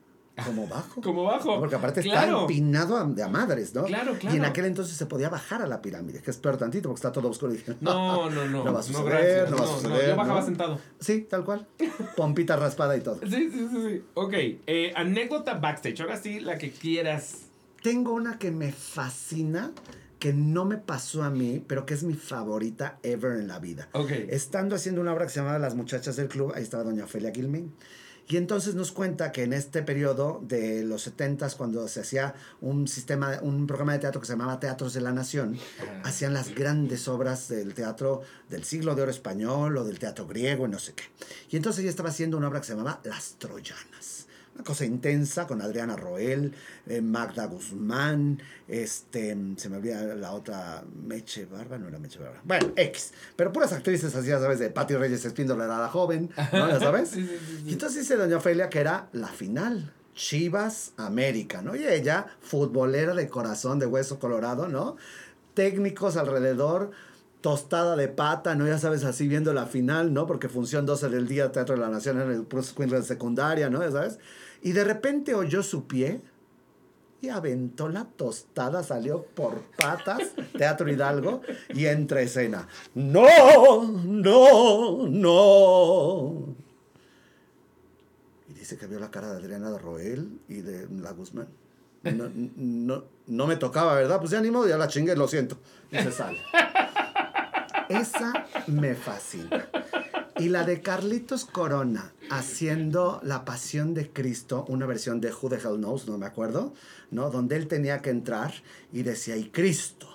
¿Cómo bajo? Como bajo. Porque aparte está claro. empinado a, de a madres, ¿no? Claro, Y en claro. aquel entonces se podía bajar a la pirámide, que es peor tantito porque está todo oscuro. Y dije, No, no, no. No va a suceder, gracias. no va a suceder, yo bajaba ¿no? sentado. Sí, tal cual. Pompita raspada y todo. Sí, sí, sí, sí. Ok, eh, anécdota backstage. Ahora sí, la que quieras. Tengo una que me fascina, que no me pasó a mí, pero que es mi favorita ever en la vida. Ok. Estando haciendo una obra que se llamaba Las Muchachas del Club, ahí estaba doña Ofelia Gilmin. Y entonces nos cuenta que en este periodo de los 70 cuando se hacía un sistema, un programa de teatro que se llamaba Teatros de la Nación, hacían las grandes obras del teatro del siglo de oro español o del teatro griego y no sé qué. Y entonces ella estaba haciendo una obra que se llamaba Las Troyanas. Una cosa intensa con Adriana Roel, eh, Magda Guzmán, este, se me olvida la otra, Meche Barba, no era Meche Barba. Bueno, X. Pero puras actrices así, ya sabes, de Patti Reyes Espíndola era la joven, ¿no? ¿Ya sabes? Sí, sí, sí, sí. Y entonces dice Doña Ofelia que era la final. Chivas América, ¿no? Y ella, futbolera de corazón, de hueso colorado, ¿no? Técnicos alrededor, tostada de pata, ¿no? Ya sabes, así viendo la final, ¿no? Porque función 12 del día, Teatro de la Nación en el Bruce Queensland secundaria, ¿no? Ya sabes. Y de repente oyó su pie y aventó la tostada, salió por patas, Teatro Hidalgo, y entre escena. No, no, no. Y dice que vio la cara de Adriana de Roel y de la Guzmán. No, no, no me tocaba, ¿verdad? Pues ya ni modo, ya la chingué, lo siento. Y se sale. Esa me fascina. Y la de Carlitos Corona haciendo La Pasión de Cristo, una versión de Who the Hell Knows, no me acuerdo, ¿no? Donde él tenía que entrar y decía, y Cristo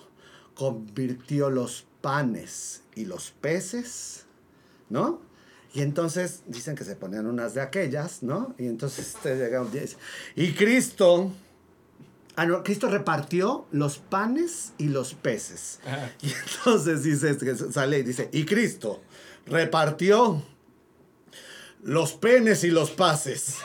convirtió los panes y los peces, ¿no? Y entonces dicen que se ponían unas de aquellas, ¿no? Y entonces este llega un día y dice, y Cristo, ah, no, Cristo repartió los panes y los peces. Ajá. Y entonces dice, este sale y dice, y Cristo repartió los penes y los pases.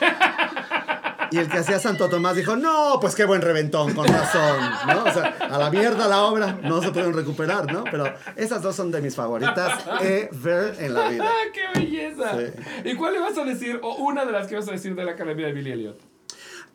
Y el que hacía Santo Tomás dijo, no, pues qué buen reventón, con razón, ¿no? O sea, a la mierda la obra, no se pueden recuperar, ¿no? Pero esas dos son de mis favoritas ever en la vida. ¡Ah, qué belleza! Sí. ¿Y cuál le vas a decir, o una de las que vas a decir de la Academia de Billy Elliot?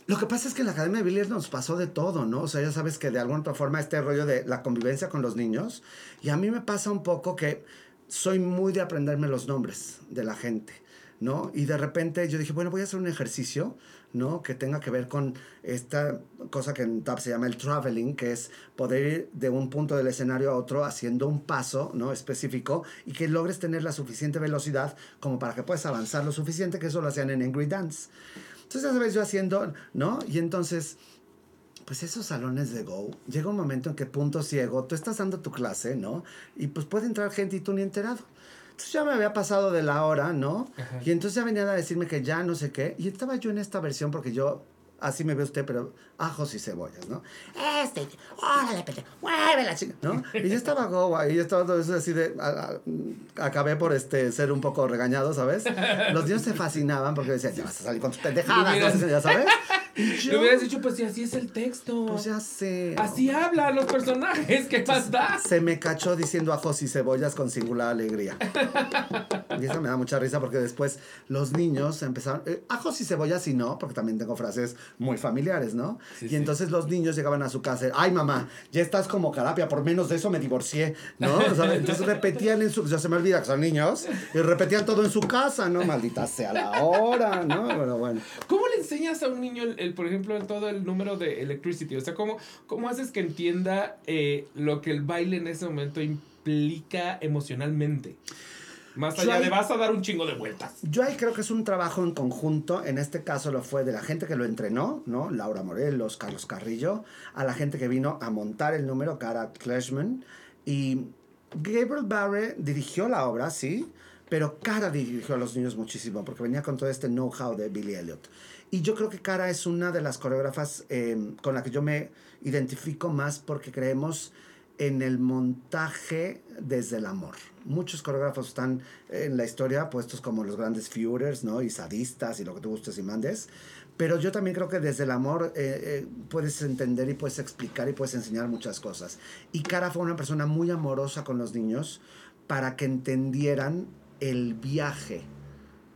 Lo que pasa es que en la Academia de Villiers nos pasó de todo, ¿no? O sea, ya sabes que de alguna otra forma este rollo de la convivencia con los niños, y a mí me pasa un poco que soy muy de aprenderme los nombres de la gente, ¿no? Y de repente yo dije, bueno, voy a hacer un ejercicio, ¿no? Que tenga que ver con esta cosa que en TAP se llama el traveling, que es poder ir de un punto del escenario a otro haciendo un paso, ¿no? Específico y que logres tener la suficiente velocidad como para que puedas avanzar lo suficiente, que eso lo hacían en Angry Dance. Entonces, ya sabes, yo haciendo, ¿no? Y entonces, pues esos salones de Go, llega un momento en que punto ciego, tú estás dando tu clase, ¿no? Y pues puede entrar gente y tú ni enterado. Entonces ya me había pasado de la hora, ¿no? Y entonces ya venían a decirme que ya no sé qué. Y estaba yo en esta versión porque yo, así me ve usted, pero ajos y cebollas, ¿no? Este, órale, pete, mueve la chica, ¿no? Y yo estaba Go, y yo estaba todo eso así de, a- a- acabé por este, ser un poco regañado, ¿sabes? Los niños se fascinaban porque decían, ya vas a salir con tus pendejadas, ¿no? ya sabes. Yo, hubieras dicho, pues si así es el texto. pues ya sé. Así hablan los personajes, ¿qué más da? Se me cachó diciendo ajos y cebollas con singular alegría. Y eso me da mucha risa porque después los niños empezaron, eh, ajos y cebollas y no, porque también tengo frases muy familiares, ¿no? Sí, y sí. entonces los niños llegaban a su casa, ay mamá, ya estás como carapia, por menos de eso me divorcié, ¿no? O sea, entonces repetían en su, ya se me olvida que son niños, y repetían todo en su casa, ¿no? Maldita sea la hora, ¿no? Pero bueno. ¿Cómo le enseñas a un niño, el, el, por ejemplo, todo el número de electricity? O sea, ¿cómo, cómo haces que entienda eh, lo que el baile en ese momento implica emocionalmente? Más allá ahí- de vas a dar un chingo de vueltas. Yo ahí creo que es un trabajo en conjunto, en este caso lo fue de la gente que lo entrenó, ¿no? Laura Morelos, Carlos Carrillo, a la gente que vino a montar el número, Cara Kleshman, y Gabriel Barre dirigió la obra, sí, pero Cara dirigió a los niños muchísimo, porque venía con todo este know-how de Billy Elliot. Y yo creo que Cara es una de las coreógrafas eh, con la que yo me identifico más porque creemos en el montaje desde el amor. Muchos coreógrafos están en la historia puestos como los grandes Führers, ¿no? Y sadistas y lo que tú gustes y mandes. Pero yo también creo que desde el amor eh, eh, puedes entender y puedes explicar y puedes enseñar muchas cosas. Y Cara fue una persona muy amorosa con los niños para que entendieran el viaje,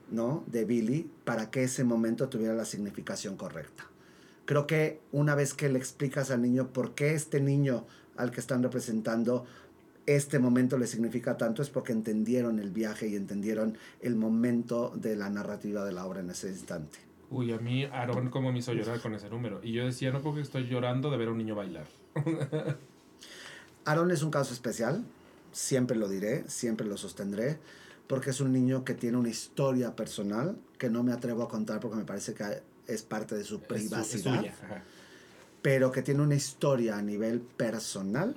¿no? De Billy para que ese momento tuviera la significación correcta. Creo que una vez que le explicas al niño por qué este niño al que están representando este momento le significa tanto es porque entendieron el viaje y entendieron el momento de la narrativa de la obra en ese instante. Uy, a mí Aaron como me hizo llorar con ese número. Y yo decía, no porque estoy llorando de ver a un niño bailar. Aaron es un caso especial, siempre lo diré, siempre lo sostendré, porque es un niño que tiene una historia personal que no me atrevo a contar porque me parece que es parte de su Es su- es privacidad. Pero que tiene una historia a nivel personal.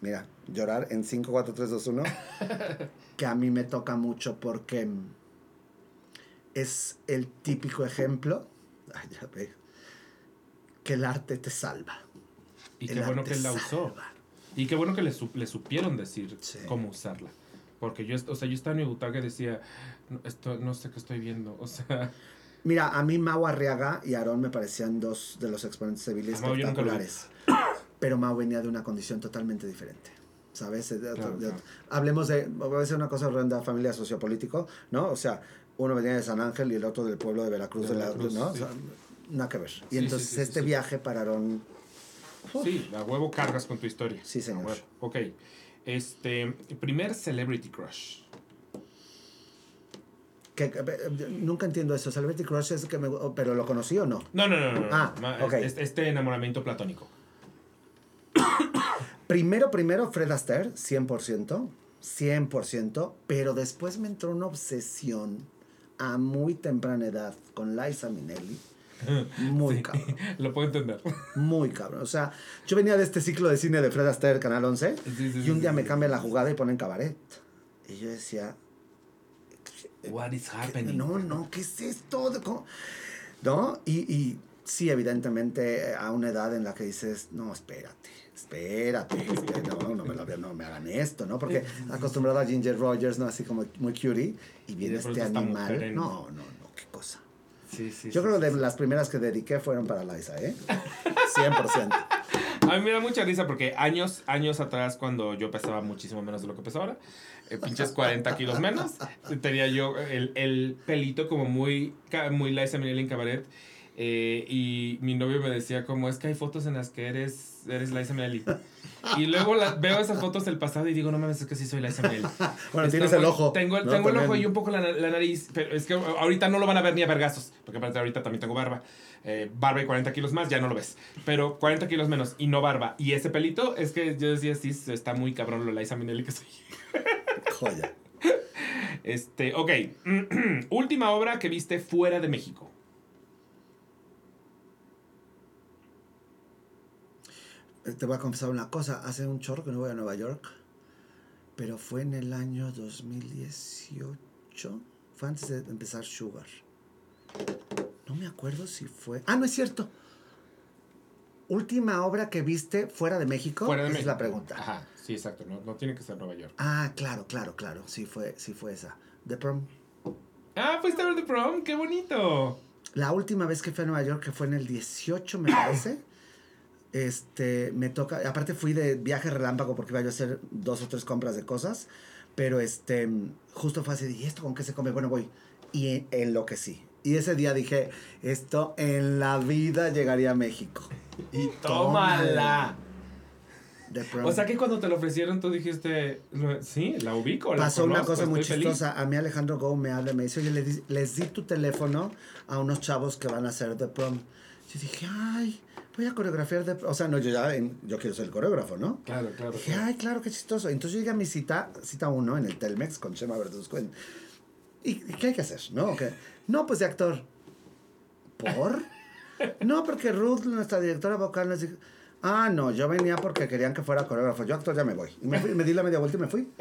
Mira, llorar en 5, 4, 3, 2, 1, que a mí me toca mucho porque es el típico ejemplo, ay, ya ve, que el arte te salva. Y El qué bueno que él la usó. salva. Y qué bueno que le, su- le supieron decir Sí. cómo usarla. Porque yo, o sea, yo estaba en mi butaca y decía, no, esto, no sé qué estoy viendo. O sea, Mira, a mí Mau Arriaga y Aarón me parecían dos de los exponentes vi. espectaculares. Pero Mau venía de una condición totalmente diferente. ¿Sabes? De Claro, de claro. otro- Hablemos de, voy a decir una cosa horrenda, familia sociopolítico, ¿no? O sea, uno venía de San Ángel y el otro del pueblo de Veracruz, De de la- Veracruz, ¿no? O sí. sea, nada que ver. Y Sí, entonces sí, este viaje para Aarón, sí, a huevo cargas con tu historia. Sí, señor. Ok. Este, primer celebrity crush. Que, que- eh, nunca entiendo eso. Celebrity Crush es que me, pero lo conocí o no. No, no, no, no. no. Ah, Ma- ok. este, este enamoramiento platónico. Primero, primero Fred Astaire, 100%, 100%, pero después me entró una obsesión a muy temprana edad con Liza Minnelli. Muy Sí, cabrón, Lo puedo entender. muy cabrón. O sea, yo venía de este ciclo de cine de Fred Astaire, Canal 11, Sí, sí, y un día me sí. cambian la jugada y ponen cabaret. Y yo decía, What is happening? no, no, ¿qué es esto? De cómo-?" ¿No? Y, y sí, evidentemente, a una edad en la que dices, no, espérate, espérate, este, no, no me, lo, no me hagan esto, ¿no? Porque acostumbrado a Ginger Rogers, ¿no? Así como muy cutie, y viene este animal. mujer No, no, no, qué cosa. Sí, sí. Yo sí, creo sí, que sí. de las primeras que dediqué fueron para Liza, ¿eh? 100%. A mí me da mucha risa porque años, años atrás, cuando yo pesaba muchísimo menos de lo que peso ahora, eh, pinches 40 kilos menos, tenía yo el, el pelito como muy, muy Liza Minnelli en cabaret. Eh, y mi novio me decía como, es que hay fotos en las que eres, eres Liza Minnelli. Y luego la- veo esas fotos del pasado y digo, no mames, es que sí soy Liza Minnelli. Bueno, Está tienes el ojo. Tengo, el- ¿no? tengo el ojo y un poco la, la nariz, pero es que ahorita no lo van a ver ni a vergazos, porque aparte ahorita también tengo barba. Eh, barba y 40 kilos más, ya no lo ves. Pero 40 kilos menos y no barba. Y ese pelito, es que yo decía, sí, está muy cabrón lo Liza Minnelli que soy. Joya. Este, ok. Última obra que viste fuera de México. Te voy a confesar una cosa. Hace un chorro que no voy a Nueva York. Pero fue en el año 2018. Fue antes de empezar Sugar. No me acuerdo si fue. Ah, no es cierto. Última obra que viste fuera de México. Fuera de Esa México. es la pregunta. Ajá, sí, exacto. No, no tiene que ser Nueva York. Ah, claro, claro, claro. Sí fue, sí fue esa. The Prom. Ah, fuiste a ver The Prom, qué bonito. La última vez que fui a Nueva York, que fue en el 18, me parece. Este, me toca. Aparte, fui de viaje relámpago porque iba yo a hacer dos o tres compras de cosas. Pero este, justo fue así: ¿y esto con qué se come? Bueno, voy. Y enloquecí. Y ese día dije: Esto en la vida llegaría a México. Y tómala. The Prom. O sea que cuando te lo ofrecieron tú dijiste, "No, sí, la ubico. la Pasó una cosa muy estoy feliz". chistosa. A mí Alejandro Go me habla y me dice, oye, les di, les di tu teléfono a unos chavos que van a hacer The Prom. Yo dije, ay, voy a coreografiar de... O sea, no, yo ya, en- yo quiero ser el coreógrafo, ¿no? Claro, claro. Dije, ay, claro, qué chistoso. Entonces yo llegué a mi cita, cita uno, en el Telmex con Chema Verduzco. en- ¿Y, qué hay que hacer? ¿No? ¿O qué? No, pues de actor. ¿Por? No, porque Ruth, nuestra directora vocal, nos dijo, ah, no, yo venía porque querían que fuera coreógrafo. Yo actor ya me voy. Y me, fui- me di la media vuelta y me fui.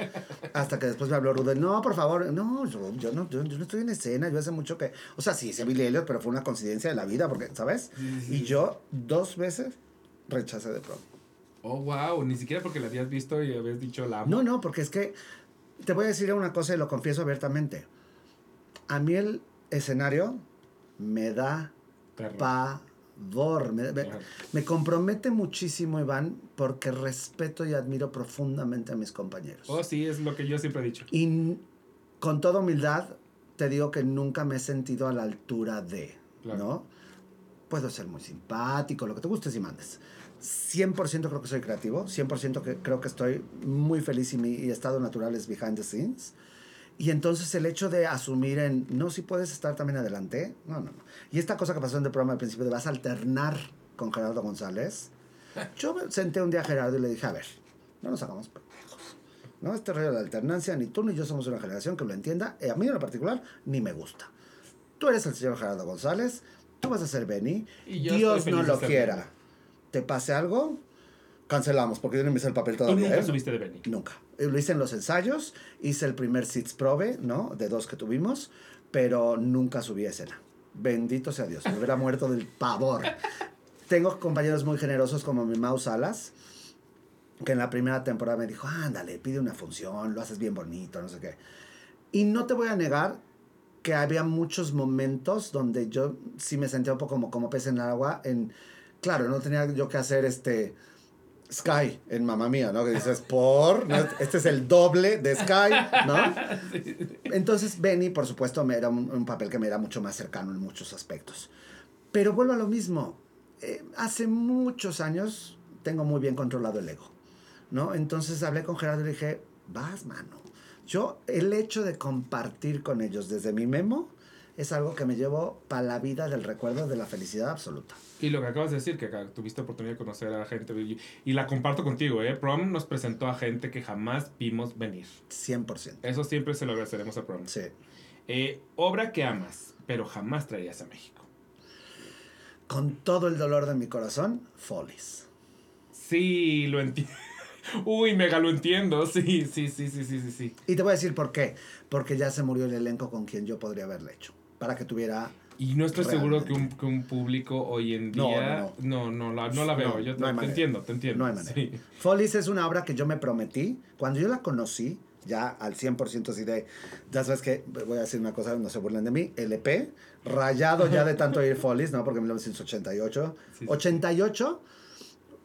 Hasta que después me habló de, no, por favor, no, yo, yo no, yo, yo no estoy en escena, yo hace mucho que... O sea, sí, hice Billy Elliot, pero fue una coincidencia de la vida, porque, ¿sabes? Y yo dos veces rechacé de pronto. Oh, wow. Ni siquiera porque la habías visto y habías dicho la amo. No, no, porque es que te voy a decir una cosa y lo confieso abiertamente. A mí el escenario me da Terror. Pavor. Me, me- me compromete muchísimo, Iván, porque respeto y admiro profundamente a mis compañeros. Oh, sí, es lo que yo siempre he dicho. Y con toda humildad, te digo que nunca me he sentido a la altura de, Claro. ¿no? Puedo ser muy simpático, lo que te gustes y mandes. 100% creo que soy creativo, 100% que creo que estoy muy feliz y mi y estado natural es behind the scenes. Y entonces el hecho de asumir en, no, si puedes estar también adelante, no, no, no. Y esta cosa que pasó en el programa al principio de vas a alternar con Gerardo González, yo me senté un día a Gerardo y le dije, a ver, no nos hagamos pendejos. ¿no? Este rollo de la alternancia, ni tú ni yo somos una generación que lo entienda. Eh, a mí en lo particular, ni me gusta. Tú eres el señor Gerardo González, tú vas a ser Benny. Y yo Dios no lo quiera. Te pase algo, cancelamos, porque yo no me hice el papel Tú todavía. nunca ¿eh? subiste de Benny. Nunca. Eh, Lo hice en los ensayos, hice el primer Sits Probe, ¿no? De dos que tuvimos, pero nunca subí a escena. Bendito sea Dios, me hubiera muerto del pavor. Tengo compañeros muy generosos como mi Mau Salas, que en la primera temporada me dijo, ándale, pide una función, lo haces bien bonito, no sé qué. Y no te voy a negar que había muchos momentos donde yo sí me sentía un poco como, como pez en el agua. En, claro, no tenía yo que hacer este Sky en Mamá Mía, ¿no? Que dices, por, ¿no? este es el doble de Sky, ¿no? Entonces Benny, por supuesto, me era un, un papel que me era mucho más cercano en muchos aspectos. Pero vuelvo a lo mismo. Eh, hace muchos años tengo muy bien controlado el ego, ¿no? Entonces hablé con Gerardo y le dije, vas, mano. Yo, el hecho de compartir con ellos desde mi memo es algo que me llevo para la vida del recuerdo de la felicidad absoluta. Y lo que acabas de decir, que tuviste oportunidad de conocer a gente, y, la comparto contigo, ¿eh? Prom nos presentó a gente que jamás vimos venir. 100%. Eso siempre se lo agradeceremos a Prom. Sí. Eh, obra que amas, pero jamás traerías a México. Con todo el dolor de mi corazón, Follies. Sí, lo entiendo. Uy, mega lo entiendo. Sí, sí, sí, sí, sí, sí, sí. Y te voy a decir por qué. Porque ya se murió el elenco con quien yo podría haberle hecho. Para que tuviera... Y no estoy seguro que un, que un público hoy en No, día... No, no, la, no la veo. No, Yo te, no entiendo, te entiendo. No hay manera. Sí. Follies es una obra que yo me prometí. Cuando yo la conocí, ya al 100% así de... Ya sabes que, voy a decir una cosa, no se burlen de mí. LP, rayado ya de tanto ir Follies, ¿no? Porque en 1988... Sí, sí. 88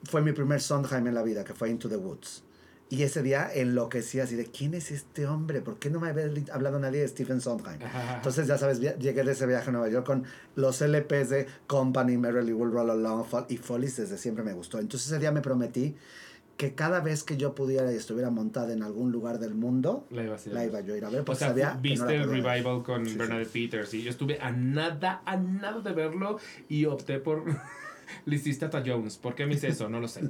fue mi primer Sondheim en la vida, que fue Into the Woods. Y ese día enloquecí así de, ¿quién es este hombre? ¿Por qué no me había hablado nadie de Stephen Sondheim? Ajá. Entonces, ya sabes, llegué de ese viaje a Nueva York con los LPs de Company, Merrily Will Roll Along, Fall- y Follies desde siempre me gustó. Entonces, ese día me prometí que cada vez que yo pudiera y estuviera montada en algún lugar del mundo, La iba a, la iba yo a ir a ver, O sea, sabía no viste la el revival con Sí, sí. Bernadette Peters y yo estuve a nada, a nada de verlo y opté por... Le hiciste a Jones. ¿Por qué me hice eso? No lo sé.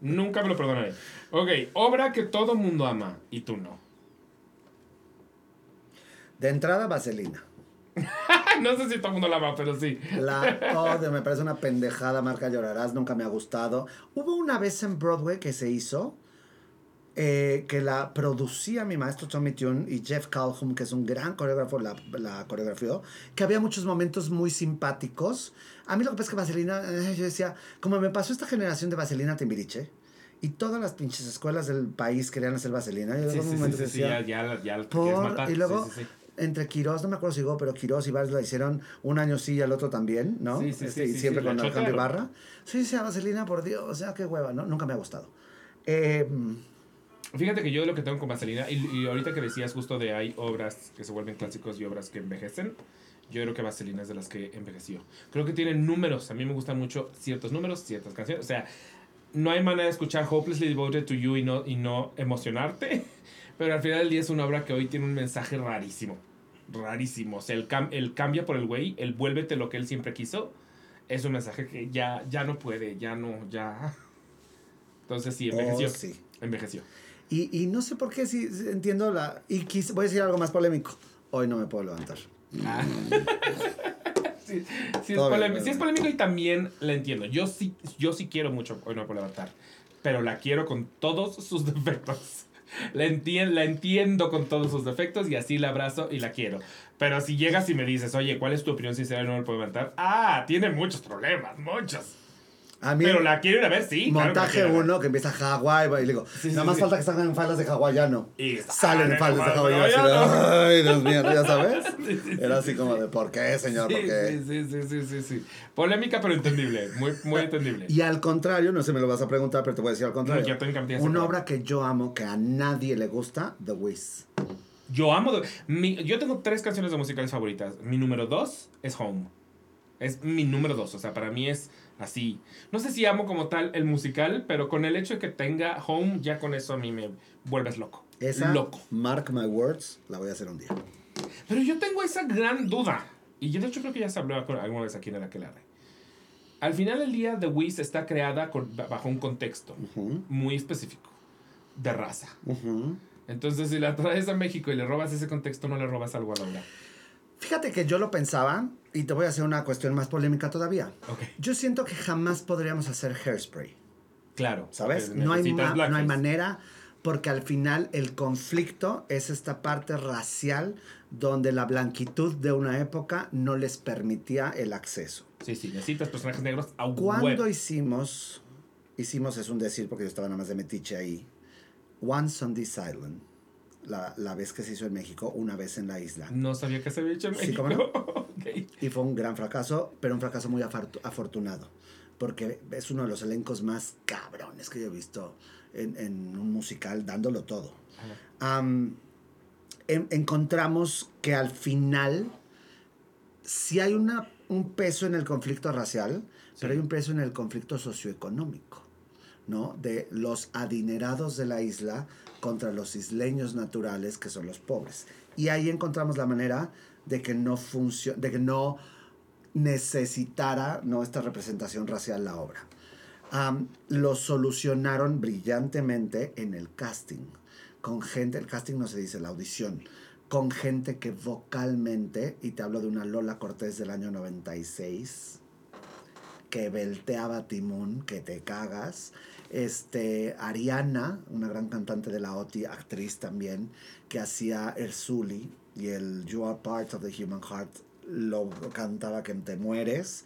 Nunca me lo perdonaré. Ok, obra que todo mundo ama y tú no. De entrada, Vaselina. no sé si todo el mundo la ama, pero sí. La odio, me parece una pendejada, marca llorarás, nunca me ha gustado. Hubo una vez en Broadway que se hizo, eh, que la producía mi maestro Tommy Tune y Jeff Calhoun, que es un gran coreógrafo, la, la coreografió, que había muchos momentos muy simpáticos. A mí lo que pasa es que Vaselina, eh, yo decía, como me pasó esta generación de Vaselina Timbiriche, y todas las pinches escuelas del país querían hacer Vaselina, yo Sí, en sí, sí, sí, sí, decía, ya, ya, ya por- matar. y luego entre Quirós, no me acuerdo si digo, pero Quirós y varios la hicieron un año sí y el otro también, ¿no? Sí, sí, Este, sí, y siempre con Alejandro. Ibarra. Sí, sí, Vaselina, por Dios, o sea, qué hueva, ¿no? Nunca me ha gustado. Eh, Fíjate que yo lo que tengo con Vaselina, y, y ahorita que decías justo de hay obras que se vuelven clásicos y obras que envejecen, yo creo que Vaselina es de las que envejeció. Creo que tienen números, a mí me gustan mucho ciertos números, ciertas canciones, o sea, no hay manera de escuchar Hopelessly Devoted to You y no, y no emocionarte, pero al final del día es una obra que hoy tiene un mensaje rarísimo, rarísimo, o sea, el, cam- el cambia por el güey, el vuélvete lo que él siempre quiso, es un mensaje que ya, ya no puede, ya no, ya. Entonces sí, envejeció. Oh, sí. Envejeció. Y, y no sé por qué, sí, entiendo la... Y quis- voy a decir algo más polémico. Hoy no me puedo levantar. Ah. sí, sí es Todo bien, polémico, todo sí es bien. polémico y también la entiendo. Yo sí, yo sí quiero mucho Hoy no me puedo levantar. Pero la quiero con todos sus defectos. La, entien- la entiendo con todos sus defectos y así la abrazo y la quiero. Pero si llegas y me dices, oye, ¿cuál es tu opinión sincera? No me puedo levantar. Ah, tiene muchos problemas, muchos. A mí, Pero la quiero ir a ver, sí. claro montaje quiero ir a ver. uno que empieza Hawái, y le digo, Sí, sí, nada más sí. falta que salgan en faldas de hawaiano. Y Salen en faldas de hawaiano. Ay, Dios mío, ya sabes. Era así como de, ¿por qué, señor? Sí, ¿Por qué? sí, sí, sí, sí, sí. Polémica, pero entendible. Muy, muy entendible. Y al contrario, no sé, me lo vas a preguntar, pero te voy a decir al contrario. No. Una obra que yo amo, que a nadie le gusta, The Wiz. Yo amo. mi- yo tengo tres canciones de musicales favoritas. Mi número dos es Home. Es mi número dos. O sea, para mí es así. No sé si amo como tal el musical, pero con el hecho de que tenga Home, ya con eso a mí me vuelves loco. Esa, Loco. mark my words, la voy a hacer un día. Pero yo tengo esa gran duda. Y yo de hecho creo que ya se habló alguna vez aquí en el Aquelarre. Al final del día, The Wiz está creada con- bajo un contexto muy específico de raza. Entonces, si la traes a México y le robas ese contexto, no le robas algo a Laura. Fíjate que yo lo pensaba, y te voy a hacer una cuestión más polémica todavía. Ok. Yo siento que jamás podríamos hacer hairspray, Claro. ¿sabes? No hay, no manera, porque al final el conflicto es esta parte racial donde la blanquitud de una época no les permitía el acceso. Sí, sí, necesitas personajes negros a Cuando hicimos, hicimos es un decir porque yo estaba nada más de metiche ahí, Once on this Island, la, la vez que se hizo en México, una vez en la isla. No sabía que se había hecho en Sí, México. ¿cómo no? Y fue un gran fracaso, pero un fracaso muy afortunado, porque es uno de los elencos más cabrones que yo he visto en, en un musical, dándolo todo. En- encontramos que al final sí hay una, un peso en el conflicto racial, pero hay un peso en el conflicto socioeconómico, ¿no? De los adinerados de la isla contra los isleños naturales, que son los pobres. Y ahí encontramos la manera de que no de que no necesitara ¿no? esta representación racial la obra. Am, lo solucionaron brillantemente en el casting. Con gente, el casting no se dice, la audición. Con gente que vocalmente, y te hablo de una Lola Cortés del año 96, que belteaba Timón, que te cagas. Este, Ariana, una gran cantante de la OTI, actriz también, que hacía el Zully y el You Are Part of the Human Heart, lo cantaba que te mueres.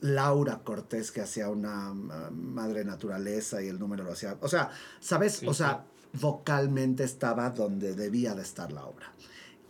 Laura Cortés, que hacía una uh, madre naturaleza y el número lo hacía. O sea, ¿sabes? Sí, o sea, vocalmente estaba donde debía de estar la obra.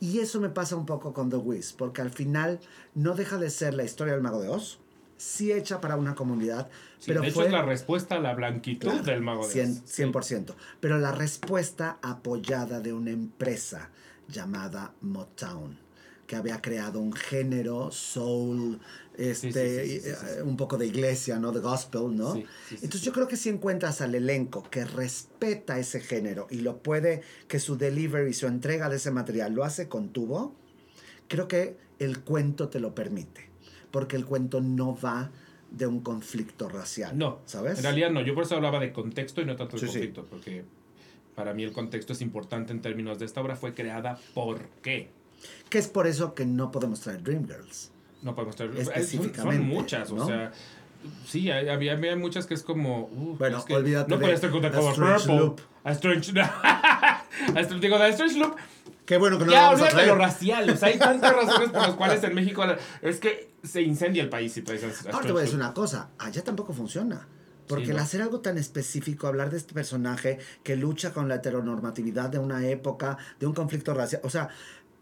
Y eso me pasa un poco con The Wiz, porque al final no deja de ser la historia del Mago de Oz, sí hecha para una comunidad, Sí, pero de hecho, fue es la respuesta a la blanquitud Claro, del mago de 100%, Oz. Sí. 100%. Pero la respuesta apoyada de una empresa llamada Motown, que había creado un género soul, este, sí, sí, sí, un poco de iglesia, ¿no? De gospel, ¿no? Entonces yo creo que si encuentras al elenco que respeta ese género y lo puede, que su delivery, su entrega de ese material lo hace con tubo, creo que el cuento te lo permite. Porque el cuento no va de un conflicto racial. No, ¿Sabes? En realidad no, yo por eso hablaba de contexto y no tanto de Sí, sí. conflicto, porque para mí el contexto es importante en términos de esta obra. Fue creada por qué. Que es por eso que no podemos traer Dreamgirls. No podemos traer. Específicamente, Son, son muchas, ¿no? o sea. Sí, había, había muchas que es como. uh, Bueno, es que olvídate No de podía estar con Strange. Loop. A Strange. a Strange- digo, The Strange Loop. Qué bueno que no ya, lo vamos a traer. lo racial. O sea, hay tantas razones por las cuales en México. Es que se incendia el país si Ahora te voy a decir una cosa, allá tampoco funciona. Porque Sí, el no. hacer algo tan específico, hablar de este personaje que lucha con la heteronormatividad de una época, de un conflicto racial, o sea,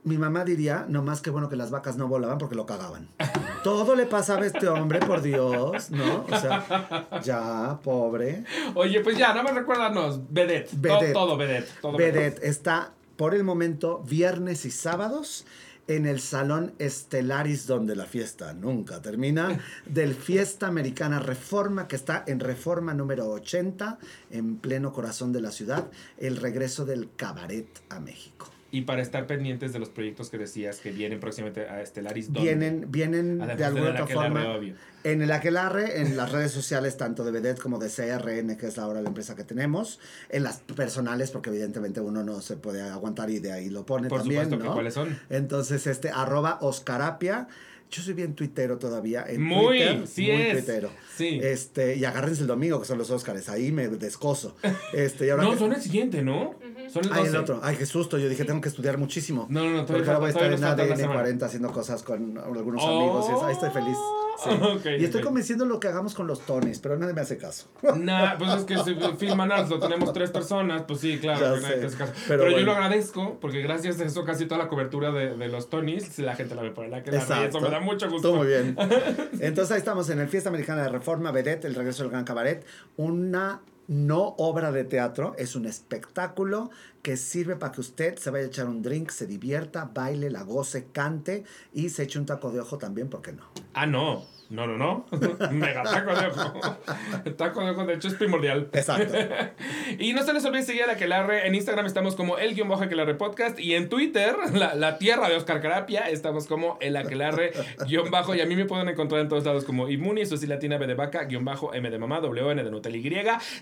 mi mamá diría, no más que bueno que las vacas no volaban porque lo cagaban. Todo le pasaba a este hombre, por Dios, ¿no? O sea, ya, pobre. Oye, pues ya, nada más recuérdanos. Vedette. Vedette. Todo, todo Vedette. Todo Vedette está por el momento viernes y sábados en el Salón Estelaris, donde la fiesta nunca termina, del Fiesta Americana Reforma, que está en Reforma número 80, en pleno corazón de la ciudad, el regreso del cabaret a México. Y para estar pendientes de los proyectos que decías que vienen próximamente a Estelaris. ¿dónde? Vienen, vienen Además de alguna otra forma. obvio. En el Aquelarre, en las redes sociales, tanto de Vedette como de CRN, que es ahora la empresa que tenemos. En las personales, porque evidentemente uno no se puede aguantar y de ahí lo pone Por también, supuesto que ¿no? cuáles son. Entonces, este, arroba Oscarapia. Yo soy bien tuitero todavía. En Muy, Twitter, sí muy es. tuitero. Sí. Este, y agárrense el domingo, que son los Óscares. Ahí me descoso. Este, y ahora no, que- son el siguiente, ¿no? Son el 12. Ay, el otro. Ay, qué susto. Yo dije, tengo que estudiar muchísimo. No, no, no, Porque ahora voy a estar en ADN semana. 40 haciendo cosas con algunos Oh. amigos. Y. Ahí estoy feliz. Sí. Y estoy convenciendo lo que hagamos con los Tonys, pero nadie me hace caso. Nah, pues es que si filman lo tenemos tres personas, pues sí, claro. Ya que nadie sé, te hace caso. pero Pero, yo lo agradezco porque gracias a eso casi toda la cobertura de, de los Tonys, la gente la ve por la que la eso me da mucho gusto. Todo muy bien. Entonces ahí estamos en el Fiesta Americana de Reforma, Vedette, el regreso del Gran Cabaret. Una no obra de teatro, es un espectáculo que sirve para que usted se vaya a echar un drink, se divierta, baile, la goce, cante y se eche un taco de ojo también, ¿por qué no? Ah, no. No, no, no. Mega taco de ojo. El taco de ojo, de hecho, es primordial. Exacto. Y no se les olvide seguir a la Aquelarre. En Instagram estamos como el guion bajo Aquelarre Podcast. Y en Twitter, la, la tierra de Oscar Carapia, estamos como el Aquelarre guion bajo. Y a mí me pueden encontrar en todos lados como Inmuni, Susi Latina B de Vaca, guion bajo M de Mamá, WN de Nutel Y.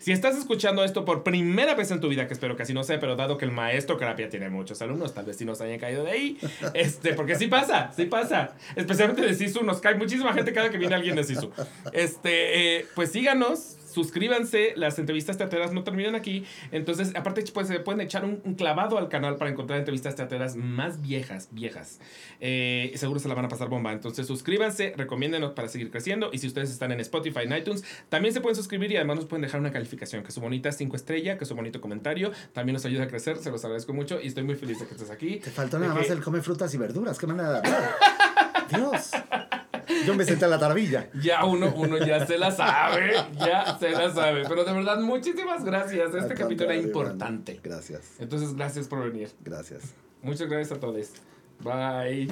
Si estás escuchando esto por primera vez en tu vida, que espero que así no sea, pero dado que el maestro Carapia tiene muchos alumnos, tal vez sí nos hayan caído de ahí. Este, porque sí pasa, sí pasa. Especialmente de Sisu, nos cae muchísima gente cada que viene alguien de Sisu. Este, eh, pues síganos. Suscríbanse, las entrevistas teateras no terminan aquí. Entonces, aparte, pues se pueden echar un, un clavado al canal para encontrar entrevistas teateras más viejas, viejas. Eh, seguro se la van a pasar bomba. Entonces, suscríbanse, recomiéndenos para seguir creciendo. Y si ustedes están en Spotify, en iTunes, también se pueden suscribir y además nos pueden dejar una calificación, que su bonita 5 estrella, que su bonito comentario. También nos ayuda a crecer, se los agradezco mucho y estoy muy feliz de que estés aquí. Te faltó De nada más que- el come frutas y verduras. ¿Qué manera de hablar? Dios. Yo me senté a la tarbilla. Ya uno, uno ya se la sabe, ya se la sabe. Pero de verdad, muchísimas gracias. Este Al capítulo era importante. Gracias. Entonces, gracias por venir. Gracias. Muchas gracias a todos. Bye.